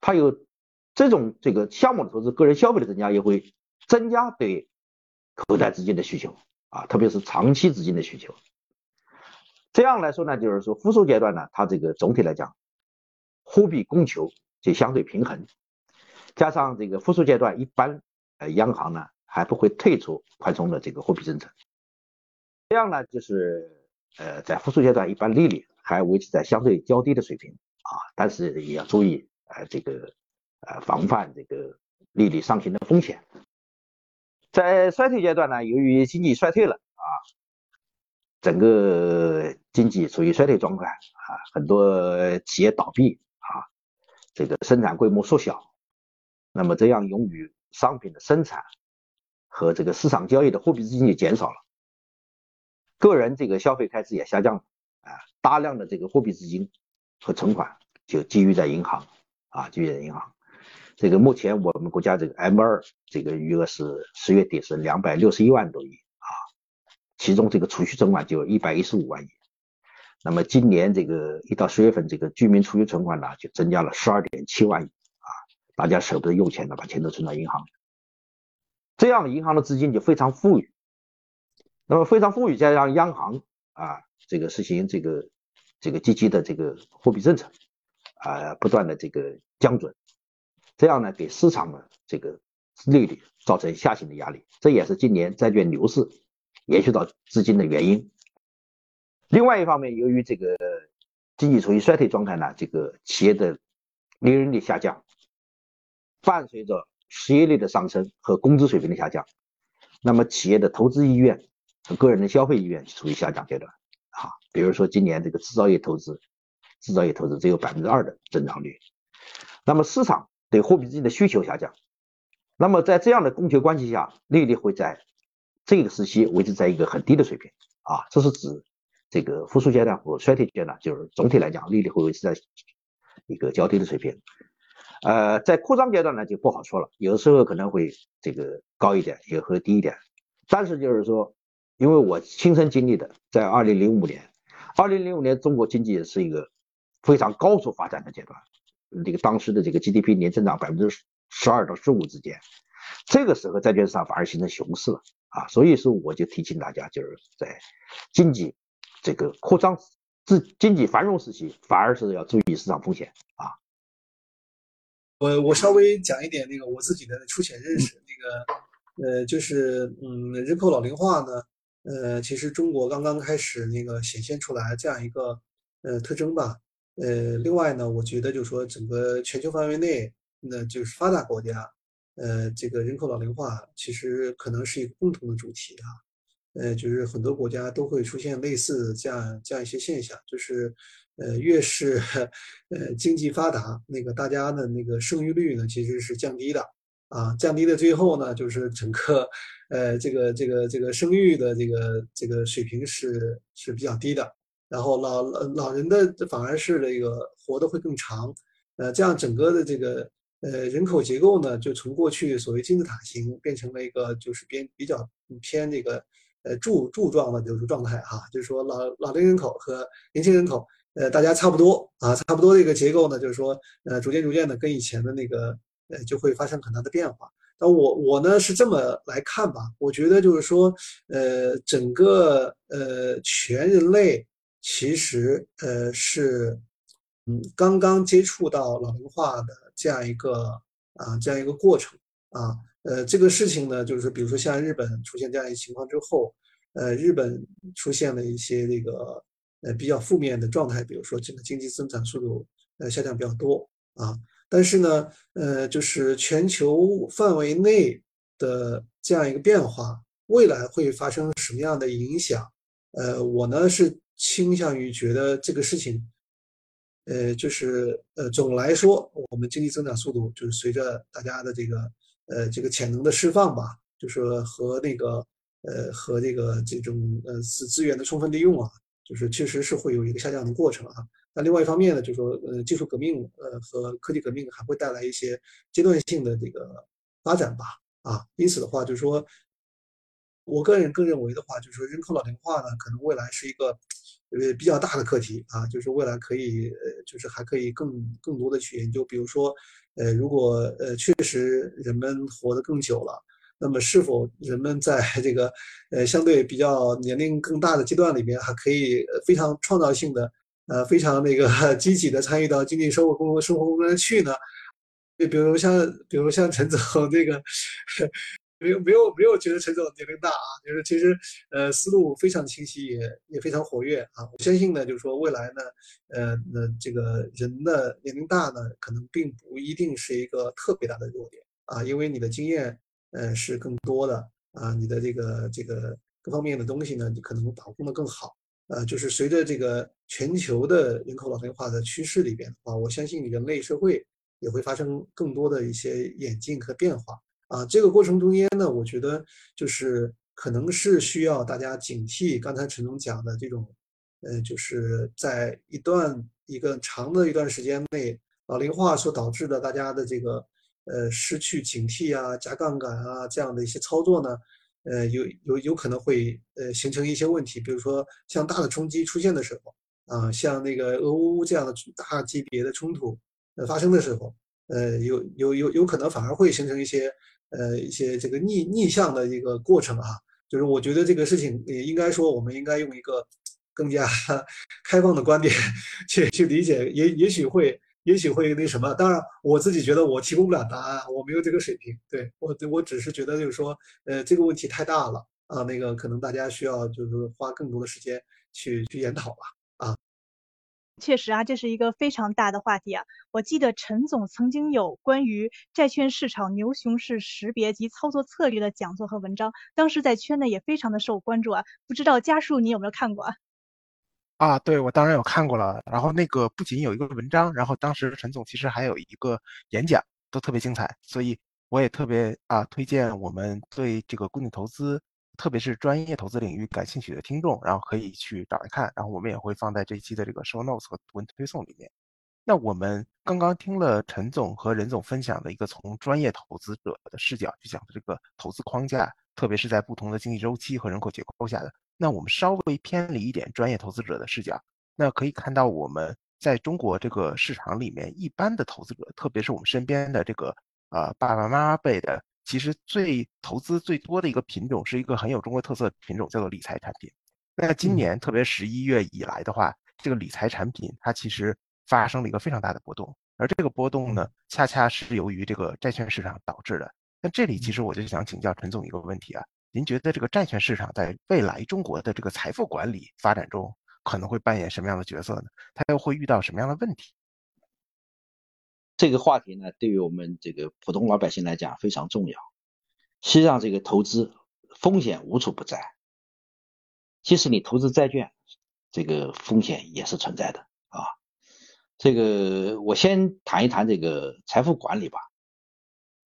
它有这种这个项目的投资、个人消费的增加，也会增加对口袋资金的需求啊，特别是长期资金的需求。这样来说呢，就是说复苏阶段呢，它这个总体来讲，货币供求就相对平衡。加上这个复苏阶段，一般呃央行呢还不会退出宽松的这个货币政策，这样呢就是呃在复苏阶段，一般利率还维持在相对较低的水平啊，但是也要注意呃这个呃防范这个利率上行的风险。在衰退阶段呢，由于经济衰退了啊，整个经济处于衰退状态啊，很多企业倒闭啊，这个生产规模缩小。那么这样用于商品的生产和这个市场交易的货币资金就减少了，个人这个消费开支也下降了啊，大量的这个货币资金和存款就积郁在银行啊，积郁在银行。这个目前我们国家这个 M 二这个余额是十月底是两百六十一万多亿啊，其中这个储蓄存款就有一百一十五万亿。那么今年这个一到十月份，这个居民储蓄存款呢就增加了十二点七万亿。大家舍不得用钱的，把钱都存到银行。这样银行的资金就非常富裕。那么非常富裕，加上央行啊，这个实行这个这个积极的这个货币政策啊，不断的这个降准，这样呢给市场的这个利率造成下行的压力，这也是今年债券牛市延续到资金的原因。另外一方面，由于这个经济处于衰退状态呢，这个企业的利润率下降，伴随着失业率的上升和工资水平的下降，那么企业的投资意愿和个人的消费意愿处于下降阶段啊。比如说今年这个制造业投资，制造业投资只有百分之二的增长率，那么市场对货币资金的需求下降，那么在这样的供求关系下，利率会在这个时期维持在一个很低的水平啊，这是指。这个复苏阶段和衰退阶段，就是总体来讲，利率会维持在一个较低的水平。呃，在扩张阶段呢，就不好说了，有的时候可能会这个高一点，也会低一点。但是就是说，因为我亲身经历的，在二零零五年，二零零五年中国经济是一个非常高速发展的阶段，这个当时的这个 GDP 年增长百分之十二到十五之间，这个时候债券市场反而形成熊市了啊。所以说，我就提醒大家，就是在经济。这个扩张、自经济繁荣时期，反而是要注意市场风险啊。我我稍微讲一点那个我自己的粗浅认识，那个呃，就是嗯，人口老龄化呢，呃，其实中国刚刚开始那个显现出来这样一个呃特征吧。呃，另外呢，我觉得就是说整个全球范围内，那就是发达国家，呃，这个人口老龄化其实可能是一个共同的主题啊。呃，就是很多国家都会出现类似这样这样一些现象，就是，呃，越是呃经济发达，那个大家的那个生育率呢其实是降低的，啊，降低的最后呢，就是整个，呃，这个这个这个生育的这个这个水平是是比较低的，然后老老老人的反而是这个活得会更长，呃，这样整个的这个呃人口结构呢，就从过去所谓金字塔型变成了一个就是偏比较偏这个。呃，柱柱状的就是状态哈，就是说老老龄人口和年轻人口，呃，大家差不多啊，差不多的一个结构呢，就是说，呃，逐渐逐渐的跟以前的那个，呃，就会发生很大的变化。那我我呢是这么来看吧，我觉得就是说，呃，整个呃全人类其实呃是，嗯，刚刚接触到老龄化的这样一个啊这样一个过程啊。呃，这个事情呢，就是比如说像日本出现这样一情况之后，呃，日本出现了一些这个呃比较负面的状态，比如说这个经济增长速度呃下降比较多啊。但是呢，呃，就是全球范围内的这样一个变化，未来会发生什么样的影响？呃，我呢是倾向于觉得这个事情，呃，就是呃总来说，我们经济增长速度就是随着大家的这个。呃，这个潜能的释放吧，就是和那个呃和这个这种呃资资源的充分利用啊，就是确实是会有一个下降的过程啊。那另外一方面呢，就是说呃技术革命呃和科技革命还会带来一些阶段性的这个发展吧啊。因此的话，就是说，我个人更认为的话，就是说人口老龄化呢，可能未来是一个呃比较大的课题啊，就是未来可以呃就是还可以更更多的去研究，比如说。呃，如果呃确实人们活得更久了，那么是否人们在 这个呃相对比较年龄更大的阶段里面，还可以非常创造性的呃非常那个 积极的参与到经济生活工生活中去呢？就比如像比如像陈总这个。没有没有没有觉得陈总年龄大啊，就是其实呃思路非常清晰，也也非常活跃啊。我相信呢，就是说未来呢，呃那这个人的年龄大呢，可能并不一定是一个特别大的弱点啊，因为你的经验呃是更多的啊，你的这个这个各方面的东西呢，你可能把控的更好。呃，就是随着这个全球的人口老龄化的趋势里边的话，我相信人类社会也会发生更多的一些演进和变化。啊，这个过程中间呢，我觉得就是可能是需要大家警惕刚才陈总讲的这种，呃，就是在一段一个长的一段时间内，老龄化所导致的大家的这个呃失去警惕啊、加杠杆啊这样的一些操作呢，呃，有有有可能会呃形成一些问题，比如说像大的冲击出现的时候啊，像那个俄乌这样的大级别的冲突呃发生的时候，呃，有有有有可能反而会形成一些。呃一些这个逆逆向的一个过程啊。就是我觉得这个事情也应该说，我们应该用一个更加 开放的观点 去去理解，也也许会也许会那什么。当然，我自己觉得我提供不了答案，我没有这个水平。对我我只是觉得就是说，呃，这个问题太大了啊，那个可能大家需要就是花更多的时间去去研讨吧。啊，确实啊，这是一个非常大的话题啊。我记得陈总曾经有关于债券市场牛熊市识别及操作策略的讲座和文章，当时在圈内也非常的受关注啊。不知道家树你有没有看过啊？啊，对，我当然有看过了。然后那个不仅有一个文章，然后当时陈总其实还有一个演讲，都特别精彩。所以我也特别啊推荐我们对这个固定投资。特别是专业投资领域感兴趣的听众，然后可以去找来看，然后我们也会放在这一期的这个 show notes 和图文推送里面。那我们刚刚听了陈总和任总分享的一个从专业投资者的视角去讲的这个投资框架，特别是在不同的经济周期和人口结构下的。那我们稍微偏离一点专业投资者的视角，那可以看到我们在中国这个市场里面，一般的投资者，特别是我们身边的这个呃爸爸妈妈辈的。其实最投资最多的一个品种是一个很有中国特色的品种，叫做理财产品。那今年特别十一月以来的话，这个理财产品它其实发生了一个非常大的波动，而这个波动呢，恰恰是由于这个债券市场导致的。那这里其实我就想请教陈总一个问题啊，您觉得这个债券市场在未来中国的这个财富管理发展中可能会扮演什么样的角色呢？它又会遇到什么样的问题？这个话题呢，对于我们这个普通老百姓来讲非常重要。实际上，这个投资风险无处不在，即使你投资债券，这个风险也是存在的啊。这个我先谈一谈这个财富管理吧。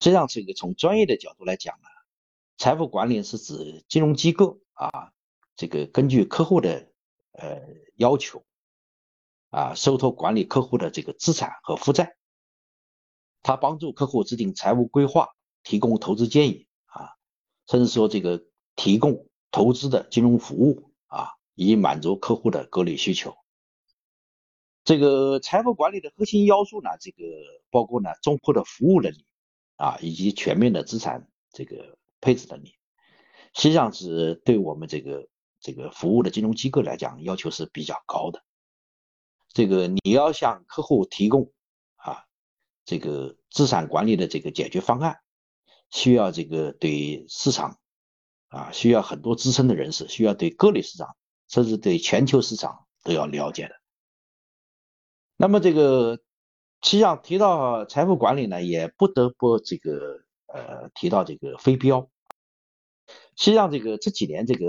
实际上，这个从专业的角度来讲呢，财富管理是指金融机构啊，这个根据客户的呃要求啊，受托管理客户的这个资产和负债。他帮助客户制定财务规划，提供投资建议啊，甚至说这个提供投资的金融服务啊，以满足客户的各类需求。这个财富管理的核心要素呢，这个包括呢综合的服务能力啊，以及全面的资产这个配置能力。实际上是对我们这个这个服务的金融机构来讲，要求是比较高的。这个你要向客户提供啊。这个资产管理的这个解决方案，需要这个对市场啊，需要很多资深的人士，需要对各类市场，甚至对全球市场都要了解的。那么这个实际上提到财富管理呢，也不得不这个呃提到这个飞镖。实际上这个这几年这个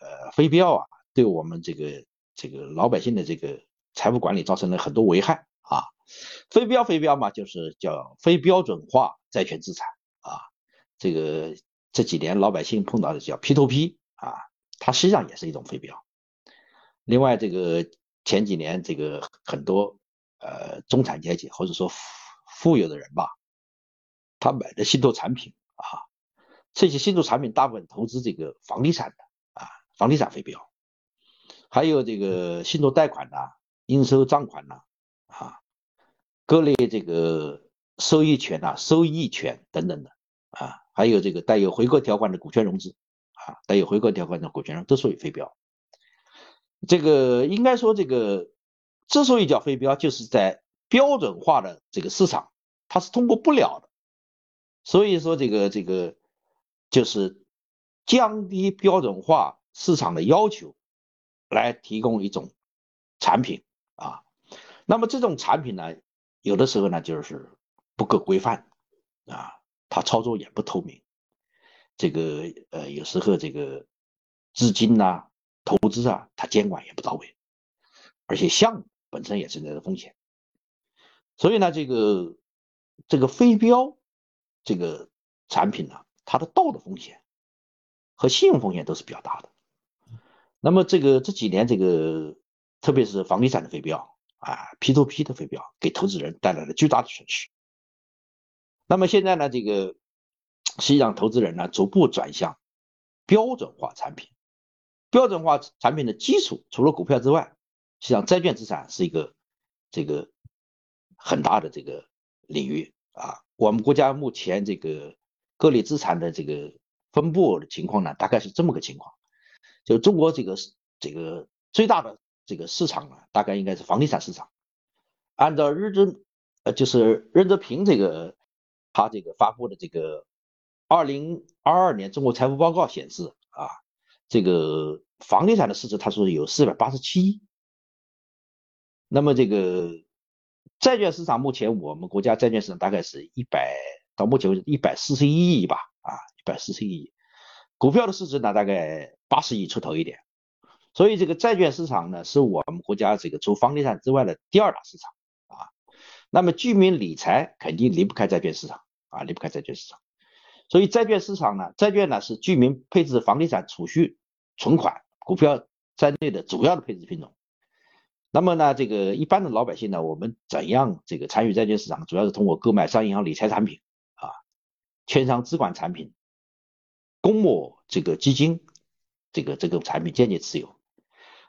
呃飞镖啊，对我们这个这个老百姓的这个财富管理造成了很多危害啊。非标非标嘛，就是叫非标准化债券资产啊。这个这几年老百姓碰到的叫 P to P 啊，它实际上也是一种非标。另外，这个前几年这个很多呃中产阶级或者说富富有的人吧，他买的信托产品啊，这些信托产品大部分投资这个房地产的啊，房地产非标，还有这个信托贷款呐、应收账款呐啊。各类这个收益权呐、收益权等等的啊，还有这个带有回购条款的股权融资啊，带有回购条款的股权融资都属于非标。这个应该说，这个之所以叫非标，就是在标准化的这个市场，它是通过不了的。所以说，这个这个就是降低标准化市场的要求，来提供一种产品啊。那么这种产品呢？有的时候呢，就是不够规范啊，它操作也不透明，这个呃，有时候这个资金呐、投资啊，它监管也不到位，而且项目本身也存在着风险，所以呢，这个这个非标这个产品呢，它的道德风险和信用风险都是比较大的。那么这个这几年这个，特别是房地产的非标。啊，P2P 的飞镖给投资人带来了巨大的损失。那么现在呢，这个实际上投资人呢逐步转向标准化产品。标准化产品的基础除了股票之外，实际上债券资产是一个这个很大的这个领域啊。我们国家目前这个各类资产的这个分布的情况呢，大概是这么个情况。就中国这个这个最大的这个市场啊，大概应该是房地产市场。按照日经呃，就是任泽平这个他这个发布的这个二零二二年中国财富报告显示啊，这个房地产的市值他说有四百八十七亿。那么这个债券市场目前我们国家债券市场大概是一百到目前为止一百四十一亿吧，啊，一百四十一亿。股票的市值呢大概八十亿出头一点，所以这个债券市场呢是我们国家这个除房地产之外的第二大市场啊。那么居民理财肯定离不开债券市场啊，离不开债券市场。所以债券市场呢，债券呢是居民配置房地产储蓄、存款、股票在内的主要的配置品种。那么呢，这个一般的老百姓呢，我们怎样这个参与债券市场？主要是通过购买商业银行理财产品啊、券商资管产品、公募这个基金这个这个产品间接持有。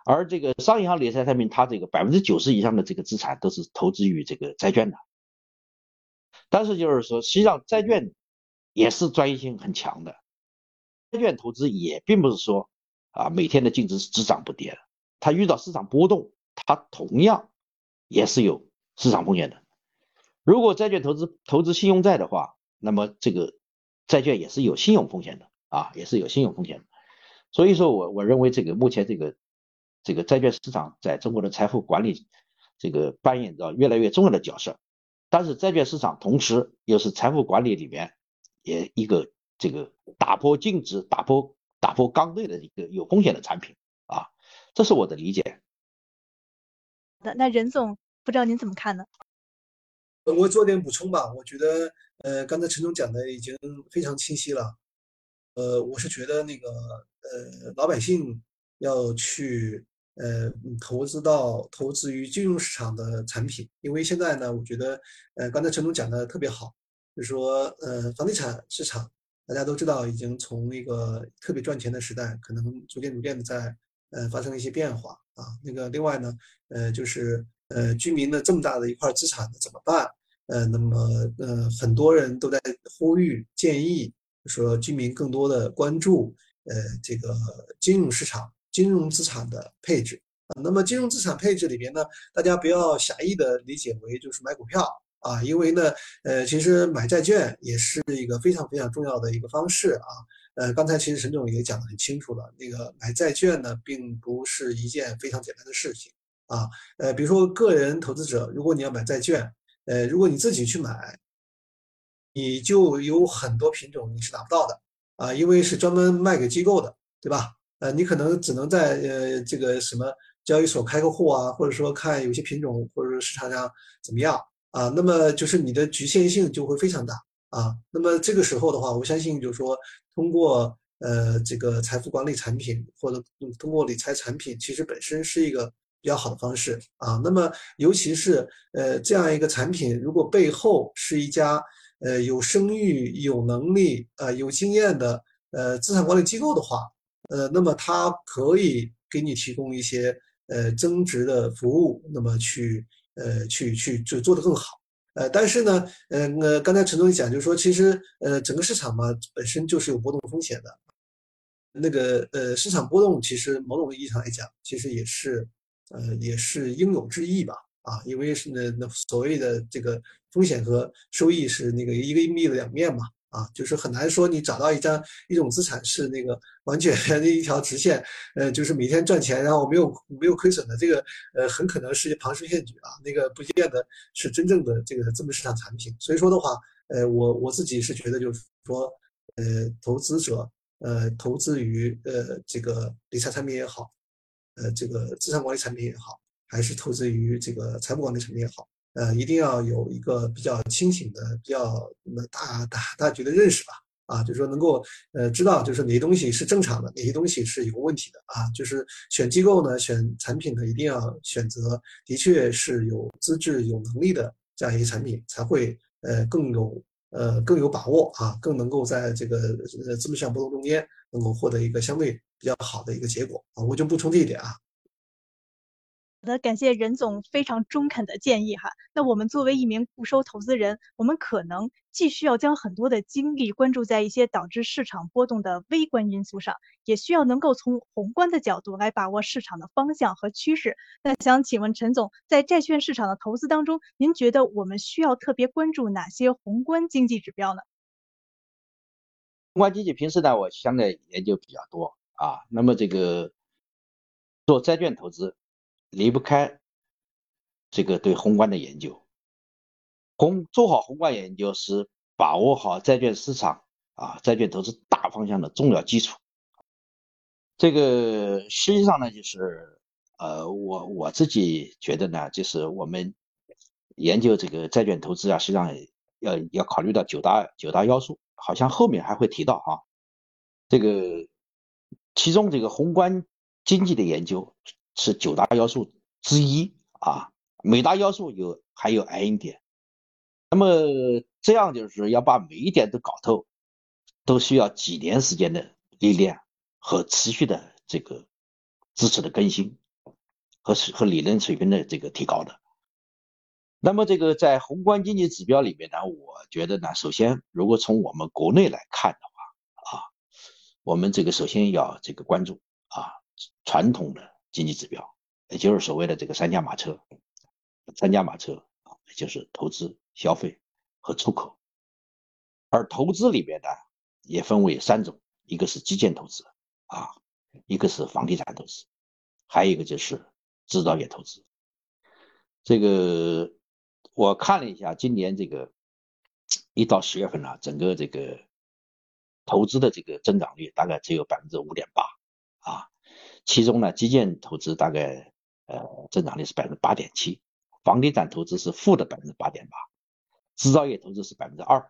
而这个商业银行理财产品，它这个百分之九十以上的这个资产都是投资于这个债券的。但是就是说，实际上债券也是专业性很强的，债券投资也并不是说啊每天的净值是只涨不跌的，它遇到市场波动。它同样也是有市场风险的。如果债券投资投资信用债的话，那么这个债券也是有信用风险的啊，也是有信用风险的。所以说我我认为这个目前这个这个债券市场在中国的财富管理这个扮演着越来越重要的角色。但是债券市场同时又是财富管理里面也一个这个打破净值、打破打破刚兑的一个有风险的产品啊，这是我的理解。的那任总不知道您怎么看呢？我做点补充吧。我觉得，呃，刚才陈总讲的已经非常清晰了。呃，我是觉得那个，呃，老百姓要去，呃，投资到投资于金融市场的产品，因为现在呢，我觉得，呃，刚才陈总讲的特别好，就是说，呃，房地产市场大家都知道，已经从一个特别赚钱的时代，可能逐渐逐渐的在，呃，发生了一些变化。啊，那个另外呢，呃，就是呃，居民的这么大的一块资产怎么办？呃，那么呃，很多人都在呼吁建议说，居民更多的关注呃这个金融市场、金融资产的配置啊。那么金融资产配置里边呢，大家不要狭义的理解为就是买股票啊，因为呢，呃，其实买债券也是一个非常非常重要的一个方式啊。呃，刚才其实沈总也讲得很清楚了，那个买债券呢，并不是一件非常简单的事情啊。呃，比如说个人投资者，如果你要买债券，呃，如果你自己去买，你就有很多品种你是拿不到的啊，因为是专门卖给机构的，对吧？呃，你可能只能在呃这个什么交易所开个户啊，或者说看有些品种或者说市场上怎么样啊，那么就是你的局限性就会非常大啊。那么这个时候的话，我相信就是说。通过呃这个财富管理产品或者通过理财产品，其实本身是一个比较好的方式啊。那么尤其是呃这样一个产品，如果背后是一家呃有声誉、有能力、呃有经验的呃资产管理机构的话，呃那么它可以给你提供一些呃增值的服务，那么去呃去去就做得更好。呃，但是呢，呃，呃，刚才陈总讲，就是说，其实，呃，整个市场嘛，本身就是有波动风险的。那个，呃，市场波动，其实某种意义上来讲，其实也是，呃，也是应有之义吧，啊，因为是那那所谓的这个风险和收益是那个一个硬币的两面嘛。啊，就是很难说你找到一张一种资产是那个完全的一条直线，呃，就是每天赚钱，然后没有没有亏损的，这个呃很可能是庞氏骗局啊，那个不见得是真正的这个资本市场产品。所以说的话，呃，我我自己是觉得就是说，呃，投资者呃投资于呃这个理财产品也好，呃这个资产管理产品也好，还是投资于这个财富管理产品也好。呃，一定要有一个比较清醒的、比较大大大局的认识吧。啊，就是说能够呃知道，就是哪些东西是正常的，哪些东西是有问题的啊。就是选机构呢，选产品呢，一定要选择的确是有资质、有能力的这样一些产品，才会呃更有呃更有把握啊，更能够在这个呃资本市场波动中间能够获得一个相对比较好的一个结果啊。我就补充这一点啊。好的，感谢任总非常中肯的建议哈。那我们作为一名固收投资人，我们可能既需要将很多的精力关注在一些导致市场波动的微观因素上，也需要能够从宏观的角度来把握市场的方向和趋势。那想请问陈总，在债券市场的投资当中，您觉得我们需要特别关注哪些宏观经济指标呢？宏观经济平时呢，我相对研究比较多啊。那么这个做债券投资离不开这个对宏观的研究。宏做好宏观研究是把握好债券市场啊，债券投资大方向的重要基础。这个实际上呢，就是呃，我我自己觉得呢，就是我们研究这个债券投资啊，实际上要要考虑到九大九大要素。好像后面还会提到哈，这个其中这个宏观经济的研究是九大要素之一啊，每大要素有还有 N 点，那么这样就是要把每一点都搞透，都需要几年时间的历练和持续的这个知识的更新和和理论水平的这个提高的。那么这个在宏观经济指标里面呢，我觉得呢，首先如果从我们国内来看的话，啊，我们这个首先要这个关注啊传统的经济指标，也就是所谓的这个三驾马车，三驾马车啊，就是投资、消费和出口。而投资里面呢，也分为三种，一个是基建投资啊，一个是房地产投资，还有一个就是制造业投资。这个。我看了一下，今年这个一到十月份呢，整个这个投资的这个增长率大概只有百分之五点八啊，其中呢，基建投资大概呃增长率是百分之八点七，房地产投资是负的百分之八点八，制造业投资是百分之二。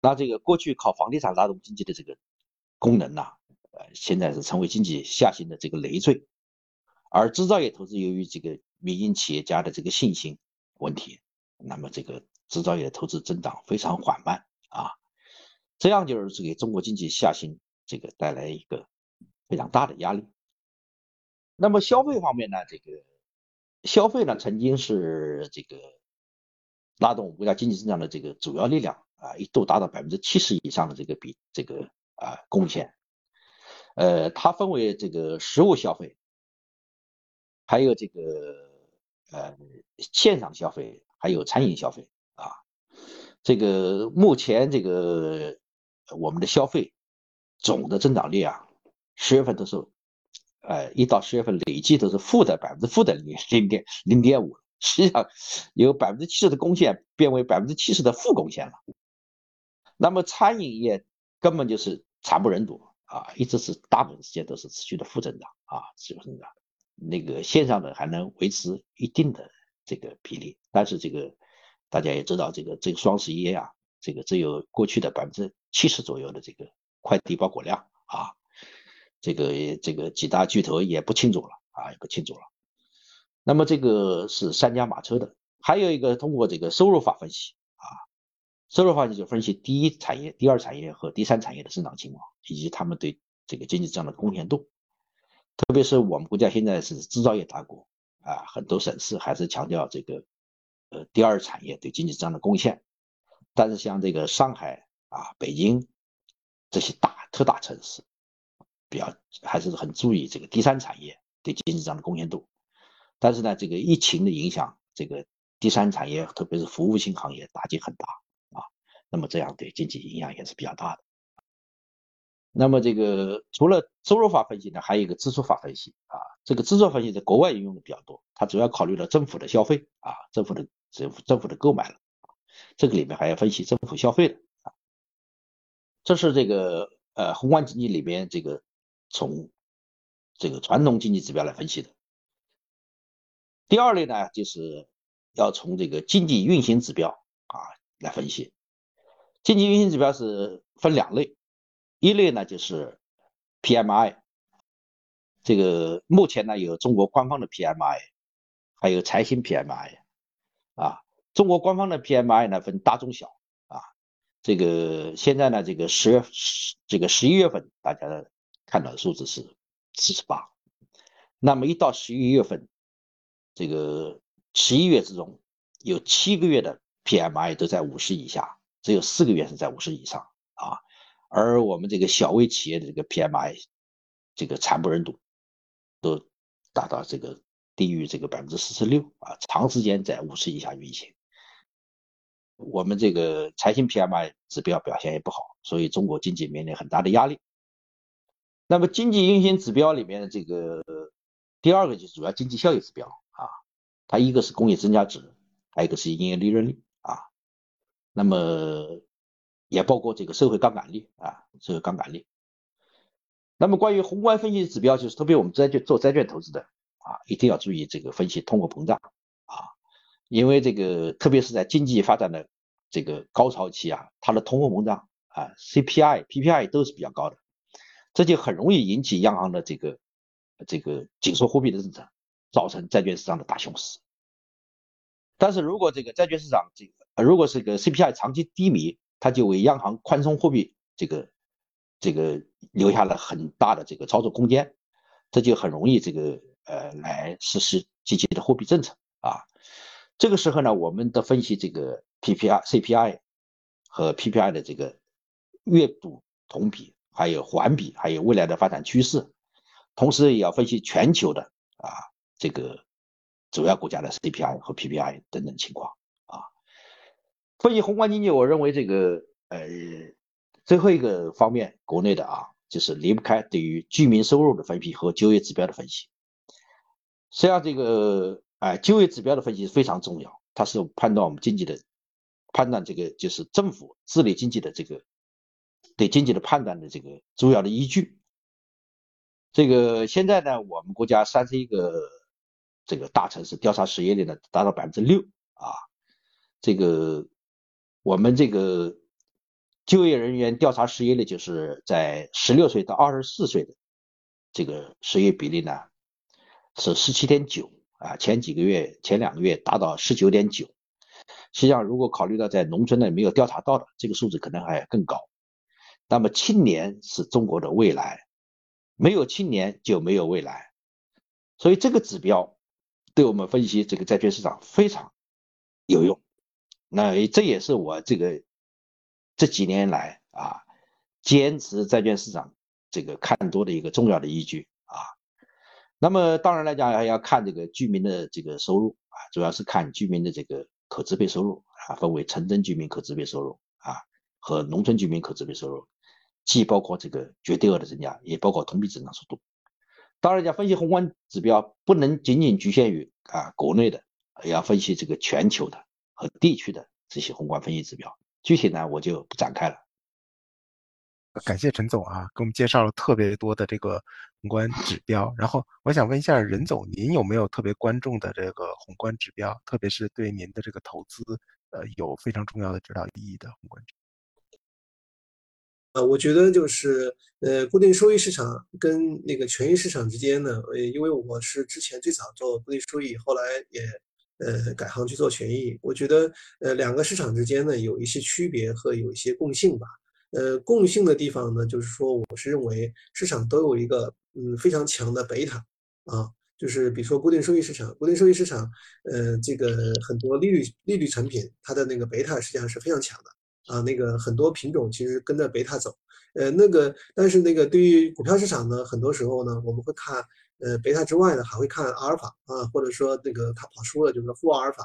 那这个过去靠房地产拉动经济的这个功能呢，呃，现在是成为经济下行的这个累赘，而制造业投资由于这个民营企业家的这个信心。问题，那么这个制造业投资增长非常缓慢啊，这样就是给中国经济下行这个带来一个非常大的压力。那么消费方面呢，这个消费呢曾经是这个拉动国家经济增长的这个主要力量啊，一度达到百分之七十以上的这个比这个啊贡献。呃，它分为这个实物消费，还有这个。呃，线上消费还有餐饮消费啊，这个目前这个我们的消费总的增长率啊，十月份的时候，呃，一到十月份累计都是负的百分之负的零零点零点五，实际上有百分之七十的贡献变为百分之七十的负贡献了。那么餐饮业根本就是惨不忍睹啊，一直是大部分时间都是持续的负增长啊，持续增长。那个线上的还能维持一定的这个比例，但是这个大家也知道，这个这个双十一啊，这个只有过去的百分之七十左右的这个快递包裹量啊，这个这个几大巨头也不清楚了啊，也不清楚了。那么这个是三驾马车的，还有一个通过这个收入法分析啊，收入法分析就分析第一产业、第二产业和第三产业的增长情况，以及他们对这个经济增长的贡献度。特别是我们国家现在是制造业大国啊，很多省市还是强调这个呃第二产业对经济增长的贡献。但是像这个上海啊、北京这些大特大城市，比较还是很注意这个第三产业对经济增长的贡献度。但是呢，这个疫情的影响，这个第三产业特别是服务性行业打击很大啊，那么这样对经济影响也是比较大的。那么这个除了收入法分析呢，还有一个支出法分析啊。这个支出分析在国外应用的比较多，它主要考虑了政府的消费啊，政府的政府政府的购买了，这个里面还要分析政府消费的啊。这是这个呃宏观经济里面这个从这个传统经济指标来分析的。第二类呢，就是要从这个经济运行指标啊来分析。经济运行指标是分两类。一类呢就是 PMI，这个目前呢有中国官方的 PMI，还有财新 PMI，啊，中国官方的 PMI 呢分大中小啊，这个现在呢这个十月这个十一月份大家看到的数字是四十八，那么一到十一月份，这个十一月之中有七个月的 PMI 都在五十以下，只有四个月是在五十以上啊。而我们这个小微企业的这个 PMI，这个惨不忍睹，都达到这个低于这个百分之四十六啊，长时间在五十以下运行。我们这个财新 PMI 指标表现也不好，所以中国经济面临很大的压力。那么经济运行指标里面的这个第二个就是主要经济效益指标啊，它一个是工业增加值，还有一个是营业利润率啊。那么也包括这个社会杠杆率啊，社会杠杆率。那么关于宏观分析指标，就是特别我们债券做债券投资的啊，一定要注意这个分析通货膨胀啊，因为这个特别是在经济发展的这个高潮期啊，它的通货膨胀啊，CPI、PPI 都是比较高的。这就很容易引起央行的这个这个紧缩货币的政策，造成债券市场的大熊市。但是如果这个债券市场这个如果是个 CPI 长期低迷，它就为央行宽松货币这个这个留下了很大的这个操作空间，这就很容易这个呃来实施积极的货币政策啊。这个时候呢，我们的分析这个 PPI、CPI 和 PPI 的这个月度同比。还有环比，还有未来的发展趋势，同时也要分析全球的啊这个主要国家的 CPI 和 PPI 等等情况啊。分析宏观经济，我认为这个呃最后一个方面，国内的啊就是离不开对于居民收入的分析和就业指标的分析。实际上，这个哎就业指标的分析非常重要，它是判断我们经济的判断这个就是政府治理经济的这个。对经济的判断的这个主要的依据，这个现在呢，我们国家三十一个这个大城市调查失业率呢达到百分之六啊，这个我们这个就业人员调查失业率就是在十六岁到二十四岁的这个失业比例呢是十七点九啊，前几个月前两个月达到十九点九，实际上如果考虑到在农村呢没有调查到的，这个数字可能还更高。那么青年是中国的未来，没有青年就没有未来，所以这个指标对我们分析这个债券市场非常有用。那这也是我这个这几年来啊坚持债券市场这个看多的一个重要的依据啊。那么当然来讲还要看这个居民的这个收入啊，主要是看居民的这个可支配收入啊，分为城镇居民可支配收入啊和农村居民可支配收入。既包括这个绝对额的增加，也包括同比增长速度。当然讲分析宏观指标，不能仅仅局限于啊国内的，也要分析这个全球的和地区的这些宏观分析指标。具体呢，我就不展开了。感谢陈总啊，给我们介绍了特别多的这个宏观指标。然后我想问一下任总，您有没有特别关注的这个宏观指标，特别是对您的这个投资呃有非常重要的指导意义的宏观指标？呃，我觉得就是呃，固定收益市场跟那个权益市场之间呢，呃，因为我是之前最早做固定收益，后来也呃改行去做权益。我觉得呃，两个市场之间呢有一些区别和有一些共性吧。呃，共性的地方呢，就是说我是认为市场都有一个嗯非常强的贝塔啊，就是比如说固定收益市场，固定收益市场，呃，这个很多利率利率产品它的那个贝塔实际上是非常强的。啊，那个很多品种其实跟着贝塔走，呃，那个但是那个对于股票市场呢，很多时候呢，我们会看，呃，贝塔之外呢，还会看阿尔法啊，或者说那个它跑输了就是负阿尔法，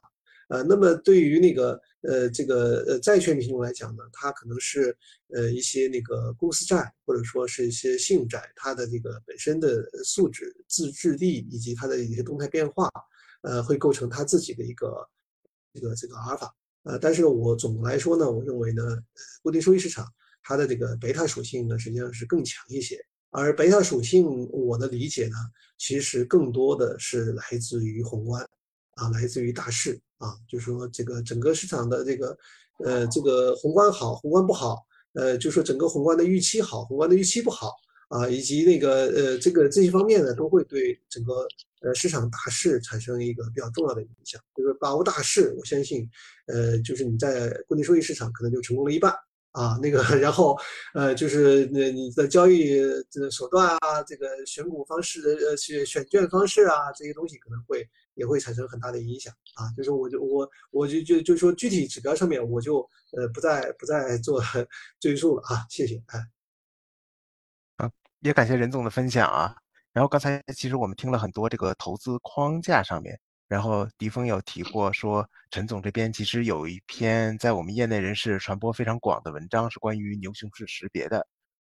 呃，那么对于那个呃这个呃债券品种来讲呢，它可能是呃一些那个公司债或者说是一些信用债，它的这个本身的素质、自制力以及它的一些动态变化，呃，会构成它自己的一个这个这个阿尔法。呃，但是我总的来说呢，我认为呢，固定收益市场它的这个贝塔属性呢，实际上是更强一些。而贝塔属性，我的理解呢，其实更多的是来自于宏观，啊，来自于大势啊，就是说这个整个市场的这个，呃，这个宏观好，宏观不好，呃，就说整个宏观的预期好，宏观的预期不好。啊，以及那个呃，这个这些方面呢，都会对整个呃市场大势产生一个比较重要的影响。就是把握大势，我相信，呃，就是你在固定收益市场可能就成功了一半啊，那个 然后呃就是那你的交易这个手段啊，这个选股方式呃选选券方式啊这些东西可能会也会产生很大的影响啊，就是我就我我就就就说具体指标上面我就呃不再不再做 赘述了啊，谢谢哎。也感谢任总的分享啊。然后刚才其实我们听了很多这个投资框架上面，然后迪峰有提过说，陈总这边其实有一篇在我们业内人士传播非常广的文章，是关于牛熊市识别的。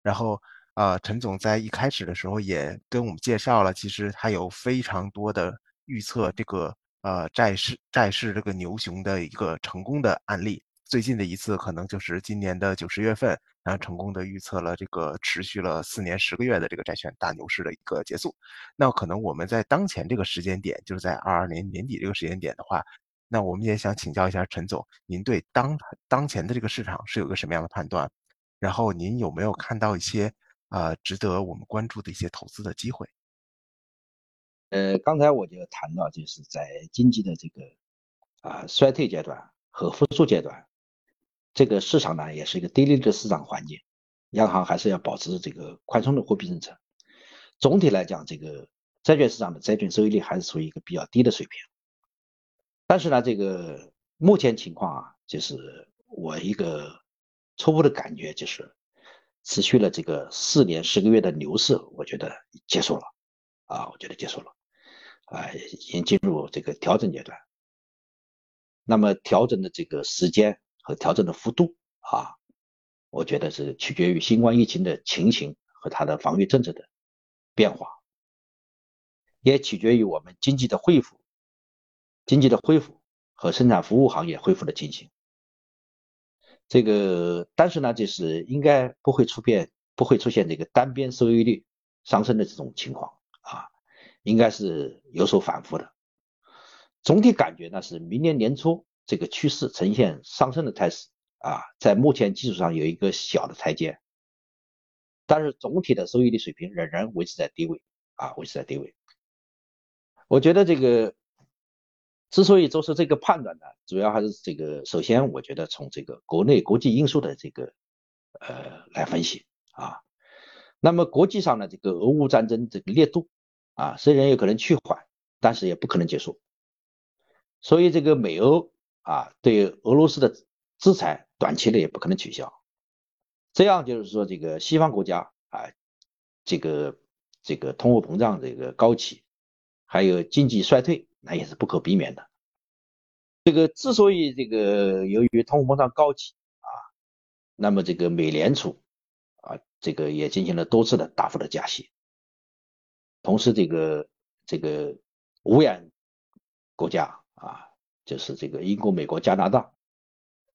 然后啊，陈总在一开始的时候也跟我们介绍了，其实他有非常多的预测这个呃债市债市这个牛熊的一个成功的案例。最近的一次可能就是今年的九十月份，然后成功的预测了这个持续了四年十个月的这个债券大牛市的一个结束。那可能我们在当前这个时间点，就是在二二年年底这个时间点的话，那我们也想请教一下陈总，您对当当前的这个市场是有个什么样的判断？然后您有没有看到一些啊值得我们关注的一些投资的机会？呃，刚才我就谈到，就是在经济的这个啊衰退阶段和复苏阶段。这个市场呢，也是一个低利率的市场环境，央行还是要保持这个宽松的货币政策。总体来讲，这个债券市场的债券收益率还是处于一个比较低的水平。但是呢，这个目前情况啊，就是我一个初步的感觉就是，持续了这个四年十个月的牛市，我觉得结束了啊，我觉得结束了，啊，已经进入这个调整阶段。那么调整的这个时间。和调整的幅度啊，我觉得是取决于新冠疫情的情形和它的防御政策的变化，也取决于我们经济的恢复、经济的恢复和生产服务行业恢复的情形。这个，但是呢，就是应该不会出现不会出现这个单边收益率上升的这种情况啊，应该是有所反复的。总体感觉呢是明年年初。这个趋势呈现上升的态势啊，在目前基础上有一个小的台阶，但是总体的收益率水平仍然维持在低位啊，维持在低位。我觉得这个之所以做出这个判断呢，主要还是这个，首先我觉得从这个国内国际因素的这个呃来分析啊，那么国际上呢这个俄乌战争这个烈度啊，虽然有可能趋缓，但是也不可能结束，所以这个美欧。啊，对俄罗斯的制裁，短期内也不可能取消。这样就是说，这个西方国家啊，这个这个通货膨胀这个高企，还有经济衰退，那也是不可避免的。这个之所以这个由于通货膨胀高企啊，那么这个美联储啊，这个也进行了多次的大幅的加息，同时这个这个无眼国家。就是这个英国、美国、加拿大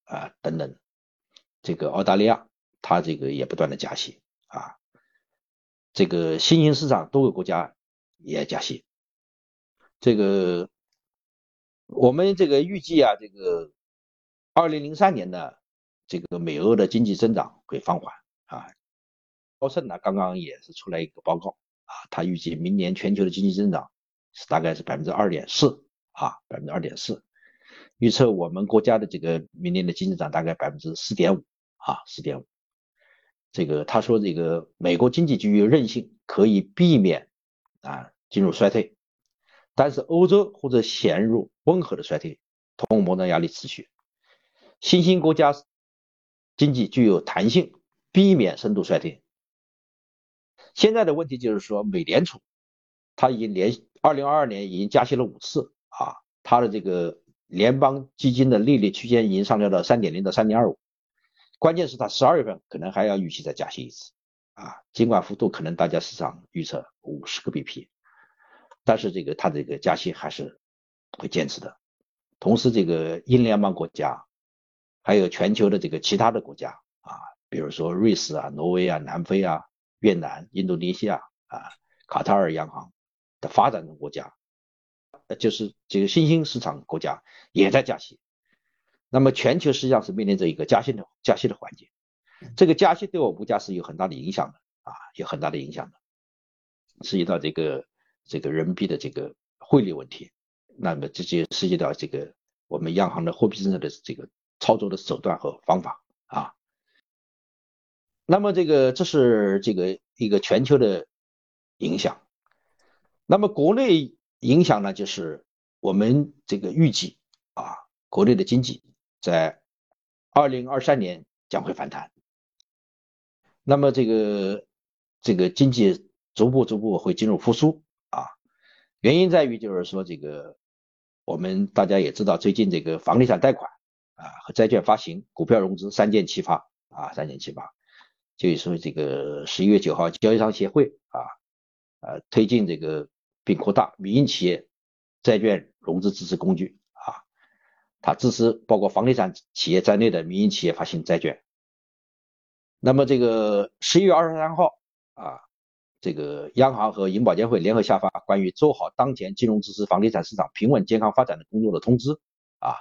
啊等等，这个澳大利亚，它这个也不断的加息啊，这个新兴市场多个国家也加息，这个我们这个预计啊，这个二零零三年呢，这个美欧的经济增长会放缓啊，高盛呢刚刚也是出来一个报告啊，他预计明年全球的经济增长是大概是百分之二点四啊，百分之二点四。预测我们国家的这个明年的经济增长大概百分之四点五啊，四点五。这个他说这个美国经济具有韧性，可以避免啊进入衰退，但是欧洲或者陷入温和的衰退，通货膨胀压力持续。新兴国家经济具有弹性，避免深度衰退。现在的问题就是说，美联储它已经连二零二二年已经加息了五次啊，它的这个。联邦基金的利率区间已经上调到三点零到三点二五，关键是它十二月份可能还要预期再加息一次啊，尽管幅度可能大家市场预测五十个 BP，但是这个它这个加息还是会坚持的。同时，这个英联邦国家还有全球的这个其他的国家啊，比如说瑞士啊、挪威啊、南非啊、越南、印度尼西亚啊、卡塔尔央行的发展中国家。就是这个新兴市场国家也在加息，那么全球实际上是面临着一个加息的加息的环境，这个加息对我国家是有很大的影响的啊，有很大的影响的，涉及到这个这个人民币的这个汇率问题，那么这就涉及到这个我们央行的货币政策的这个操作的手段和方法啊。那么这个这是这个一个全球的影响。那么国内影响呢，就是我们这个预计啊，国内的经济在二零二三年将会反弹。那么这个这个经济逐步逐步会进入复苏啊，原因在于就是说这个我们大家也知道，最近这个房地产贷款啊和债券发行、股票融资三箭齐发啊，三箭齐发，就是说这个十一月九号，交易商协会啊呃推进这个并扩大民营企业债券融资支持工具啊，它支持包括房地产企业在内的民营企业发行债券。那么这个十一月二十三号啊，这个央行和银保监会联合下发关于做好当前金融支持房地产市场平稳健康发展的工作的通知啊，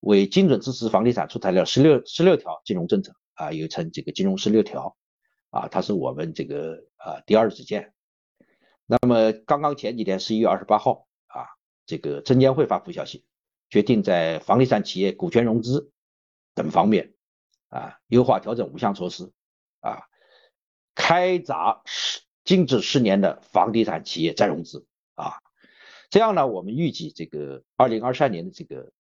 为精准支持房地产出台了十六十六条金融政策啊，又称这个金融十六条啊，它是我们这个啊第二支箭。那么刚刚前几天十一月二十八号啊，这个证监会发布消息，决定在房地产企业股权融资等方面。啊，优化调整五项措施，啊，开闸十禁止十年的房地产企业再融资，啊，这样呢，我们预计这个二零二三年的这个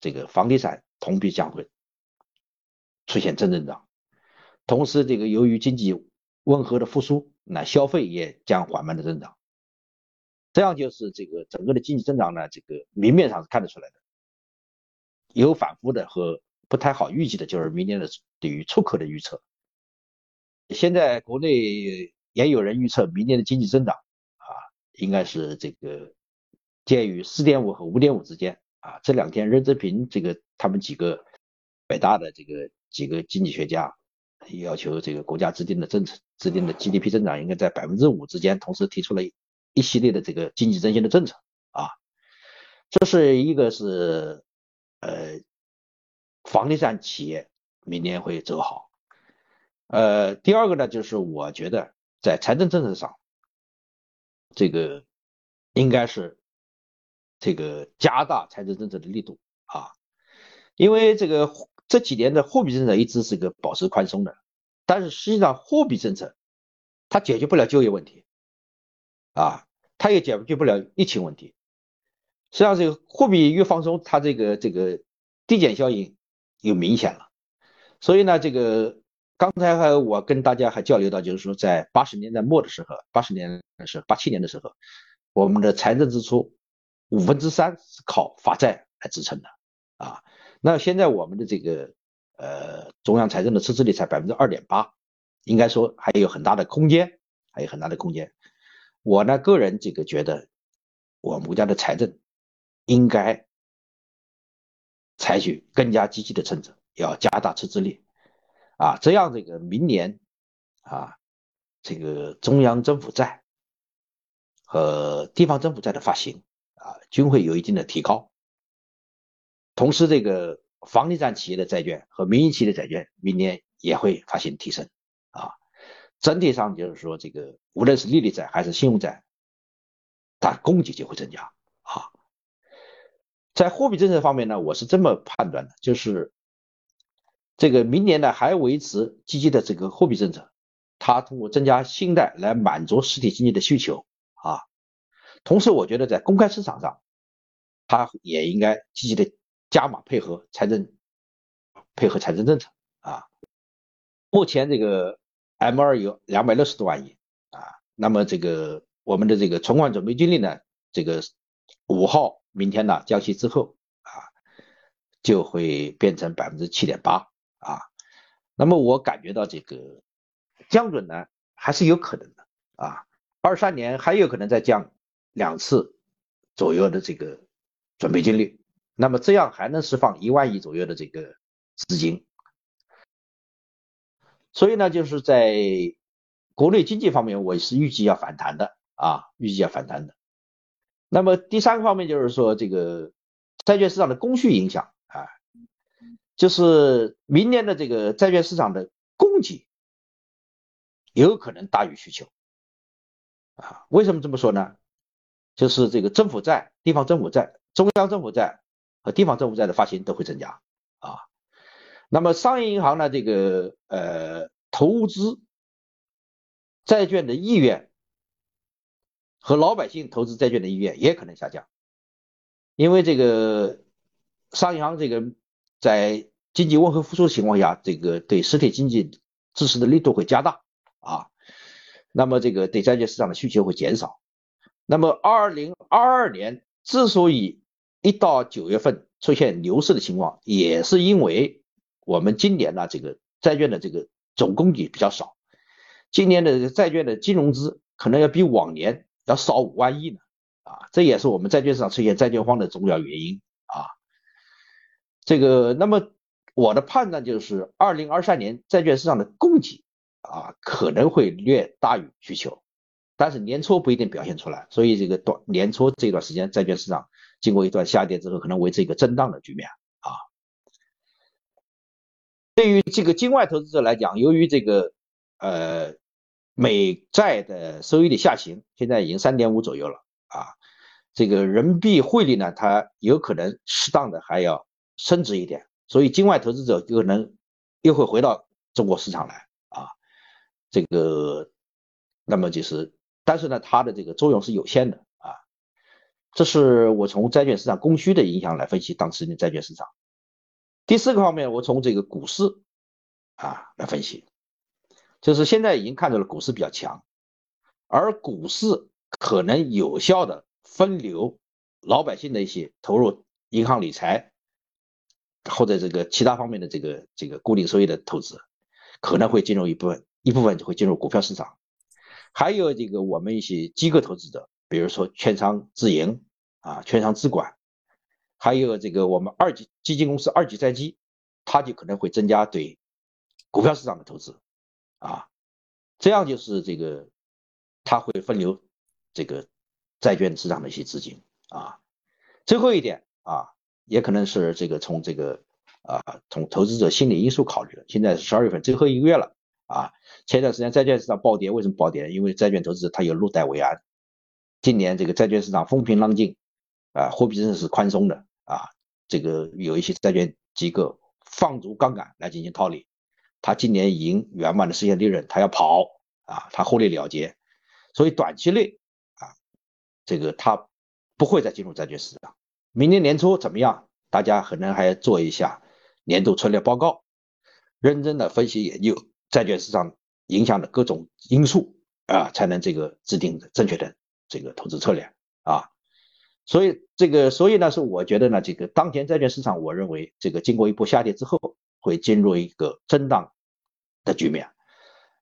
这个房地产同比将会出现正增长，同时这个由于经济温和的复苏，那消费也将缓慢的增长，这样就是这个整个的经济增长呢，这个明面上是看得出来的，有反复的和。不太好预计的就是明年的对于出口的预测。现在国内也有人预测明年的经济增长啊，应该是这个介于四点五和五点五之间啊。这两天任泽平这个他们几个北大的这个几个经济学家要求这个国家制定的政策制定的 GDP 增长应该在百分之五之间，同时提出了一系列的这个经济振兴的政策啊。这是一个是呃。房地产企业明年会走好，呃，第二个呢，就是我觉得在财政政策上，这个应该是这个加大财政政策的力度啊，因为这个这几年的货币政策一直是个保持宽松的，但是实际上货币政策它解决不了就业问题啊，它也解决不了疫情问题，实际上这个货币越放松，它这个这个递减效应。又明显了，所以呢，这个刚才还我跟大家还交流到，就是说在八十年代末的时候，八十年是八七年的时候，我们的财政支出五分之三是靠发债来支撑的啊。那现在我们的这个呃中央财政的赤字率才百分之二点八，应该说还有很大的空间，还有很大的空间。我呢个人这个觉得，我们国家的财政应该。采取更加积极的政策，要加大赤字率，啊，这样这个明年啊，这个中央政府债和地方政府债的发行啊，均会有一定的提高。同时，这个房地产企业的债券和民营企业的债券明年也会发行提升，啊，整体上就是说，这个无论是利率债还是信用债，它供给就会增加，啊。在货币政策方面呢，我是这么判断的，就是这个明年呢还维持积极的这个货币政策，它通过增加信贷来满足实体经济的需求啊。同时，我觉得在公开市场上，它也应该积极的加码配合财政，配合财政政策啊。目前这个 M 二有两百六十多万亿啊，那么这个我们的这个存款准备金率呢，这个五号。明天呢降息之后啊，就会变成百分之七点八啊。那么我感觉到这个降准呢还是有可能的啊。二三年还有可能再降两次左右的这个准备金率，那么这样还能释放一万亿左右的这个资金。所以呢，就是在国内经济方面，我是预计要反弹的啊，预计要反弹的。那么第三个方面就是说，这个债券市场的供需影响啊，就是明年的这个债券市场的供给有可能大于需求啊。为什么这么说呢？就是这个政府债、地方政府债、中央政府债和地方政府债的发行都会增加啊。那么商业银行呢，这个呃投资债券的意愿和老百姓投资债券的意愿也可能下降，因为这个商业银行这个在经济温和复苏的情况下，这个对实体经济支持的力度会加大啊，那么这个对债券市场的需求会减少。那么二零二二年之所以一到九月份出现牛市的情况，也是因为我们今年呢这个债券的这个总供给比较少，今年的债券的金融资可能要比往年要少五万亿呢，啊，这也是我们债券市场出现债券荒的重要原因啊。这个，那么我的判断就是，二零二三年债券市场的供给啊可能会略大于需求。但是年初不一定表现出来，所以这个短年初这段时间，债券市场经过一段下跌之后，可能维持一个震荡的局面啊。对于这个境外投资者来讲，由于这个呃美债的收益率下行，现在已经三点五左右了啊，这个人民币汇率呢，它有可能适当的还要升值一点，所以境外投资者可能又会回到中国市场来啊，这个那么就是。但是呢，它的这个作用是有限的，这是我从债券市场供需的影响来分析当时的债券市场。第四个方面，我从这个股市啊来分析，就是现在已经看到了股市比较强，而股市可能有效的分流老百姓的一些投入银行理财或者这个其他方面的这个这个固定收益的投资，可能会进入一部分一部分就会进入股票市场。还有这个我们一些机构投资者，比如说券商自营啊、券商资管，还有这个我们二级基金公司二级债基，它就可能会增加对股票市场的投资啊，这样就是这个它会分流这个债券市场的一些资金啊。最后一点啊，也可能是这个从这个啊从投资者心理因素考虑的，现在是十二月份最后一个月了。啊，前段时间债券市场暴跌，为什么暴跌？因为债券投资它有入袋为安。今年这个债券市场风平浪静，啊，货币政策是宽松的啊，这个有一些债券机构放足杠杆来进行套利，他今年已经圆满的实现利润，他要跑啊，他获利了结，所以短期内啊，这个他不会再进入债券市场。明年年初怎么样？大家可能还要做一下年度策略报告，认真的分析研究。债券市场影响的各种因素啊，才能这个制定正确的这个投资策略啊。所以这个，所以呢，是我觉得呢，这个当前债券市场，我认为这个经过一波下跌之后，会进入一个震荡的局面。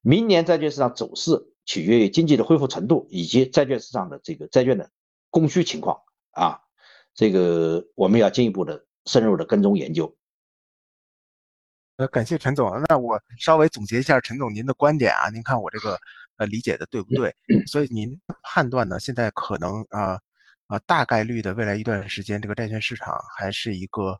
明年债券市场走势取决于经济的恢复程度以及债券市场的这个债券的供需情况啊。这个我们要进一步的深入的跟踪研究。呃，感谢陈总。那我稍微总结一下陈总您的观点啊，您看我这个呃理解的对不对？所以您判断呢，现在可能啊啊大概率的未来一段时间，这个债券市场还是一个。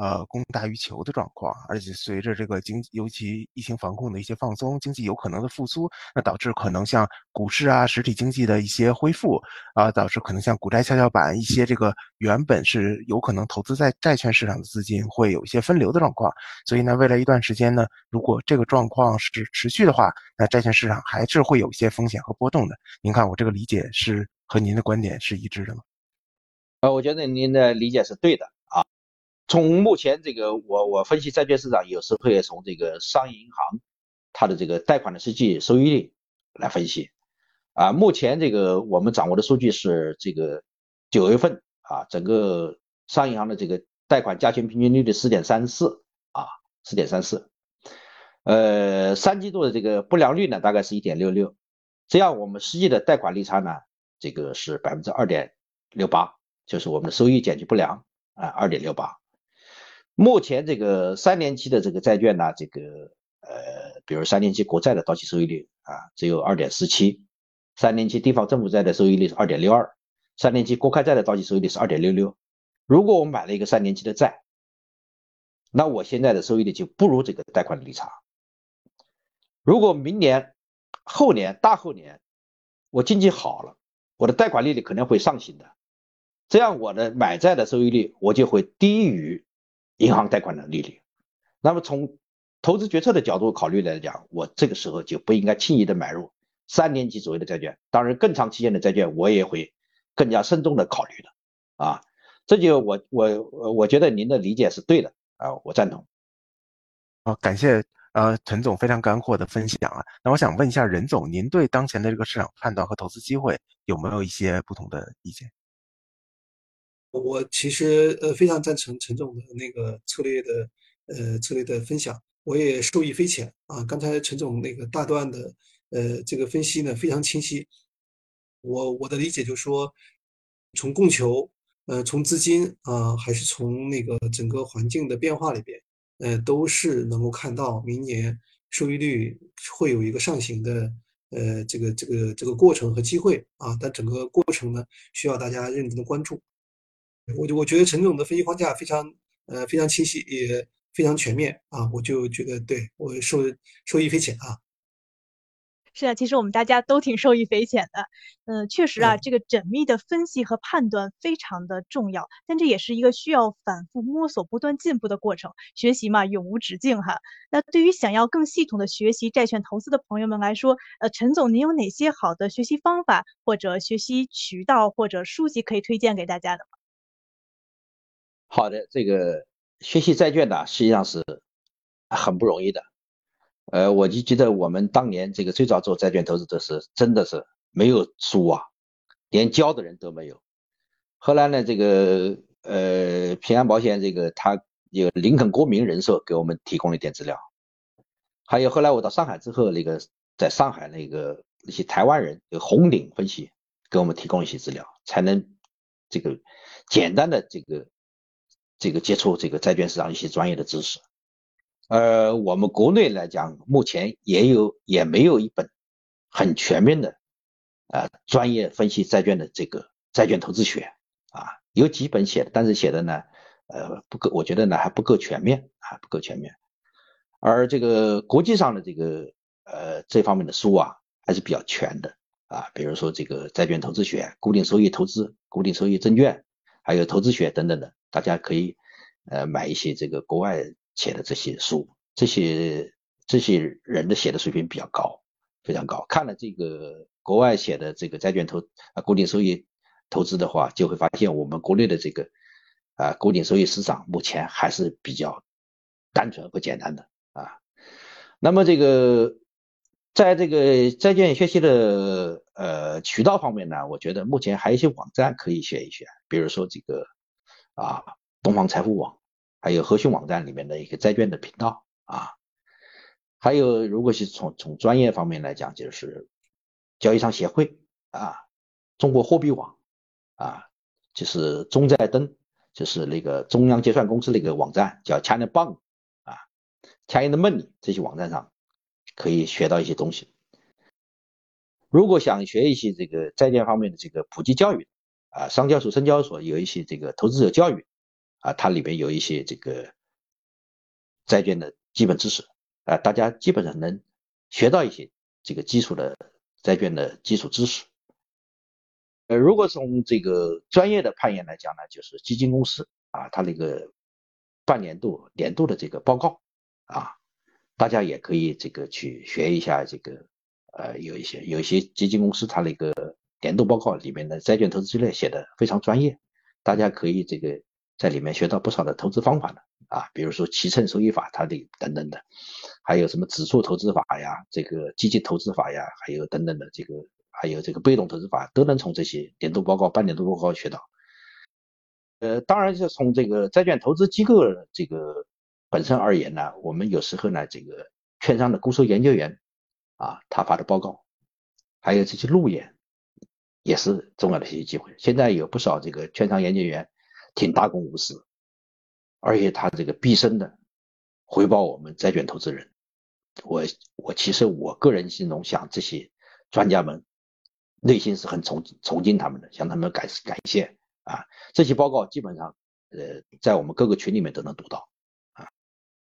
呃，供大于求的状况，而且随着这个经，尤其疫情防控的一些放松，经济有可能的复苏，那导致可能像股市啊、实体经济的一些恢复啊，导致可能像股债跷跷板一些这个原本是有可能投资在债券市场的资金会有一些分流的状况。所以呢，未来一段时间呢，如果这个状况是持续的话，那债券市场还是会有一些风险和波动的。您看我这个理解是和您的观点是一致的吗？呃，我觉得您的理解是对的啊。从目前这个，我我分析债券市场，有时会从这个商业银行它的这个贷款的实际收益率来分析。啊，目前这个我们掌握的数据是这个九月份啊，整个商业银行的这个贷款加权平均利率四点三四啊，四点三四。呃，三季度的这个不良率呢，大概是一点六六。这样我们实际的贷款利差呢，这个是百分之二点六八，就是我们的收益减去不良啊，二点六八。目前这个三年期的这个债券呢，这个呃，比如三年期国债的到期收益率啊，只有二点四七；三年期地方政府债的收益率是二点六二；三年期国开债的到期收益率是二点六六。如果我买了一个三年期的债，那我现在的收益率就不如这个贷款的利差。如果明年、后年、大后年我经济好了，我的贷款利率可能会上行的，这样我的买债的收益率我就会低于。银行贷款的利率，那么从投资决策的角度考虑来讲，我这个时候就不应该轻易的买入三年期左右的债券。当然，更长期限的债券我也会更加慎重的考虑的。啊，这就我我我觉得您的理解是对的啊，我赞同。好，感谢呃陈总非常干货的分享啊。那我想问一下任总，您对当前的这个市场判断和投资机会有没有一些不同的意见？我其实呃非常赞成陈总的那个策略的呃策略的分享，我也受益匪浅啊。刚才陈总那个大段的呃这个分析呢非常清晰，我我的理解就是说，从供求呃从资金啊还是从那个整个环境的变化里边，呃都是能够看到明年收益率会有一个上行的呃这个这个这个过程和机会啊，但整个过程呢需要大家认真的关注。我我觉得陈总的分析框架非常呃非常清晰，也非常全面啊，我就觉得对我受受益匪浅啊。是啊，其实我们大家都挺受益匪浅的。嗯，确实啊，这个缜密的分析和判断非常的重要，但这也是一个需要反复摸索、不断进步的过程。学习嘛，永无止境哈。那对于想要更系统的学习债券投资的朋友们来说，呃，陈总，您有哪些好的学习方法或者学习渠道或者书籍可以推荐给大家的吗？好的，这个学习债券呢，实际上是很不容易的。呃，我就记得我们当年这个最早做债券投资的是，真的是没有书啊，连教的人都没有。后来呢，这个呃平安保险这个他有林肯国民人寿给我们提供了一点资料，还有后来我到上海之后，那个在上海那个那些台湾人有红顶分析给我们提供一些资料，才能这个简单的这个。这个接触这个债券市场一些专业的知识，呃，我们国内来讲，目前也有也没有一本很全面的啊专业分析债券的这个债券投资学啊，有几本写的，但是写的呢，呃，不够，我觉得呢还不够全面啊，不够全面。而这个国际上的这个呃这方面的书啊，还是比较全的啊，比如说这个债券投资学、固定收益投资、固定收益证券，还有投资学等等的。大家可以呃买一些这个国外写的这些书，这些这些人的写的水平比较高，非常高。看了这个国外写的这个债券投啊固定收益投资的话，就会发现我们国内的这个啊固定收益市场目前还是比较单纯和简单的啊。那么这个在这个债券学习的呃渠道方面呢，我觉得目前还有一些网站可以选一选，比如说这个。啊，东方财富网，还有和讯网站里面的一个债券的频道啊，还有如果是从从专业方面来讲，就是交易商协会啊，中国货币网啊，就是中债登，就是那个中央结算公司那个网站叫 China Bank 啊，China Money 这些网站上可以学到一些东西。如果想学一些这个债券方面的这个普及教育。啊，上交所、深交所有一些这个投资者教育，啊，它里面有一些这个债券的基本知识，啊，大家基本上能学到一些这个基础的债券的基础知识。呃，如果从这个专业的判研来讲呢，就是基金公司啊，它那个半年度、年度的这个报告啊，大家也可以这个去学一下这个，呃，有一些有一些基金公司它那个。年度报告里面的债券投资之类写的非常专业，大家可以这个在里面学到不少的投资方法的啊，比如说骑乘收益法，它的等等的，还有什么指数投资法呀，这个基金投资法呀，还有等等的这个，还有这个被动投资法，都能从这些年度报告、半年度报告学到。呃，当然是从这个债券投资机构这个本身而言呢，我们有时候呢，这个券商的固收研究员啊，他发的报告，还有这些路演。也是重要的学习机会。现在有不少这个券商研究员挺大公无私，而且他这个毕生的回报我们债券投资人。我我其实我个人心中想，这些专家们内心是很崇崇敬他们的，向他们感感谢啊。这些报告基本上呃在我们各个群里面都能读到啊。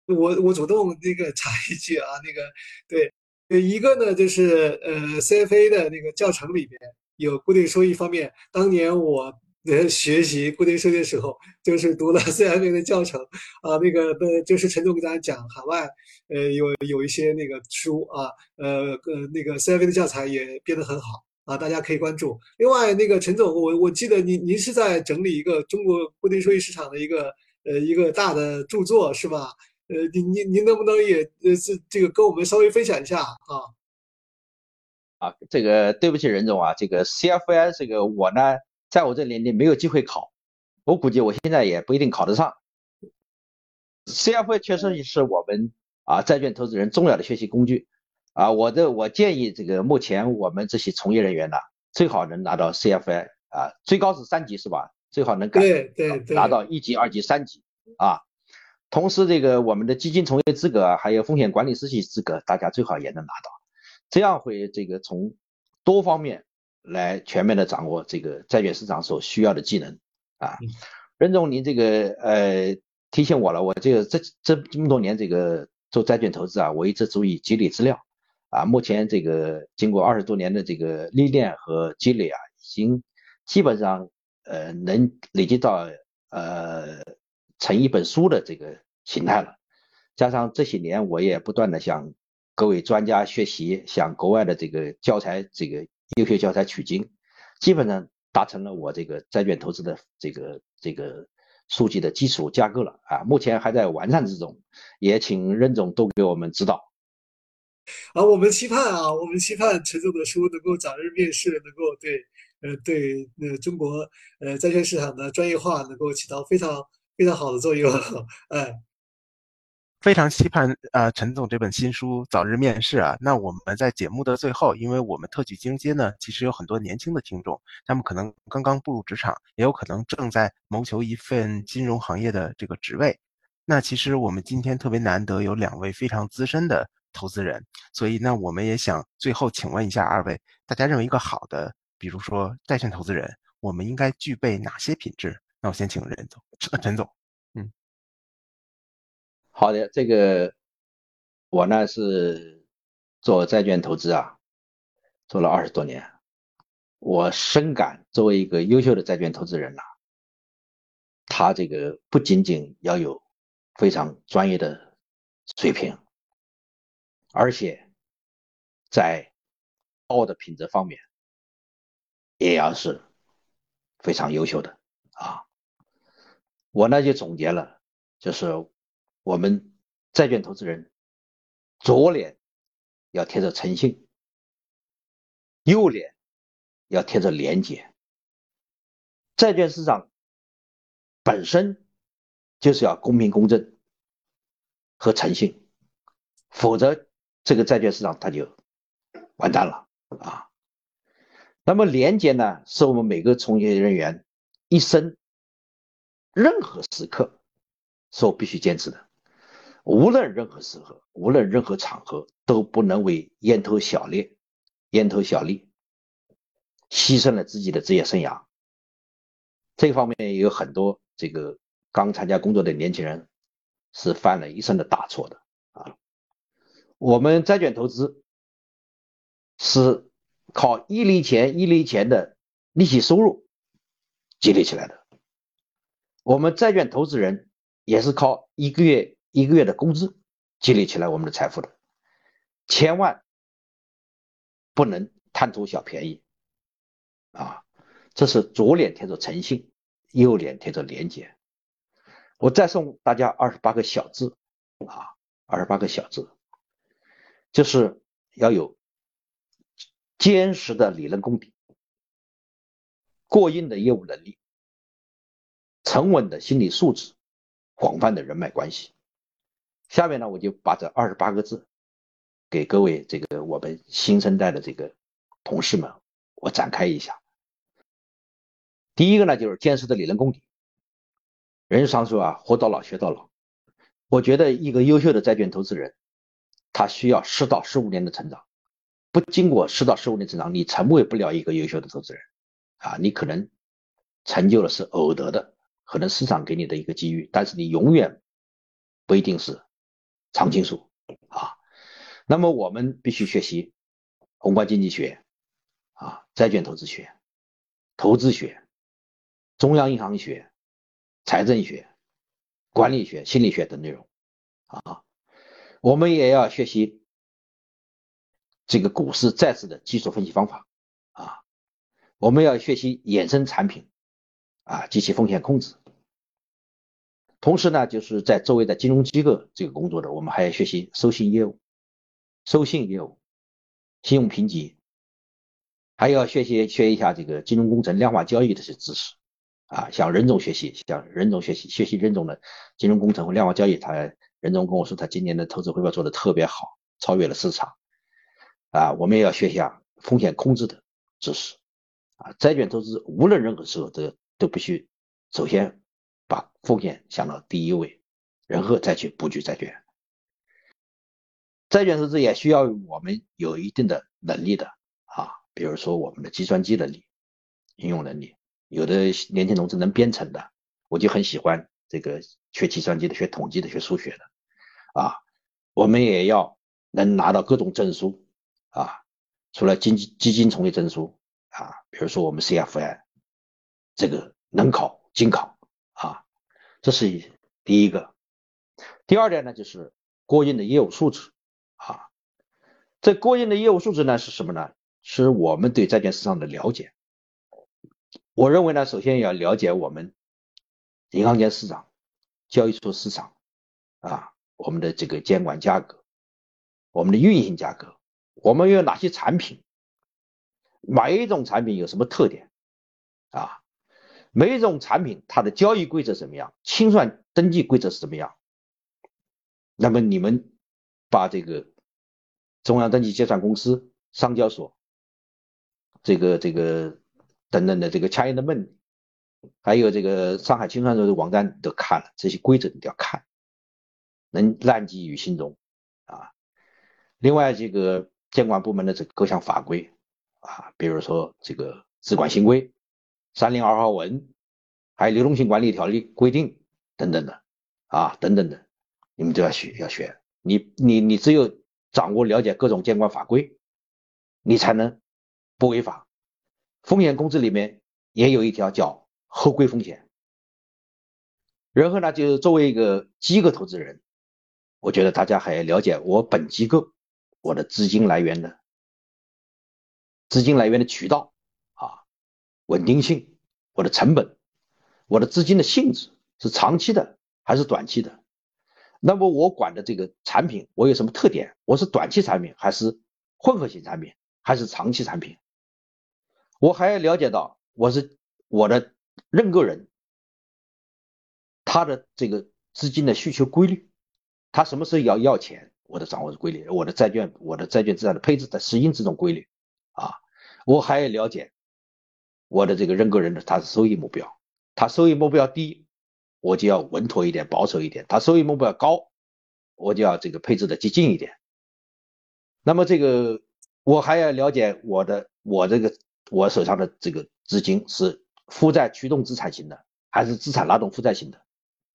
我我主动那个 插一句啊，那个对，一个呢就是呃 CFA 的那个教程里边。有固定收益方面，当年我呃学习固定收益的时候，就是读了 CFA 的教程啊，那个呃就是陈总给大家讲海外呃有有一些那个书啊，呃呃那个 CFA 的教材也编得很好啊，大家可以关注。另外那个陈总，我我记得您您是在整理一个中国固定收益市场的一个呃一个大的著作是吧？呃您您您能不能也呃是这个跟我们稍微分享一下啊？啊，这个对不起任总啊，这个 CFA 这个我呢。在我这年龄没有机会考，我估计我现在也不一定考得上。CFA 确实是我们啊债券投资人重要的学习工具啊，我的我建议这个目前我们这些从业人员呢，最好能拿到 CFA 啊，最高是三级是吧？最好能对对对拿到一级、二级、三级啊。同时，这个我们的基金从业资格还有风险管理师系资格，大家最好也能拿到，这样会这个从多方面。来全面的掌握这个债券市场所需要的技能啊，任总，您这个呃提醒我了，我这个这这这么多年这个做债券投资啊，我一直注意积累资料啊，目前这个经过二十多年的这个历练和积累啊，已经基本上呃能累积到呃成一本书的这个形态了，加上这些年我也不断的向各位专家学习，向国外的这个教材这个。优秀教材取经，基本上达成了我这个债券投资的这个这个数据的基础架构了啊，目前还在完善之中，也请任总多给我们指导。啊，我们期盼啊，我们期盼陈总的书能够早日面世，能够对呃对呃中国呃债券市场的专业化能够起到非常非常好的作用，哎。非常期盼啊，陈总这本新书早日面世啊！那我们在节目的最后，因为我们特许经接呢，其实有很多年轻的听众，他们可能刚刚步入职场，也有可能正在谋求一份金融行业的这个职位。那其实我们今天特别难得有两位非常资深的投资人，所以那我们也想最后请问一下二位，大家认为一个好的，比如说债券投资人，我们应该具备哪些品质？那我先请任总，陈总。好的，这个我呢是做债券投资啊，做了二十多年，我深感作为一个优秀的债券投资人呐，他这个不仅仅要有非常专业的水平，而且在高的品质方面也要是非常优秀的啊。我呢就总结了，就是。我们债券投资人，左脸要贴着诚信，右脸要贴着廉洁。债券市场本身就是要公平公正和诚信，否则这个债券市场它就完蛋了啊。那么廉洁呢，是我们每个从业人员一生任何时刻所必须坚持的。无论任何时候，无论任何场合，都不能为蝇头小利、蝇头小利牺牲了自己的职业生涯。这方面也有很多这个刚参加工作的年轻人是犯了一生的大错的啊。我们债券投资是靠一厘钱一厘钱的利息收入积累起来的，我们债券投资人也是靠一个月。一个月的工资积累起来我们的财富的，千万不能贪图小便宜啊！这是左脸贴着诚信，右脸贴着廉洁。我再送大家二十八个小字啊，二十八个小字，就是要有坚实的理论功底，过硬的业务能力，沉稳的心理素质，广泛的人脉关系。下面呢，我就把这二十八个字给各位这个我们新生代的这个同事们，我展开一下。第一个呢，就是坚实的理论功底。人常说啊，活到老学到老。我觉得一个优秀的债券投资人，他需要十到十五年的成长。不经过十到十五年成长，你成为不了一个优秀的投资人啊！你可能成就了是偶得的，可能市场给你的一个机遇，但是你永远不一定是。常青树啊，那么我们必须学习宏观经济学啊、债券投资学、投资学、中央银行学、财政学、管理学、心理学等内容啊。我们也要学习这个股市、债市的技术分析方法啊。我们要学习衍生产品啊及其风险控制。同时呢，就是在周围的金融机构这个工作的，我们还要学习收信业务、收信业务、信用评级，还要学习学一下这个金融工程、量化交易这些知识啊。向任总学习，向任总学习，学习任总的金融工程和量化交易。他任总跟我说，他今年的投资回报做的特别好，超越了市场啊。我们也要学一下风险控制的知识啊。债券投资无论任何时候都都必须首先。风险想到第一位，然后再去布局债券。债券投资也需要我们有一定的能力的啊，比如说我们的计算机能力、应用能力。有的年轻同志能编程的，我就很喜欢这个学计算机的、学统计的、学数学的啊。我们也要能拿到各种证书啊，除了基金基金从业证书啊，比如说我们 CFI 这个能考精考。这是第一个。第二点呢，就是过硬的业务素质啊。这过硬的业务素质呢是什么呢？是我们对债券市场的了解。我认为呢，首先要了解我们银行间市场、交易所市场啊，我们的这个监管价格、我们的运行价格，我们有哪些产品，每一种产品有什么特点啊？每一种产品它的交易规则怎么样？清算登记规则是怎么样？那么你们把这个中央登记结算公司、上交所、这个这个等等的这个掐印的梦，还有这个上海清算所的网站都看了，这些规则你都要看，能烂记于心中啊。另外，这个监管部门的这个各项法规啊，比如说这个资管新规。三零二号文，还有流动性管理条例规定等等的啊，等等的，你们都要学要学。你你你只有掌握了解各种监管法规，你才能不违法。风险控制里面也有一条叫合规风险。然后呢，就是作为一个机构投资人，我觉得大家还要了解我本机构我的资金来源的资金来源的渠道。稳定性，我的成本，我的资金的性质是长期的还是短期的？那么我管的这个产品，我有什么特点？我是短期产品还是混合型产品还是长期产品？我还要了解到我是我的认购人，他的这个资金的需求规律，他什么时候要要钱，我的掌握的规律，我的债券我的债券资产的配置的适应这种规律啊，我还要了解。我的这个认购人的他是收益目标，他收益目标低，我就要稳妥一点、保守一点；他收益目标高，我就要这个配置的激进一点。那么这个我还要了解我的我这个我手上的这个资金是负债驱动资产型的，还是资产拉动负债型的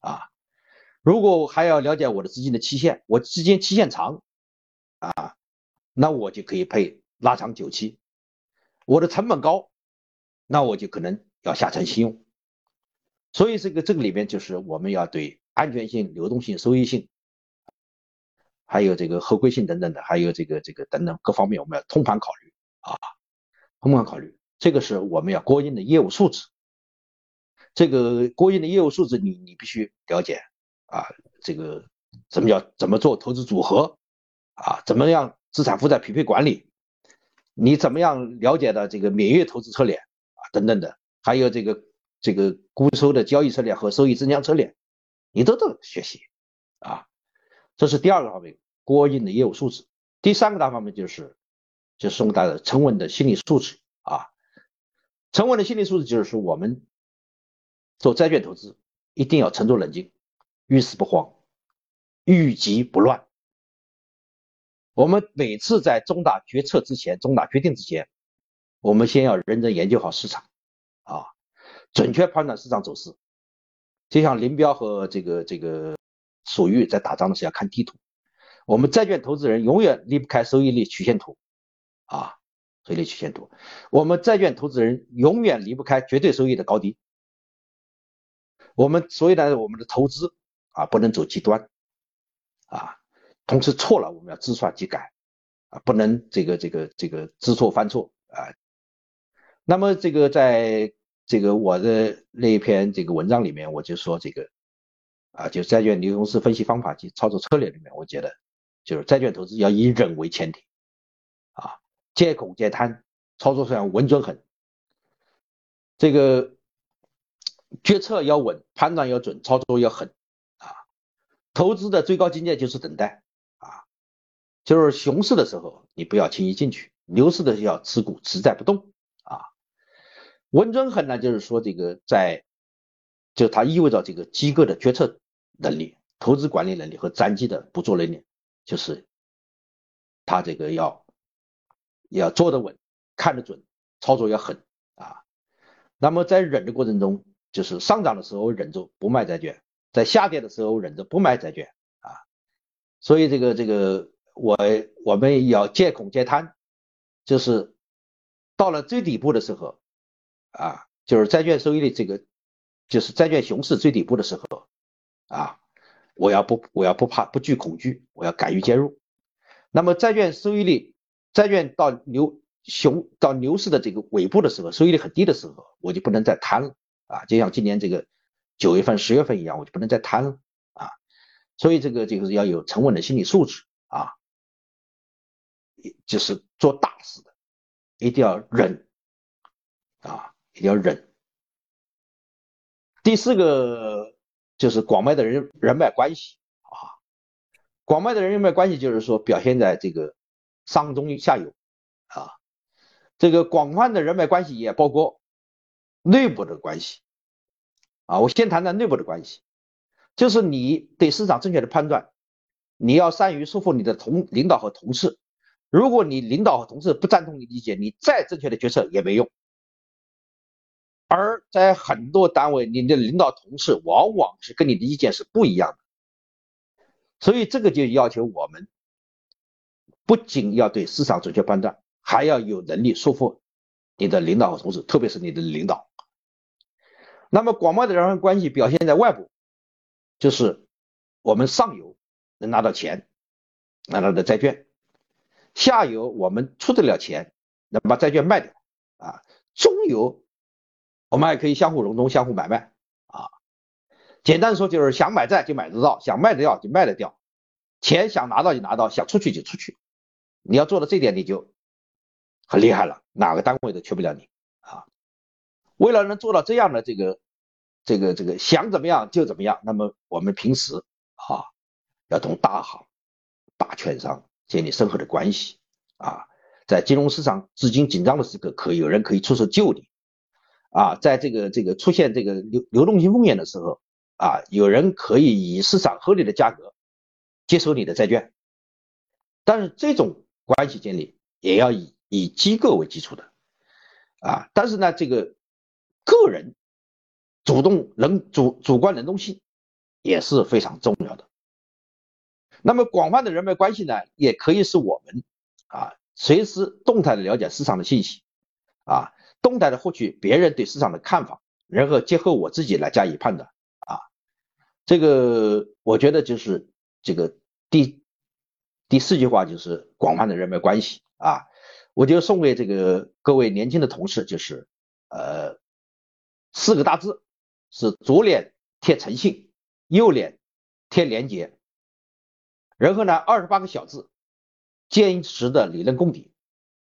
啊？如果我还要了解我的资金的期限，我资金期限长啊，那我就可以配拉长久期。我的成本高。那我就可能要下沉信用，所以这个这个里面就是我们要对安全性、流动性、收益性，还有这个合规性等等的，还有这个这个等等各方面，我们要通盘考虑啊，通盘考虑，这个是我们要过硬的业务素质。这个过硬的业务素质，你你必须了解啊，这个怎么叫怎么做投资组合啊，怎么样资产负债匹配管理，你怎么样了解的这个免疫投资策略？等等的，还有这个这个估收的交易策略和收益增强策略，你都得学习啊。这是第二个方面，过硬的业务素质。第三个大方面就是就是我们的沉稳的心理素质啊。沉稳的心理素质就是说，我们做债券投资一定要沉着冷静，遇事不慌，遇急不乱。我们每次在重大决策之前、重大决定之前。我们先要认真研究好市场，啊，准确判断市场走势。就像林彪和这个这个粟裕在打仗的时候要看地图。我们债券投资人永远离不开收益率曲线图，啊，收益率曲线图。我们债券投资人永远离不开绝对收益的高低，我们所以呢，我们的投资啊不能走极端啊，同时错了我们要知错即改啊，不能这个这个这个知错犯错啊。那么这个在这个我的那一篇这个文章里面，我就说这个啊，就债券流通式分析方法及操作策略里面，我觉得就是债券投资要以忍为前提啊，戒恐戒贪，操作上稳准狠，这个决策要稳，判断要准，操作要狠啊。投资的最高境界就是等待啊，就是熊市的时候你不要轻易进去，牛市的时候要持股持在不动。稳准狠呢，就是说这个在，就它意味着这个机构的决策能力、投资管理能力和战绩的捕捉能力，就是他这个要要做得稳、看得准、操作要狠啊。那么在忍的过程中，就是上涨的时候忍住不卖债券，在下跌的时候忍着不卖债券啊。所以这个这个我我们要戒恐戒贪，就是到了最底部的时候。啊，就是债券收益率这个，就是债券熊市最底部的时候，啊，我要不我要不怕不惧恐惧，我要敢于介入。那么债券收益率，债券到牛熊到牛市的这个尾部的时候，收益率很低的时候，我就不能再贪了啊，就像今年这个九月份、十月份一样，我就不能再贪了啊。所以这个这个要有沉稳的心理素质啊，就是做大事的一定要忍啊。一定要忍。第四个就是广脉的人人脉关系啊，广脉的人脉关系就是说表现在这个上中下游啊，这个广泛的人脉关系也包括内部的关系啊。我先谈谈内部的关系，就是你对市场正确的判断，你要善于说服你的同领导和同事。如果你领导和同事不赞同你理解，你再正确的决策也没用。而在很多单位，你的领导同事往往是跟你的意见是不一样的，所以这个就要求我们不仅要对市场准确判断，还要有能力说服你的领导和同事，特别是你的领导。那么广袤的人脉关系表现在外部，就是我们上游能拿到钱，拿到的债券；下游我们出得了钱，能把债券卖掉啊；中游。我们还可以相互融通、相互买卖啊。简单说就是想买债就买得到，想卖得掉就卖得掉，钱想拿到就拿到，想出去就出去。你要做到这点，你就很厉害了，哪个单位都缺不了你啊。为了能做到这样的这个、这个、这个想怎么样就怎么样，那么我们平时啊要同大行、大券商建立深厚的关系啊。在金融市场资金紧张的时刻，可以有人可以出手救你。啊，在这个这个出现这个流流动性风险的时候，啊，有人可以以市场合理的价格接收你的债券，但是这种关系建立也要以以机构为基础的，啊，但是呢，这个个人主动能主主观能动性也是非常重要的。那么广泛的人脉关系呢，也可以使我们啊随时动态的了解市场的信息，啊。动态的获取别人对市场的看法，然后结合我自己来加以判断啊。这个我觉得就是这个第第四句话就是广泛的人脉关系啊。我就送给这个各位年轻的同事，就是呃四个大字是左脸贴诚信，右脸贴廉洁，然后呢二十八个小字，坚实的理论功底，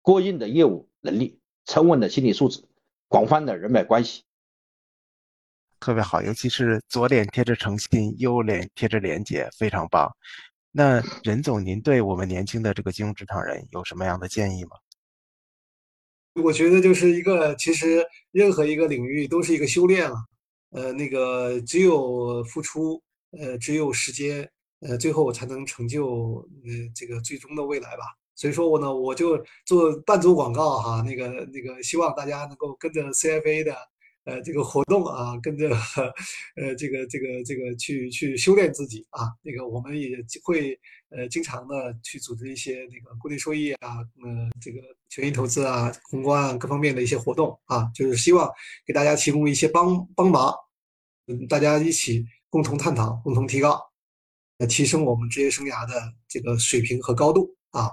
过硬的业务能力。沉稳的心理素质，广泛的人脉关系，特别好。尤其是左脸贴着诚信，右脸贴着廉洁，非常棒。那任总，您对我们年轻的这个金融职场人有什么样的建议吗？我觉得就是一个，其实任何一个领域都是一个修炼了。呃，那个只有付出，呃，只有时间，呃，最后才能成就，呃，这个最终的未来吧。所以说我呢，我就做半组广告哈，那个那个，希望大家能够跟着 CFA 的呃这个活动啊，跟着呃这个这个这个去去修炼自己啊。那个我们也会呃经常的去组织一些那个固定收益啊，呃这个权益投资啊、宏观啊各方面的一些活动啊，就是希望给大家提供一些帮帮忙。嗯，大家一起共同探讨，共同提高，呃，提升我们职业生涯的这个水平和高度啊。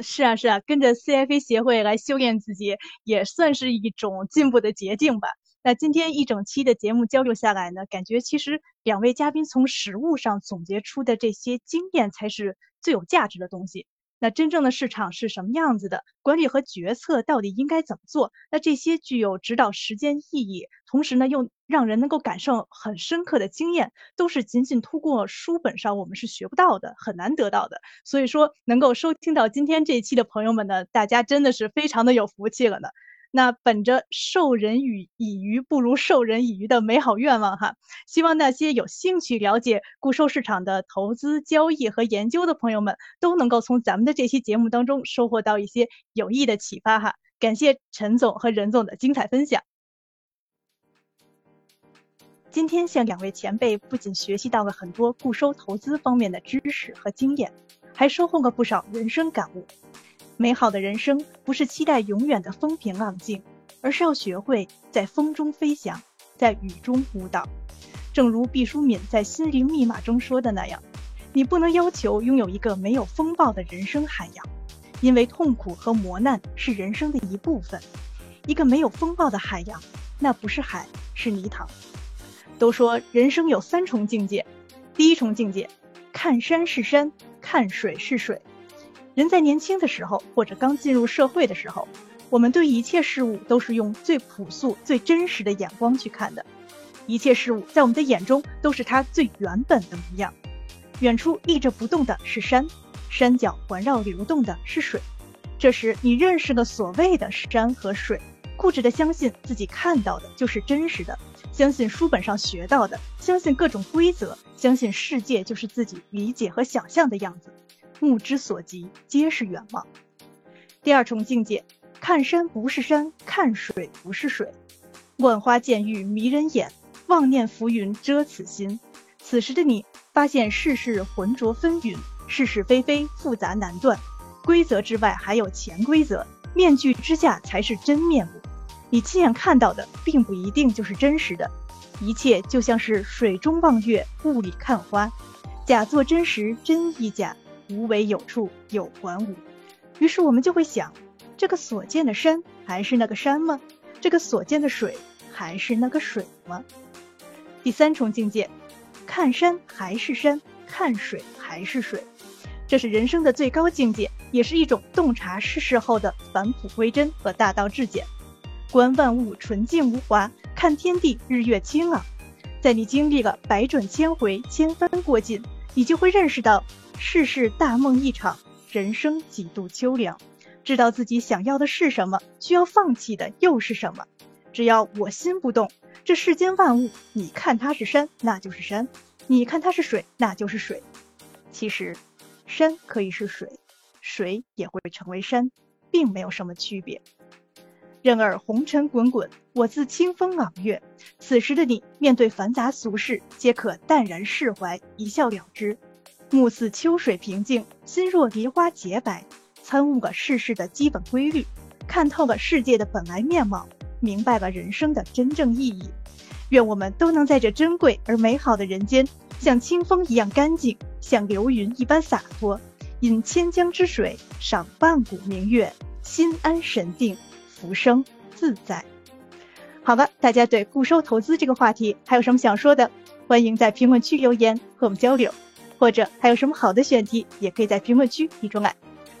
是啊，是啊，跟着 CFA 协会来修炼自己，也算是一种进步的捷径吧。那今天一整期的节目交流下来呢，感觉其实两位嘉宾从实物上总结出的这些经验才是最有价值的东西。那真正的市场是什么样子的？管理和决策到底应该怎么做？那这些具有指导实践意义，同时呢又让人能够感受很深刻的经验，都是仅仅通过书本上我们是学不到的，很难得到的。所以说，能够收听到今天这一期的朋友们呢，大家真的是非常的有福气了呢。那本着授人以以鱼不如授人以渔的美好愿望哈，希望那些有兴趣了解固收市场的投资交易和研究的朋友们，都能够从咱们的这期节目当中收获到一些有益的启发哈。感谢陈总和任总的精彩分享。今天向两位前辈不仅学习到了很多固收投资方面的知识和经验，还收获了不少人生感悟。美好的人生不是期待永远的风平浪静，而是要学会在风中飞翔，在雨中舞蹈。正如毕淑敏在《心灵密码》中说的那样，你不能要求拥有一个没有风暴的人生海洋，因为痛苦和磨难是人生的一部分。一个没有风暴的海洋，那不是海，是泥塘。都说人生有三重境界，第一重境界，看山是山，看水是水。人在年轻的时候，或者刚进入社会的时候，我们对一切事物都是用最朴素、最真实的眼光去看的。一切事物在我们的眼中都是它最原本的模样。远处立着不动的是山，山脚环绕流动的是水。这时，你认识了所谓的山和水，固执的相信自己看到的就是真实的，相信书本上学到的，相信各种规则，相信世界就是自己理解和想象的样子。目之所及皆是远望。第二重境界，看山不是山，看水不是水。万花渐欲迷人眼，妄念浮云遮此心。此时的你，发现世事浑浊纷纭，是是非非复杂难断。规则之外还有潜规则，面具之下才是真面目。你亲眼看到的，并不一定就是真实的。一切就像是水中望月，雾里看花，假作真实，真亦假。无为有处有还无，于是我们就会想：这个所见的山还是那个山吗？这个所见的水还是那个水吗？第三重境界，看山还是山，看水还是水，这是人生的最高境界，也是一种洞察世事后的返璞归真和大道至简。观万物纯净无华，看天地日月清朗。在你经历了百转千回、千帆过尽，你就会认识到。世事大梦一场，人生几度秋凉。知道自己想要的是什么，需要放弃的又是什么。只要我心不动，这世间万物，你看它是山，那就是山；你看它是水，那就是水。其实，山可以是水，水也会成为山，并没有什么区别。任尔红尘滚滚，我自清风朗月。此时的你，面对繁杂俗事，皆可淡然释怀，一笑了之。目似秋水平静，心若梨花洁白。参悟了世事的基本规律，看透了世界的本来面貌，明白了人生的真正意义。愿我们都能在这珍贵而美好的人间，像清风一样干净，像流云一般洒脱，饮千江之水，赏万古明月，心安神定，浮生自在。好了，大家对固收投资这个话题还有什么想说的？欢迎在评论区留言和我们交流。或者还有什么好的选题，也可以在评论区提出来。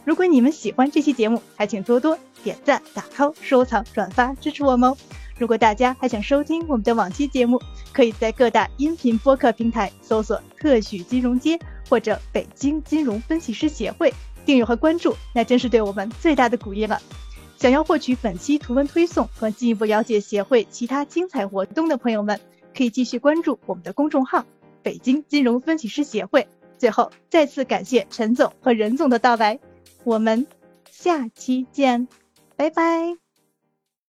如果你们喜欢这期节目，还请多多点赞、打 call、收藏、转发支持我们哦。如果大家还想收听我们的往期节目，可以在各大音频播客平台搜索“特许金融街”或者“北京金融分析师协会”，订阅和关注，那真是对我们最大的鼓励了。想要获取本期图文推送和进一步了解协会其他精彩活动的朋友们，可以继续关注我们的公众号。北京金融分析师协会。最后，再次感谢陈总和任总的到来，我们下期见，拜拜。